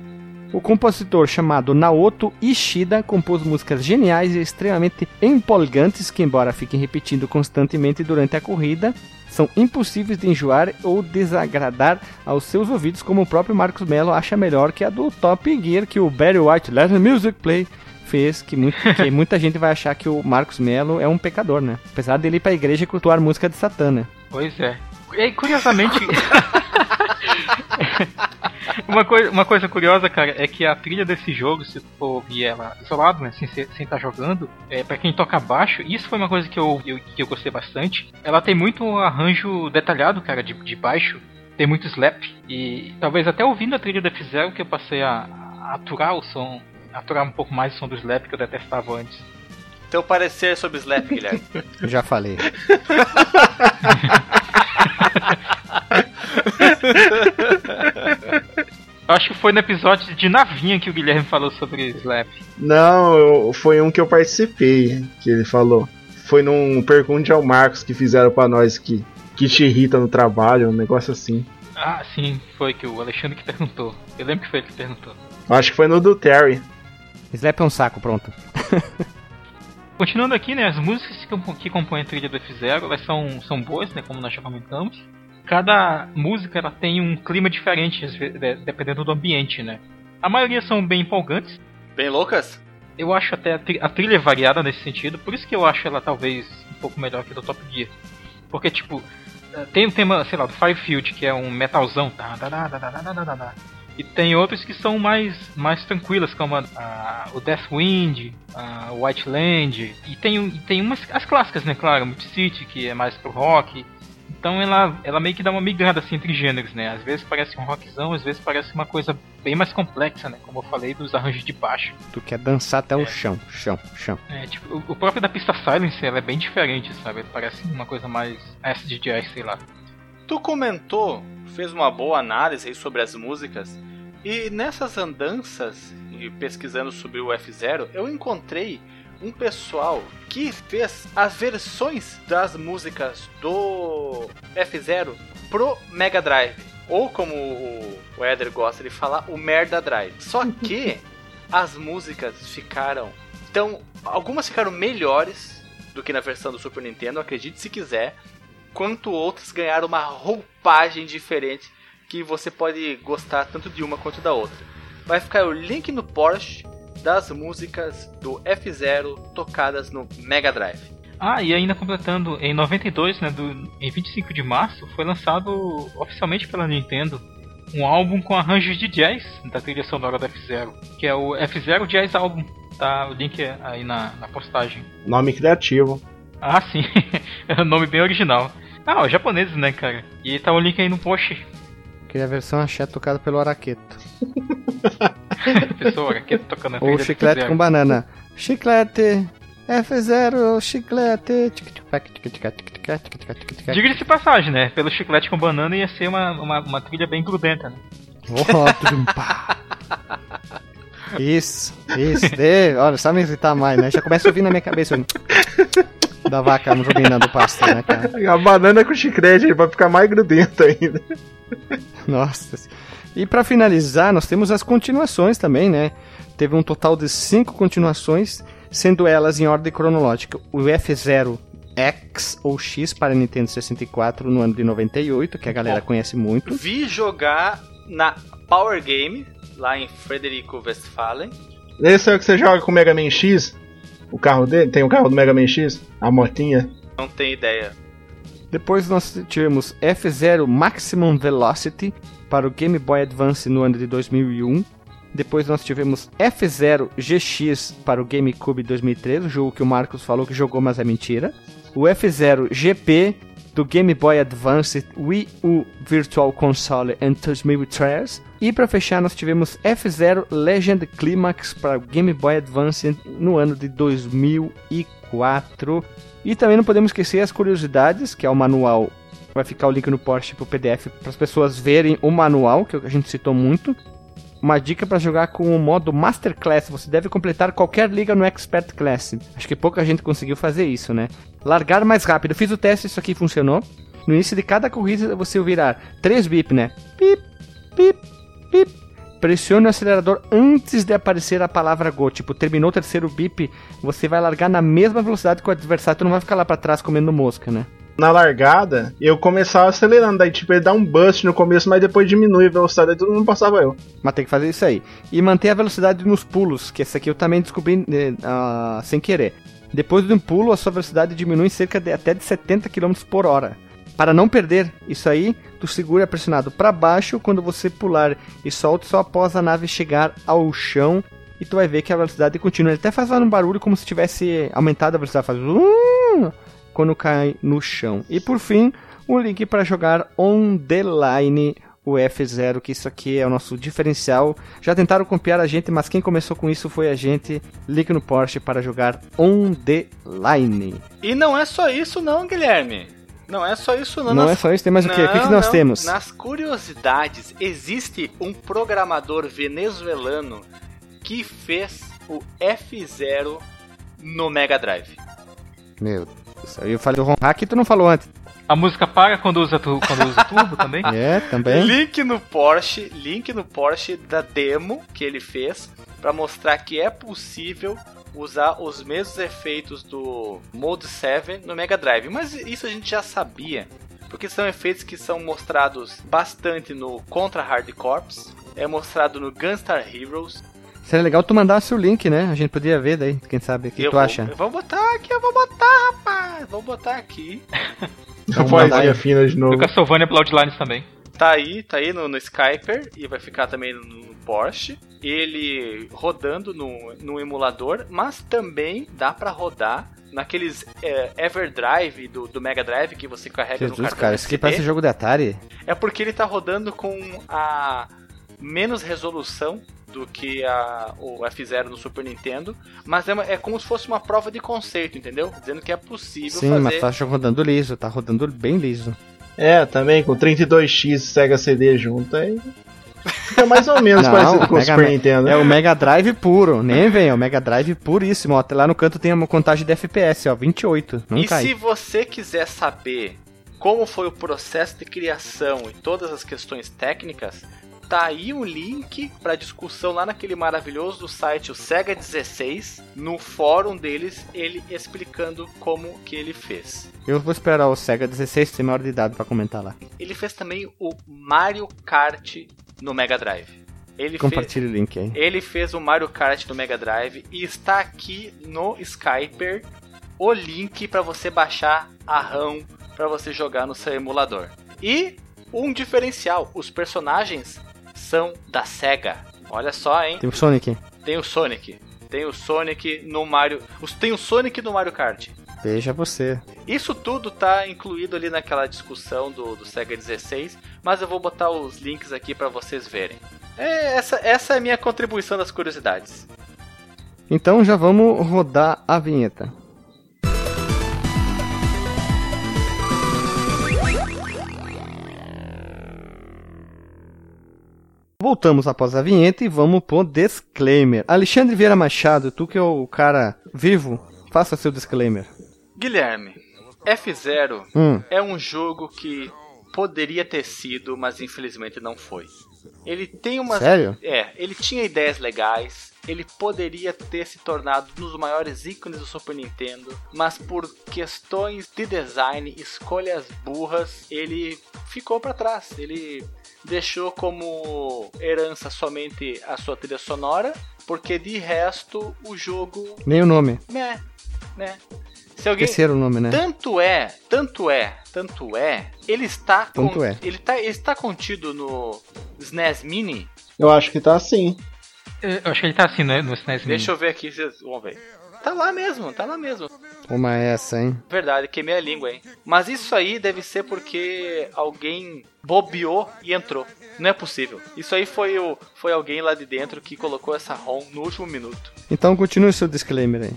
O compositor chamado Naoto Ishida compôs músicas geniais e extremamente empolgantes que, embora fiquem repetindo constantemente durante a corrida, são impossíveis de enjoar ou desagradar aos seus ouvidos, como o próprio Marcos Mello acha melhor que a do Top Gear que o Barry White Let the Music Play fez, que, muito, que muita gente vai achar que o Marcos Mello é um pecador, né? Apesar dele ir pra igreja e cultuar música de Satã, né? Pois é. E curiosamente. uma, coisa, uma coisa curiosa, cara, é que a trilha desse jogo, se for ouvir ela isolado, né, sem estar sem tá jogando, é, para quem toca baixo, isso foi uma coisa que eu, eu, que eu gostei bastante. Ela tem muito arranjo detalhado, cara, de, de baixo, tem muito slap, e talvez até ouvindo a trilha da F-Zero que eu passei a, a aturar o som, aturar um pouco mais o som do slap que eu detestava antes. Teu parecer sobre slap, Guilherme? Eu já falei. Acho que foi no episódio de Navinha que o Guilherme falou sobre Slap. Não, foi um que eu participei que ele falou. Foi num Pergunte ao Marcos que fizeram para nós que, que te irrita no trabalho, um negócio assim. Ah, sim, foi que o Alexandre que perguntou. Eu lembro que foi ele que perguntou. Acho que foi no do Terry. Slap é um saco, pronto. Continuando aqui, né, as músicas que compõem a trilha do F-Zero, elas são, são boas, né, como nós já comentamos. Cada música ela tem um clima diferente, dependendo do ambiente, né. A maioria são bem empolgantes. Bem loucas? Eu acho até a trilha variada nesse sentido, por isso que eu acho ela talvez um pouco melhor que do Top Gear. Porque, tipo, tem o tema, sei lá, do Firefield, que é um metalzão. Tá, tá, tá, tá, tá, tá, tá, tá. E tem outros que são mais, mais tranquilas, como a, a, o Deathwind, a White Land. E tem, tem umas as clássicas, né? Claro, Multi City, que é mais pro rock. Então ela, ela meio que dá uma migrada assim entre gêneros, né? Às vezes parece um rockzão, às vezes parece uma coisa bem mais complexa, né? Como eu falei, dos arranjos de baixo. Tu quer dançar até é. o chão, chão, chão. É, tipo, o, o, próprio da pista Silence, ela é bem diferente, sabe? Parece uma coisa mais acid jazz, sei lá. Tu comentou, fez uma boa análise aí sobre as músicas, e nessas andanças e pesquisando sobre o F0, eu encontrei um pessoal que fez as versões das músicas do F0 pro Mega Drive. Ou como o Eder gosta de falar, o Merda Drive. Só que as músicas ficaram. Então, algumas ficaram melhores do que na versão do Super Nintendo, acredite se quiser. Quanto outras ganharam uma roupagem diferente que você pode gostar tanto de uma quanto da outra. Vai ficar o link no Porsche das músicas do F0 tocadas no Mega Drive. Ah, e ainda completando, em 92, né, do, em 25 de março, foi lançado oficialmente pela Nintendo um álbum com arranjos de jazz da trilha sonora do F0, que é o F0 Jazz Album. Tá o link aí na, na postagem. Nome criativo. Ah, sim. é um nome bem original. Ah, os japoneses, né, cara? E tá o link aí no post Queria a versão axé tocada pelo Araqueto. Pessoa, Araqueto tocando Ou chiclete com banana. Chiclete, F0, chiclete. Diga-se de passagem, né? Pelo chiclete com banana ia ser uma, uma, uma trilha bem grudenta, né? isso, isso. De, olha, só me irritar mais, né? Já começa a ouvir na minha cabeça. da vaca no do pasto, né, cara? A banana com chiclete vai ficar mais grudenta ainda. Nossa. E para finalizar, nós temos as continuações também, né? Teve um total de cinco continuações, sendo elas em ordem cronológica. O F0 X ou X para Nintendo 64 no ano de 98, que a galera Bom, conhece muito. Vi jogar na Power Game, lá em Frederico Westphalen. Esse é o que você joga com o Mega Man X? O carro dele? Tem o carro do Mega Man X? A motinha? Não tenho ideia. Depois nós tivemos F0 Maximum Velocity para o Game Boy Advance no ano de 2001. Depois nós tivemos F0 GX para o GameCube 2003, o jogo que o Marcos falou que jogou, mas é mentira. O F0 GP do Game Boy Advance, Wii U Virtual Console em 2003. E para fechar, nós tivemos F0 Legend Climax para o Game Boy Advance no ano de 2004. E também não podemos esquecer as curiosidades, que é o manual. Vai ficar o link no post pro PDF para as pessoas verem o manual, que a gente citou muito. Uma dica para jogar com o modo Master Class, você deve completar qualquer liga no Expert Class. Acho que pouca gente conseguiu fazer isso, né? Largar mais rápido. Fiz o teste, isso aqui funcionou. No início de cada corrida você ouvirá três bip, né? Pip, pip, pip, Pressione o acelerador antes de aparecer a palavra Go. Tipo, terminou o terceiro bip, você vai largar na mesma velocidade que o adversário, tu não vai ficar lá para trás comendo mosca, né? Na largada, eu começava acelerando, daí tipo, ele dá um bust no começo, mas depois diminui a velocidade, aí todo mundo passava eu. Mas tem que fazer isso aí. E manter a velocidade nos pulos, que esse aqui eu também descobri uh, sem querer. Depois de um pulo, a sua velocidade diminui em cerca de até de 70 km por hora. Para não perder isso aí, segura pressionado para baixo quando você pular e solta só após a nave chegar ao chão e tu vai ver que a velocidade continua. Ele até faz um barulho como se tivesse aumentado a velocidade, faz quando cai no chão. E por fim, o link para jogar on the line o F0, que isso aqui é o nosso diferencial. Já tentaram copiar a gente, mas quem começou com isso foi a gente. Link no Porsche para jogar on the line. E não é só isso não, Guilherme. Não é só isso, não. Não nas... é só isso, tem mais o quê? O que, que nós não. temos? Nas curiosidades, existe um programador venezuelano que fez o F0 no Mega Drive. Meu Deus. Eu falei do ROM hack e tu não falou antes. A música para quando usa, tu, quando usa turbo também? É, também. Link no Porsche, link no Porsche da demo que ele fez para mostrar que é possível usar os mesmos efeitos do Mode 7 no Mega Drive. Mas isso a gente já sabia, porque são efeitos que são mostrados bastante no Contra Hard Corps, é mostrado no Gunstar Heroes. Seria legal tu mandasse o link, né? A gente podia ver daí, quem sabe. O que eu tu vou, acha? Eu vou botar aqui, eu vou botar, rapaz. Vou botar aqui. Vamos Poesia fina de novo. Castlevania Bloodlines também. Tá aí, tá aí no, no Skyper e vai ficar também no, no Porsche. Ele rodando no, no emulador, mas também dá pra rodar naqueles é, Everdrive do, do Mega Drive que você carrega no Jesus, cartão cara, isso aqui parece jogo de Atari. É porque ele tá rodando com a menos resolução do que a, o F0 no Super Nintendo, mas é, uma- é como se fosse uma prova de conceito, entendeu? Dizendo que é possível Sim, mas fazer. tá rodando liso, tá rodando bem liso. É, também com 32X Sega CD junto, aí fica mais ou menos Não, parecido com o Mega Super Nintendo. É o Mega Drive puro, nem vem, é o Mega Drive puríssimo. Ó, até lá no canto tem uma contagem de FPS, ó, 28, não e cai. se você quiser saber como foi o processo de criação e todas as questões técnicas, tá aí um link para discussão lá naquele maravilhoso site, o Sega 16, no fórum deles, ele explicando como que ele fez. Eu vou esperar o Sega 16 ter maior de idade pra comentar lá. Ele fez também o Mario Kart no Mega Drive. Ele fez, Compartilhe o link aí. ele fez o Mario Kart no Mega Drive e está aqui no Skyper o link para você baixar a RAM para você jogar no seu emulador. E um diferencial, os personagens são da Sega. Olha só, hein? Tem o Sonic. Tem o Sonic, tem o Sonic no Mario, tem o Sonic no Mario Kart. Veja você. Isso tudo tá incluído ali naquela discussão do, do Sega 16, mas eu vou botar os links aqui para vocês verem. É, essa, essa é a minha contribuição das curiosidades. Então já vamos rodar a vinheta. Voltamos após a vinheta e vamos pro disclaimer. Alexandre Vieira Machado, tu que é o cara vivo, faça seu disclaimer. Guilherme, F0 Hum, é um jogo que poderia ter sido, mas infelizmente não foi. Ele tem umas. sério? É, ele tinha ideias legais. Ele poderia ter se tornado um dos maiores ícones do Super Nintendo, mas por questões de design, escolhas burras, ele ficou para trás. Ele deixou como herança somente a sua trilha sonora, porque de resto o jogo, Nem o nome. né, né. Se alguém Esqueceram o nome, né? tanto é, tanto é, tanto é, ele está Tanto con- é. ele tá ele está contido no SNES Mini. Eu acho que tá assim. Eu acho que ele tá assim, né? No SNES Mini. Deixa eu ver aqui, vocês vão ver. Tá lá mesmo, tá lá mesmo. Uma é essa, hein? Verdade, queimei a língua, hein. Mas isso aí deve ser porque alguém bobeou e entrou. Não é possível. Isso aí foi o foi alguém lá de dentro que colocou essa ROM no último minuto. Então continue seu disclaimer aí.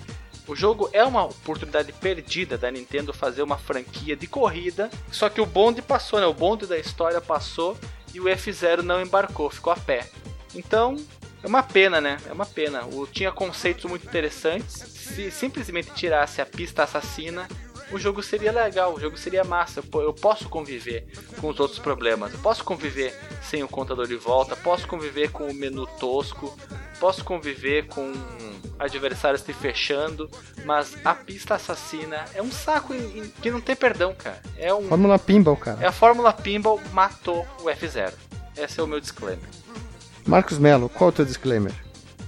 O jogo é uma oportunidade perdida da Nintendo fazer uma franquia de corrida, só que o bonde passou, né? O bonde da história passou e o F0 não embarcou, ficou a pé. Então, é uma pena, né? É uma pena. O, tinha conceitos muito interessantes. Se simplesmente tirasse a pista assassina, o jogo seria legal, o jogo seria massa. Eu, eu posso conviver com os outros problemas. Eu posso conviver sem o contador de volta, posso conviver com o menu tosco, posso conviver com adversários te fechando, mas a pista assassina é um saco em- em- que não tem perdão, cara. É um Fórmula Pinball, cara. é a Fórmula Pinball matou o F0. Esse é o meu disclaimer. Marcos Melo, qual é o teu disclaimer?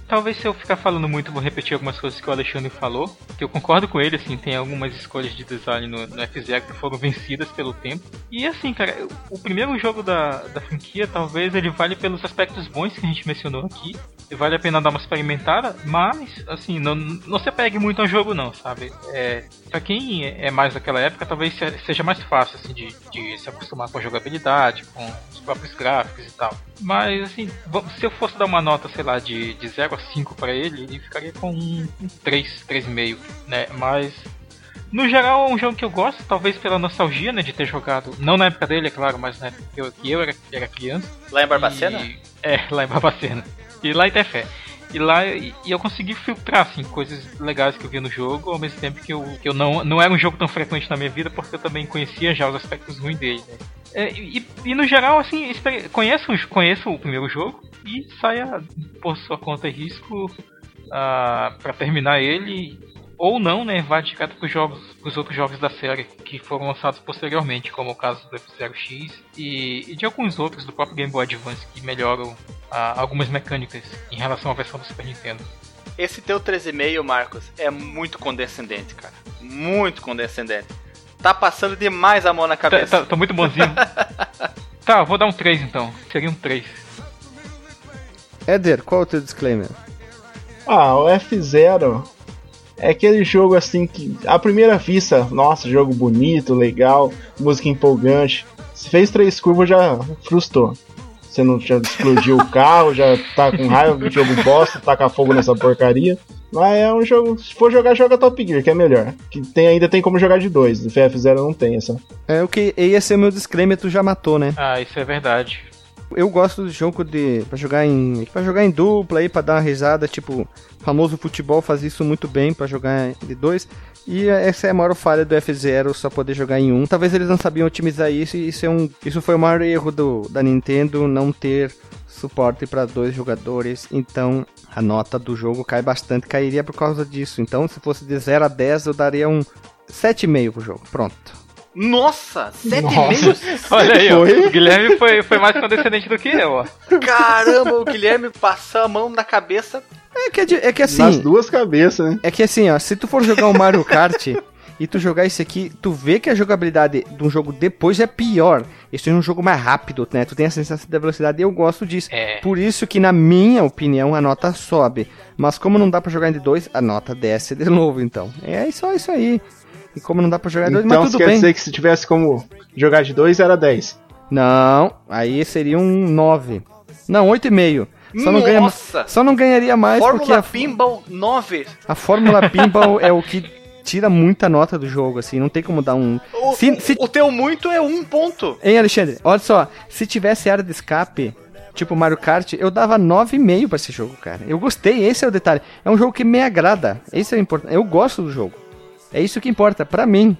Talvez se eu ficar falando muito, vou repetir algumas coisas que o Alexandre falou. Que eu concordo com ele, assim, tem algumas escolhas de design no, no F0 que foram vencidas pelo tempo. E assim, cara, o primeiro jogo da, da franquia, talvez ele vale pelos aspectos bons que a gente mencionou aqui. Vale a pena dar uma experimentada, mas, assim, não, não se apegue muito ao jogo não, sabe? É, pra quem é mais daquela época, talvez se- seja mais fácil, assim, de, de se acostumar com a jogabilidade, com os próprios gráficos e tal. Mas, assim, se eu fosse dar uma nota, sei lá, de, de 0 a 5 pra ele, ele ficaria com um, um 3, 3,5, né? Mas No geral, é um jogo que eu gosto, talvez pela nostalgia, né, de ter jogado. Não na época dele, é claro, mas na época que eu, que eu era, era criança. Lá em Barbacena? E, é, lá em Barbacena. E lá em Tefé. E lá e eu consegui filtrar assim, coisas legais que eu via no jogo, ao mesmo tempo que eu, que eu não, não era um jogo tão frequente na minha vida, porque eu também conhecia já os aspectos ruins dele. Né? É, e, e, no geral, assim, conheço, conheço o primeiro jogo e saia por sua conta e risco uh, ah, para terminar ele ou não, né, vai direto para os jogos, os outros jogos da série que foram lançados posteriormente, como o caso do F-Zero X e, e, de alguns outros do próprio Game Boy Advance que melhoram ah, algumas mecânicas em relação à versão do Super Nintendo. Esse teu 13,5, Marcos, é muito condescendente, cara. Muito condescendente. Tá passando demais a mão na tá, cabeça. Tá, tá, tá muito bonzinho. tá, vou dar um 3 então. Seria um 3. Éder, qual é o teu disclaimer? Ah, o F0 é aquele jogo assim que, à primeira vista, nossa, jogo bonito, legal, música empolgante. Se fez três curvas, já frustrou. Você não já explodiu o carro, já tá com raiva do jogo bosta, taca fogo nessa porcaria. Mas é um jogo. Se for jogar, joga Top Gear, que é melhor. Que tem, ainda tem como jogar de dois. O FF0 não tem essa. É o que ia ser meu disclaimer, tu já matou, né? Ah, isso é verdade. Eu gosto do jogo de para jogar em para jogar em dupla aí para dar uma risada, tipo, famoso futebol faz isso muito bem para jogar de dois. E essa é a maior falha do F0, só poder jogar em um. Talvez eles não sabiam otimizar isso e isso é um isso foi o maior erro do da Nintendo não ter suporte para dois jogadores. Então, a nota do jogo cai bastante, cairia por causa disso. Então, se fosse de 0 a 10, eu daria um 7,5 pro jogo. Pronto. Nossa, 7,5? Olha aí, ó, o Guilherme foi, foi mais condescendente do que eu, ó. Caramba, o Guilherme passou a mão na cabeça. É que, é que assim. Nas duas cabeças, né? É que assim, ó, se tu for jogar um Mario Kart e tu jogar esse aqui, tu vê que a jogabilidade de um jogo depois é pior. Esse é um jogo mais rápido, né? Tu tem a sensação de velocidade e eu gosto disso. É. Por isso que, na minha opinião, a nota sobe. Mas como não dá para jogar de dois, a nota desce de novo, então. É só isso aí. E como não dá pra jogar então, dois, mas tudo quer bem. dizer que se tivesse como jogar de dois, era 10. Não, aí seria um 9. Não, 8,5. Só não, ganha, só não ganharia mais Fórmula porque a Pinball 9. A Fórmula Pinball é o que tira muita nota do jogo, assim, não tem como dar um. O, se, se... o teu muito é um ponto. Hein, Alexandre? Olha só, se tivesse área de escape, tipo Mario Kart, eu dava 9,5 pra esse jogo, cara. Eu gostei, esse é o detalhe. É um jogo que me agrada. Esse é o importante. Eu gosto do jogo. É isso que importa, pra mim.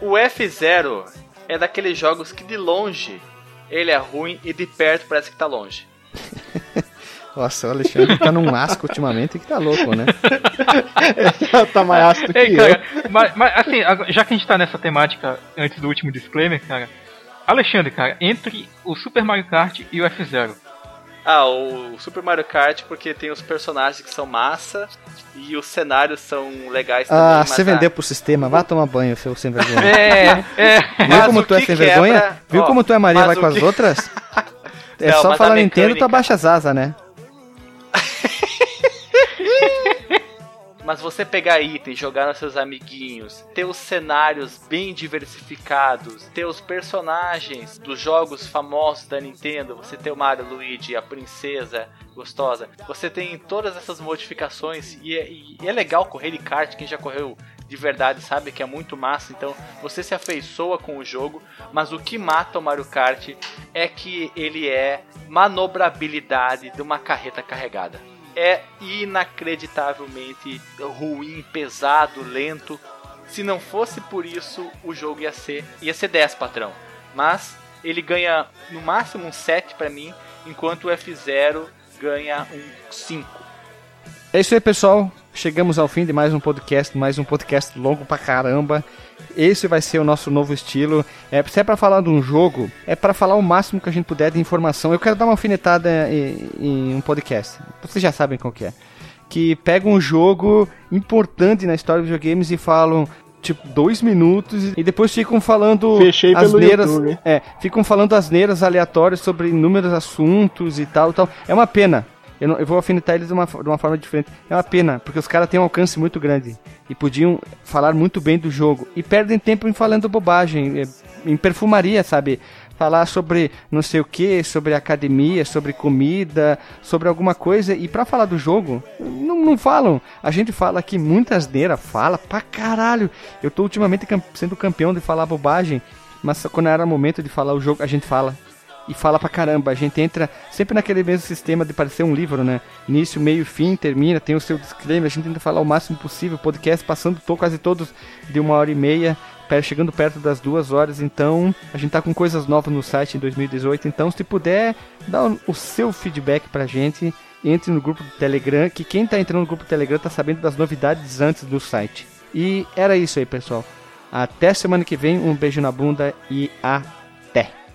O F0 é daqueles jogos que de longe ele é ruim e de perto parece que tá longe. Nossa, o Alexandre tá num asco ultimamente que tá louco, né? tá mais asco que Ei, cara, mas, mas, assim, já que a gente tá nessa temática antes do último disclaimer, cara, Alexandre, cara, entre o Super Mario Kart e o F0, ah, o Super Mario Kart porque tem os personagens que são massa e os cenários são legais também. Ah, você vendeu pro sistema, vá tomar banho, seu sem vergonha. É, é. Viu como tu é sem quebra... vergonha? Viu Ó, como tu é Maria vai com as outras? É Não, só falar Nintendo e tu abaixa as asas, né? Mas você pegar itens, jogar nos seus amiguinhos, ter os cenários bem diversificados, ter os personagens dos jogos famosos da Nintendo, você tem o Mario, Luigi, a princesa gostosa, você tem todas essas modificações e é, e é legal correr de kart, quem já correu de verdade sabe que é muito massa, então você se afeiçoa com o jogo, mas o que mata o Mario Kart é que ele é manobrabilidade de uma carreta carregada é inacreditavelmente ruim, pesado, lento. Se não fosse por isso, o jogo ia ser ia ser 10, patrão. Mas ele ganha no máximo um 7 para mim, enquanto o F0 ganha um 5. É isso aí, pessoal. Chegamos ao fim de mais um podcast, mais um podcast longo pra caramba. Esse vai ser o nosso novo estilo. É, se é para falar de um jogo, é para falar o máximo que a gente puder de informação. Eu quero dar uma alfinetada em, em um podcast. Vocês já sabem qual que é. Que pega um jogo importante na história dos videogames e falam tipo dois minutos e depois ficam falando Fechei asneiras, é, ficam falando asneiras aleatórias sobre inúmeros assuntos e tal, tal. É uma pena. Eu, não, eu vou alfinetar eles de uma, de uma forma diferente. É uma pena, porque os caras têm um alcance muito grande. E podiam falar muito bem do jogo. E perdem tempo em falando bobagem. É, em perfumaria, sabe? Falar sobre não sei o que, sobre academia, sobre comida, sobre alguma coisa. E para falar do jogo, não, não, não falam. A gente fala aqui muita asneira, fala pra caralho. Eu tô ultimamente sendo campeão de falar bobagem, mas quando era momento de falar o jogo, a gente fala. E fala pra caramba. A gente entra sempre naquele mesmo sistema de parecer um livro, né? Início, meio, fim, termina, tem o seu disclaimer. A gente tenta falar o máximo possível. Podcast passando tô quase todos de uma hora e meia chegando perto das duas horas, então a gente tá com coisas novas no site em 2018, então se puder, dá o seu feedback pra gente, entre no grupo do Telegram, que quem tá entrando no grupo do Telegram tá sabendo das novidades antes do site. E era isso aí, pessoal. Até semana que vem, um beijo na bunda e até!